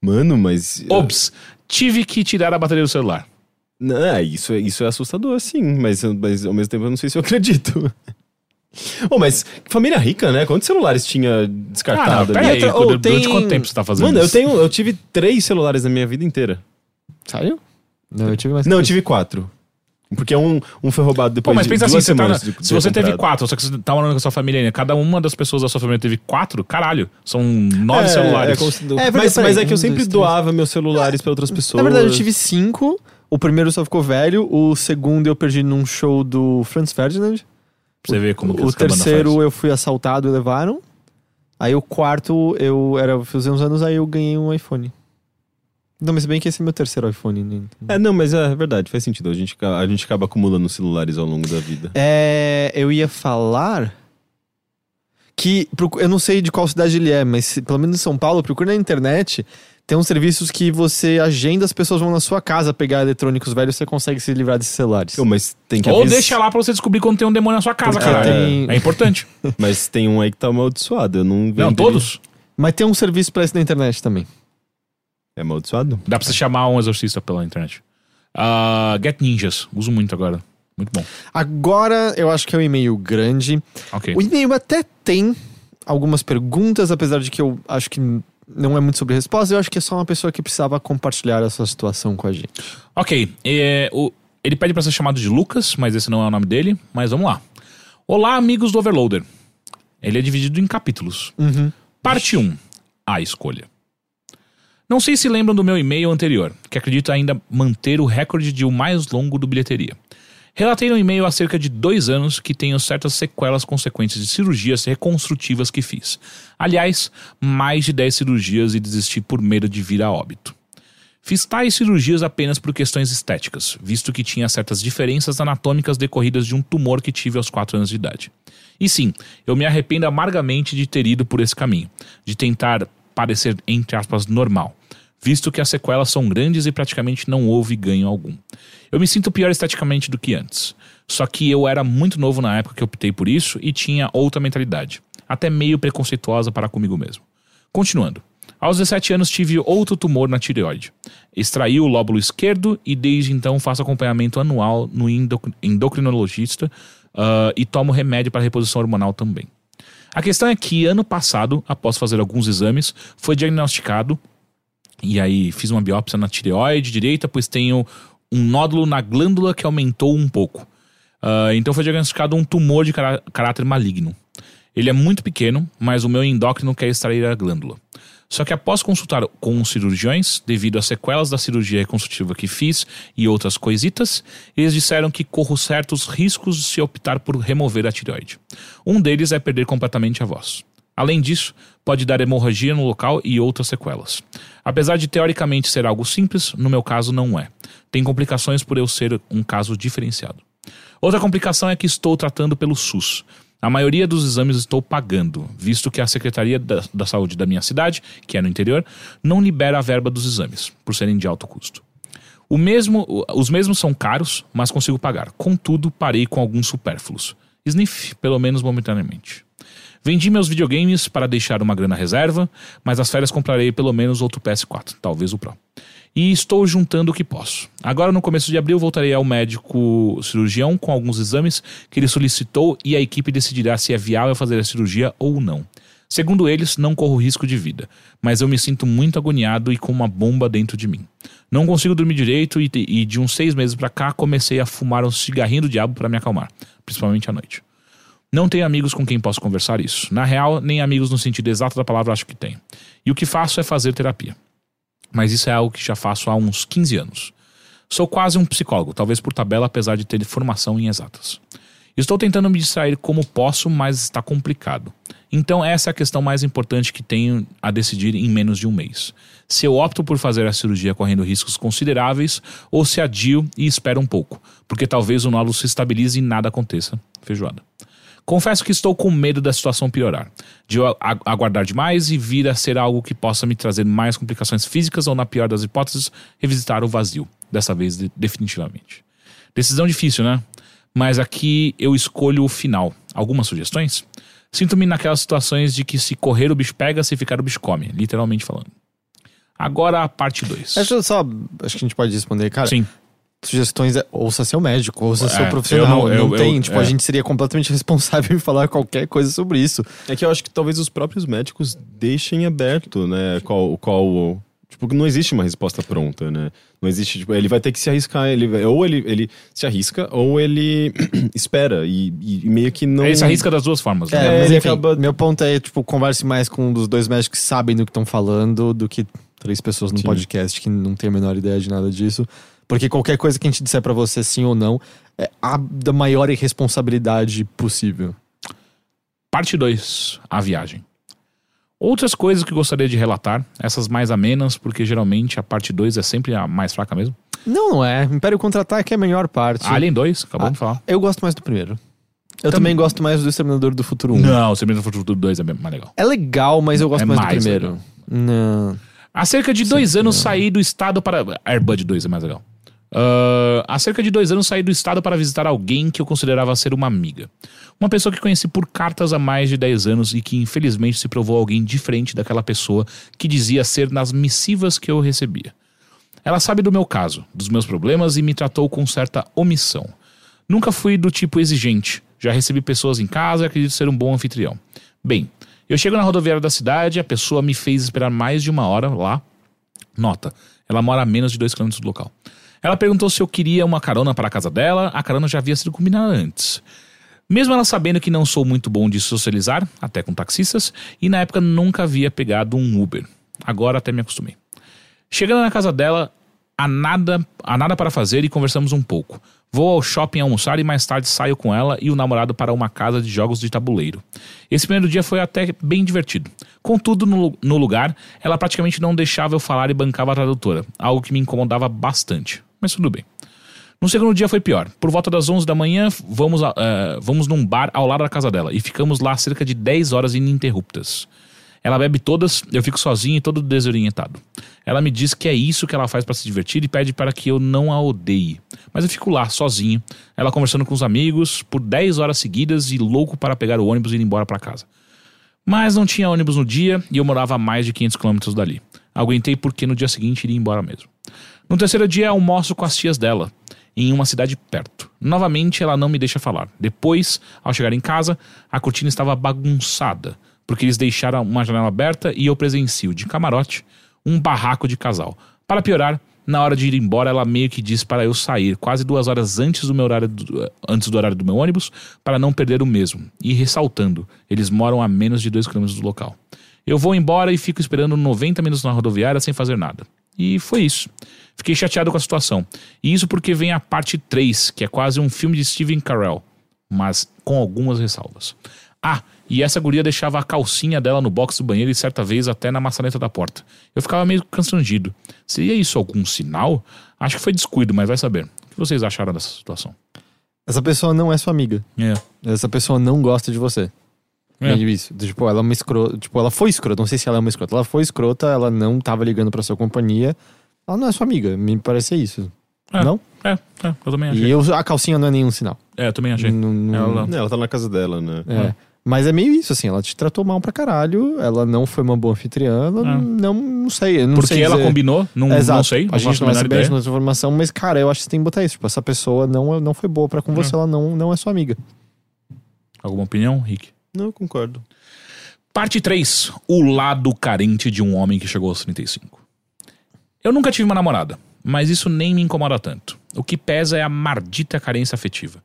Mano, mas. Ops, tive que tirar a bateria do celular. Não, é, isso, é- isso é assustador, sim, mas, mas ao mesmo tempo eu não sei se eu acredito. Oh, mas família rica, né? Quantos celulares tinha Ah, não, descartado pera aí. outra- ou Durante tem- quanto tempo você tá fazendo Mano, eu isso? tenho, eu tive três celulares na minha vida inteira. Saiu? Não, eu tive mais Não, eu tive quatro. Porque um, um foi roubado Pô, depois mas de pensa assim, duas você tá na- semanas. de- se de você teve comprado. quatro, só que você tá morando com a sua família ainda, cada uma das pessoas da sua família teve quatro, caralho, são nove É, celulares. é se- verdade, mas, mas é que eu um, sempre dois, três. doava meus celulares pra outras pessoas. Na verdade, eu tive cinco. O primeiro só ficou velho. O segundo eu perdi num show do Franz Ferdinand. Pra você ver como que o terceiro faz. eu fui assaltado e levaram. Aí o quarto eu era fazia uns anos aí eu ganhei um iPhone. Não, mas bem que esse é meu terceiro iPhone. Né? É, não, mas é verdade, faz sentido. A gente, a gente acaba acumulando celulares ao longo da vida. É, eu ia falar que eu não sei de qual cidade ele é, mas se- pelo menos em São Paulo, procura na internet. Tem uns serviços que você agenda, as pessoas vão na sua casa pegar eletrônicos velhos, você consegue se livrar desses celulares. Pô, mas tem que Ou avis- deixa lá pra você descobrir quando tem um demônio na sua casa, Porque cara. tem- É importante. Mas tem um aí que tá amaldiçoado. Eu não Não, todos. Mas tem um serviço pra isso na internet também. É amaldiçoado? Dá pra você chamar um exorcista pela internet. Ah, Get Ninjas, uso muito agora. Muito bom. Agora eu acho que é um e-mail grande. Ok. O e-mail até tem algumas perguntas, apesar de que eu acho que não é muito sobre resposta. Eu acho que é só uma pessoa que precisava compartilhar essa situação com a gente. Ok. é, o- ele pede pra ser chamado de Lucas, mas esse não é o nome dele. Mas vamos lá. Olá, amigos do Overloader. Ele é dividido em capítulos. Parte 1. A escolha. Não sei se lembram do meu e-mail anterior, que acredito ainda manter o recorde de o mais longo do bilheteria. Relatei no e-mail há cerca de dois anos que tenho certas sequelas consequentes de cirurgias reconstrutivas que fiz. Aliás, mais de 10 cirurgias e desisti por medo de vir a óbito. Fiz tais cirurgias apenas por questões estéticas, visto que tinha certas diferenças anatômicas decorridas de um tumor que tive aos 4 anos de idade. E sim, eu me arrependo amargamente de ter ido por esse caminho, de tentar parecer, entre aspas, normal, visto que as sequelas são grandes e praticamente não houve ganho algum. Eu me sinto pior esteticamente do que antes. Só que eu era muito novo na época que optei por isso e tinha outra mentalidade, até meio preconceituosa para comigo mesmo. Continuando. Aos 17 anos tive outro tumor na tireoide. Extraí o lóbulo esquerdo e desde então faço acompanhamento anual no endoc- endocrinologista ah, e tomo remédio para reposição hormonal também. A questão é que ano passado, após fazer alguns exames, foi diagnosticado e aí fiz uma biópsia na tireoide direita, pois tenho um nódulo na glândula que aumentou um pouco. Ah, então foi diagnosticado um tumor de cará- caráter maligno. Ele é muito pequeno, mas o meu endócrino quer extrair a glândula. Só que após consultar com os cirurgiões, devido às sequelas da cirurgia reconstrutiva que fiz e outras coisitas, eles disseram que corro certos riscos se optar por remover a tireoide. Um deles é perder completamente a voz. Além disso, pode dar hemorragia no local e outras sequelas. Apesar de teoricamente ser algo simples, no meu caso não é. Tem complicações por eu ser um caso diferenciado. Outra complicação é que estou tratando pelo SUS. A maioria dos exames estou pagando, visto que a Secretaria da, da Saúde da minha cidade, que é no interior, não libera a verba dos exames, por serem de alto custo. O mesmo, os mesmos são caros, mas consigo pagar. Contudo, parei com alguns supérfluos. Sniff, pelo menos momentaneamente. Vendi meus videogames para deixar uma grana reserva, mas as férias comprarei pelo menos outro PS4, talvez o Pro. E estou juntando o que posso. Agora, no começo de abril, voltarei ao médico cirurgião com alguns exames que ele solicitou e a equipe decidirá se é viável fazer a cirurgia ou não. Segundo eles, não corro risco de vida, mas eu me sinto muito agoniado e com uma bomba dentro de mim. Não consigo dormir direito e, e de uns seis meses pra cá comecei a fumar um cigarrinho do diabo para me acalmar, principalmente à noite. Não tenho amigos com quem posso conversar isso. Na real, nem amigos no sentido exato da palavra acho que tenho. E o que faço é fazer terapia. Mas isso é algo que já faço há uns 15 anos. Sou quase um psicólogo, talvez por tabela, apesar de ter formação em exatas. Estou tentando me distrair como posso, mas está complicado. Então, essa é a questão mais importante que tenho a decidir em menos de um mês. Se eu opto por fazer a cirurgia correndo riscos consideráveis ou se adio e espero um pouco, porque talvez o nódulo se estabilize e nada aconteça. Feijoada. Confesso que estou com medo da situação piorar, de eu aguardar demais e vir a ser algo que possa me trazer mais complicações físicas ou, na pior das hipóteses, revisitar o vazio, dessa vez definitivamente. Decisão difícil, né? Mas aqui eu escolho o final. Algumas sugestões? Sinto-me naquelas situações de que se correr o bicho pega, se ficar o bicho come, literalmente falando. Agora a parte 2. Acho só, acho que a gente pode responder, cara. Sim. Sugestões é ouça seu médico, ouça É, seu eu profissional. não- Não, eu- tem, eu- tipo, é. a gente seria completamente responsável em falar qualquer coisa sobre isso. É que eu acho que talvez os próprios médicos deixem aberto, né? Qual, qual. Tipo, não existe uma resposta pronta, né? Não existe, tipo, ele vai ter que se arriscar. Ele, vai- ou ele, ele se arrisca, ou ele espera. E, e meio que não. Ele se arrisca das duas formas. É, né? É, mas ele enfim, acaba- meu ponto é, tipo, converse mais com um dos dois médicos que sabem do que estão falando do que três pessoas no Sim. podcast que não tem a menor ideia de nada disso. Porque qualquer coisa que a gente disser pra você sim ou não é a da maior irresponsabilidade possível. Parte 2, a viagem. Outras coisas que gostaria de relatar, essas mais amenas, porque geralmente a parte 2 é sempre a mais fraca mesmo. Não, não é. Império Contra-Ataque é a melhor parte. Alien 2, acabamos Ah, de falar. Eu gosto mais do primeiro. Eu Tam- também gosto mais do Exterminador do Futuro 1. Não, o Terminator Futuro 2 é mais legal. É legal, mas eu gosto É mais, mais do primeiro. Não. Há cerca de dois anos saí do estado para. Airbud 2 é mais legal. Ah, há cerca de dois anos saí do estado para visitar alguém que eu considerava ser uma amiga. Uma pessoa que conheci por cartas há mais de 10 anos e que infelizmente se provou alguém diferente daquela pessoa que dizia ser nas missivas que eu recebia. Ela sabe do meu caso, dos meus problemas e me tratou com certa omissão. Nunca fui do tipo exigente. Já recebi pessoas em casa e acredito ser um bom anfitrião. Bem, eu chego na rodoviária da cidade, a pessoa me fez esperar mais de uma hora lá. Nota, ela mora a menos de 2 km do local. Ela perguntou se eu queria uma carona para a casa dela, a carona já havia sido combinada antes. Mesmo ela sabendo que não sou muito bom de socializar, até com taxistas, e na época nunca havia pegado um Uber. Agora até me acostumei. Chegando na casa dela, há nada, há nada para fazer e conversamos um pouco. Vou ao shopping almoçar e mais tarde saio com ela e o namorado para uma casa de jogos de tabuleiro. Esse primeiro dia foi até bem divertido. Contudo, no, no lugar, ela praticamente não deixava eu falar e bancava a tradutora, algo que me incomodava bastante. Mas tudo bem. No segundo dia foi pior. Por volta das 11 da manhã, vamos, eh, vamos num bar ao lado da casa dela e ficamos lá cerca de 10 horas ininterruptas. Ela bebe todas, eu fico sozinho e todo desorientado. Ela me diz que é isso que ela faz para se divertir e pede para que eu não a odeie. Mas eu fico lá, sozinho, ela conversando com os amigos por 10 horas seguidas e louco para pegar o ônibus e ir embora para casa. Mas não tinha ônibus no dia e eu morava a mais de 500 quilômetros dali. Aguentei porque no dia seguinte iria embora mesmo. No terceiro dia, almoço com as tias dela, em uma cidade perto. Novamente, ela não me deixa falar. Depois, ao chegar em casa, a cortina estava bagunçada, porque eles deixaram uma janela aberta e eu presencio, de camarote, um barraco de casal. Para piorar, na hora de ir embora, ela meio que disse para eu sair quase duas horas antes do meu horário do, antes do horário do meu ônibus, para não perder o mesmo. E ressaltando, eles moram a menos de dois quilômetros do local. Eu vou embora e fico esperando 90 minutos na rodoviária sem fazer nada. E foi isso. Fiquei chateado com a situação. E isso porque vem a parte 3, que é quase um filme de Steven Carell, mas com algumas ressalvas. Ah, e essa guria deixava a calcinha dela no box do banheiro e certa vez até na maçaneta da porta. Eu ficava meio constrangido. Seria isso algum sinal? Acho que foi descuido, mas vai saber. O que vocês acharam dessa situação? Essa pessoa não é sua amiga. É. Essa pessoa não gosta de você. É. Isso. Tipo, ela é uma escrota. Tipo, ela foi escrota. Não sei se ela é uma escrota. Ela foi escrota, ela não tava ligando pra sua companhia. Ela não é sua amiga. Me parece isso. É. Não? É, é, eu também achei. E eu, a calcinha não é nenhum sinal. É, eu também achei. Não- não- Ela- Não, ela tá na casa dela, né? É. Mas é meio isso, assim, ela te tratou mal pra caralho, ela não foi uma boa anfitriã, ela Ah. não, não sei. Não Porque sei ela dizer- combinou? Não, Exato. não sei. A gente não vai saber ideia. essa informação, mas, cara, eu acho que você tem que botar isso. Tipo, essa pessoa não, não foi boa pra com você, ela não, não é sua amiga. Alguma opinião, Rick? Não, eu concordo. Parte 3. O lado carente de um homem que chegou aos 35. Eu nunca tive uma namorada, mas isso nem me incomoda tanto. O que pesa é a maldita carência afetiva.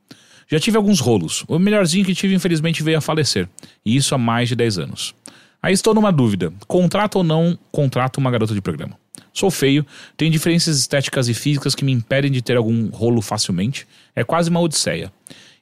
Já tive alguns rolos. O melhorzinho que tive, infelizmente, veio a falecer. E isso há mais de 10 anos. Aí estou numa dúvida: contrato ou não contrato uma garota de programa? Sou feio, tenho diferenças estéticas e físicas que me impedem de ter algum rolo facilmente. É quase uma odisseia.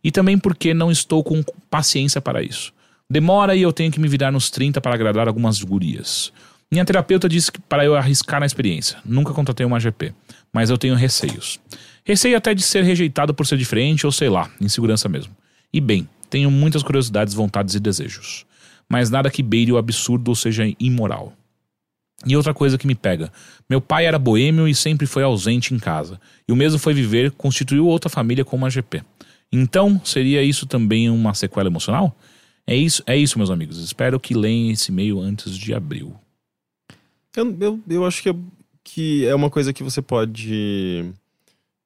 E também porque não estou com paciência para isso. Demora e eu tenho que me virar nos 30 para agradar algumas gurias. Minha terapeuta disse que para eu arriscar na experiência. Nunca contratei uma GP, mas eu tenho receios. Receio até de ser rejeitado por ser diferente ou sei lá, insegurança mesmo. E bem, tenho muitas curiosidades, vontades e desejos. Mas nada que beire o absurdo ou seja imoral. E outra coisa que me pega: meu pai era boêmio e sempre foi ausente em casa. E o mesmo foi viver, constituiu outra família com uma GP. Então, seria isso também uma sequela emocional? É isso, é isso, meus amigos. Espero que leiam esse e-mail antes de abril. Eu, eu, eu acho que é, que é uma coisa que você pode.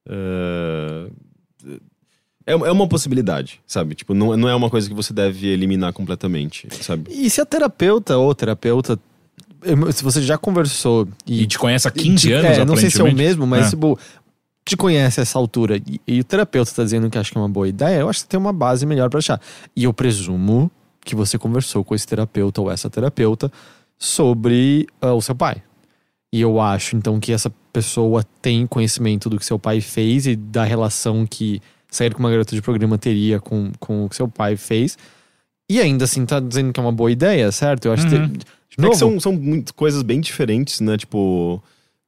eh, É, é uma possibilidade, sabe? Tipo, não, não é uma coisa que você deve eliminar completamente, sabe? E se a terapeuta ou terapeuta, se você já conversou E e. te conhece há 15 te- anos, é, não sei se é o mesmo, mas É. tipo, te conhece a essa altura e, e o terapeuta tá dizendo que acha que é uma boa ideia, eu acho que você tem uma base melhor pra achar. E eu presumo que você conversou com esse terapeuta ou essa terapeuta sobre ah, o seu pai. E eu acho, então, que essa pessoa tem conhecimento do que seu pai fez e da relação que sair com uma garota de programa teria com, com o que seu pai fez. E ainda assim tá dizendo que é uma boa ideia, certo? Eu acho Uhum. que. De É novo, que são, são muito, coisas bem diferentes, né? Tipo.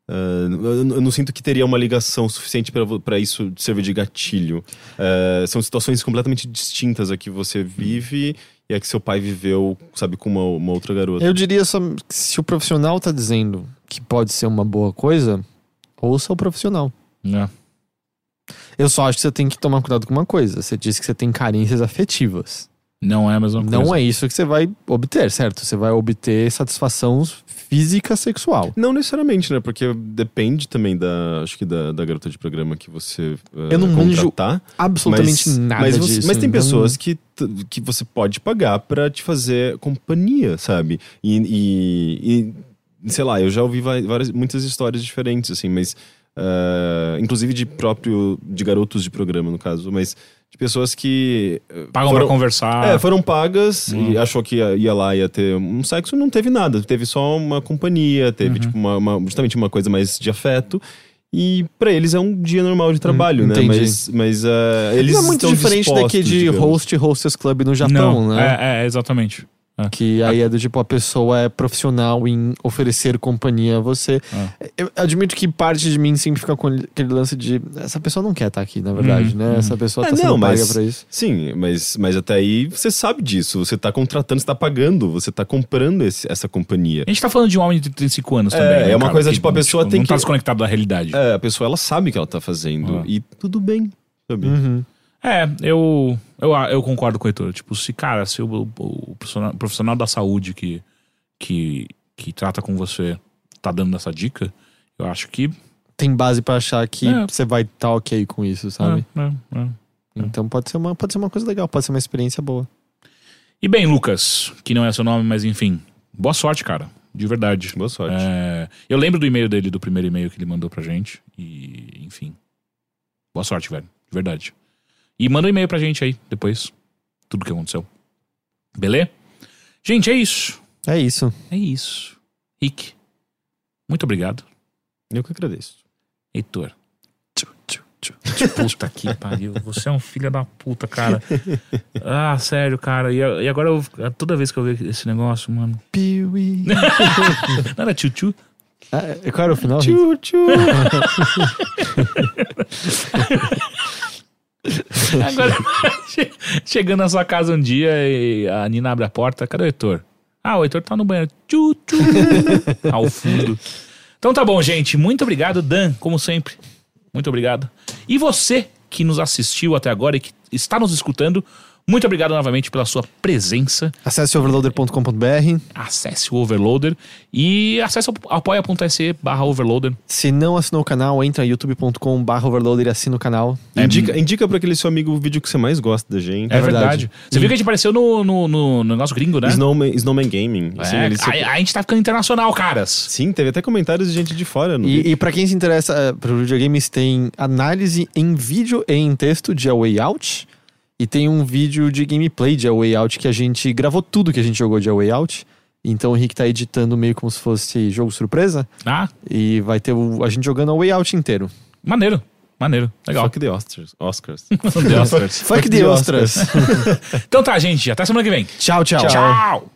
ah, eu, eu não sinto que teria uma ligação suficiente pra isso servir de gatilho. Ah, são situações completamente distintas a que você vive e a que seu pai viveu, sabe, com uma, uma outra garota. Eu diria só que se o profissional tá dizendo que pode ser uma boa coisa, ouça o profissional. É. Eu só acho que você tem que tomar cuidado com uma coisa. Você disse que você tem carências afetivas. Não é a mesma coisa. Não é isso que você vai obter, certo? Você vai obter satisfação física sexual. Não necessariamente, né? Porque depende também da, acho que da, da garota de programa que você uh, Eu não manjo. Absolutamente mas, nada mas, você- disso. mas tem então- pessoas que, que você pode pagar pra te fazer companhia, sabe? E, e- e, sei lá, eu já ouvi vai- várias, muitas histórias diferentes, assim, mas. ah, inclusive de próprio. de garotos de programa, no caso, mas de pessoas que. eh, Pagam foram- pra conversar. é, foram pagas Hum. e achou que ia, ia lá ia ter um sexo, não teve nada. Teve só uma companhia, teve Uhum. tipo uma, uma- justamente uma coisa mais de afeto. E pra eles é um dia normal de trabalho, né? entendi. Mas, mas ah, eles Não é muito estão diferente daqui de digamos. host e hostess club no Japão, Não, né? é, é, exatamente. Que aí é do tipo, a pessoa é profissional em oferecer companhia a você. Ah. Eu admito que parte de mim sempre fica com aquele lance de. Essa pessoa não quer estar aqui, na verdade, Uhum, né? uhum. Essa pessoa É, tá sendo não, paga mas- pra isso. Sim, mas, mas até aí você sabe disso. Você tá contratando, você tá pagando, você tá comprando esse- essa companhia. A gente tá falando de um homem de 35 anos É, também. né, é uma cara, coisa, que, tipo, a pessoa tem não tá que- desconectado da realidade. É, a pessoa ela sabe o que ela tá fazendo. Ah. E tudo bem, sabe? Uhum. É, eu, eu, eu concordo com o Heitor. Tipo, se, cara, se o, o- o profissional, profissional da saúde que, que, que trata com você tá dando essa dica, eu acho que. Tem base pra achar que É. você vai estar ok com isso, sabe? é, é, é. Então pode ser, uma, pode ser uma coisa legal, pode ser uma experiência boa. E bem, Lucas, que não é seu nome, mas enfim. Boa sorte, cara. De verdade. Boa sorte. É, eu lembro do e-mail dele, do primeiro e-mail que ele mandou pra gente. E, enfim. Boa sorte, velho. De verdade. E manda um e-mail pra gente aí, depois. Tudo que aconteceu. Beleza? Gente, é isso. É isso. É isso. Rick, muito obrigado. Eu que agradeço. Heitor. Puta que pariu. Você é um filho da puta, cara. Ah, sério, cara. E, e agora, eu, toda vez que eu ver esse negócio, mano. Piuí. Não era tchu-tchu? ah, qual era o final? Tchu, tchu. Agora, che- chegando na sua casa um dia e a Nina abre a porta, cadê o Heitor? Ah, o Heitor tá no banheiro. Tchu, tchu. Ao fundo. Então tá bom, gente. Muito obrigado, Dan, como sempre. Muito obrigado. E você que nos assistiu até agora e que está nos escutando, Muito obrigado novamente pela sua presença. Acesse overloader.com.br. Acesse o Overloader e acesse o apoia.se barra Overloader. Se não assinou o canal, entra em youtube.com.br overloader e assina o canal. Indica, indica pra aquele seu amigo o vídeo que você mais gosta da gente. É, verdade. verdade. Você viu que a gente apareceu no, no, no negócio gringo, né? Snowman, Snowman Gaming. Assim, É, ele se- a, a gente tá ficando internacional, caras. Sim, teve até comentários de gente de fora. No. E, e para quem se interessa uh, por videogames, tem análise em vídeo e em texto de A Way Out. E tem um vídeo de gameplay de A Way Out que a gente gravou tudo que a gente jogou de A Way Out. Então o Henrique tá editando meio como se fosse jogo surpresa. Ah, E vai ter o- a gente jogando A Way Out inteiro. maneiro. Maneiro. Legal. Fuck the Oscars. Oscars. The Oscars. Fuck the the ostras. então tá, gente. Até semana que vem. tchau, tchau. Tchau.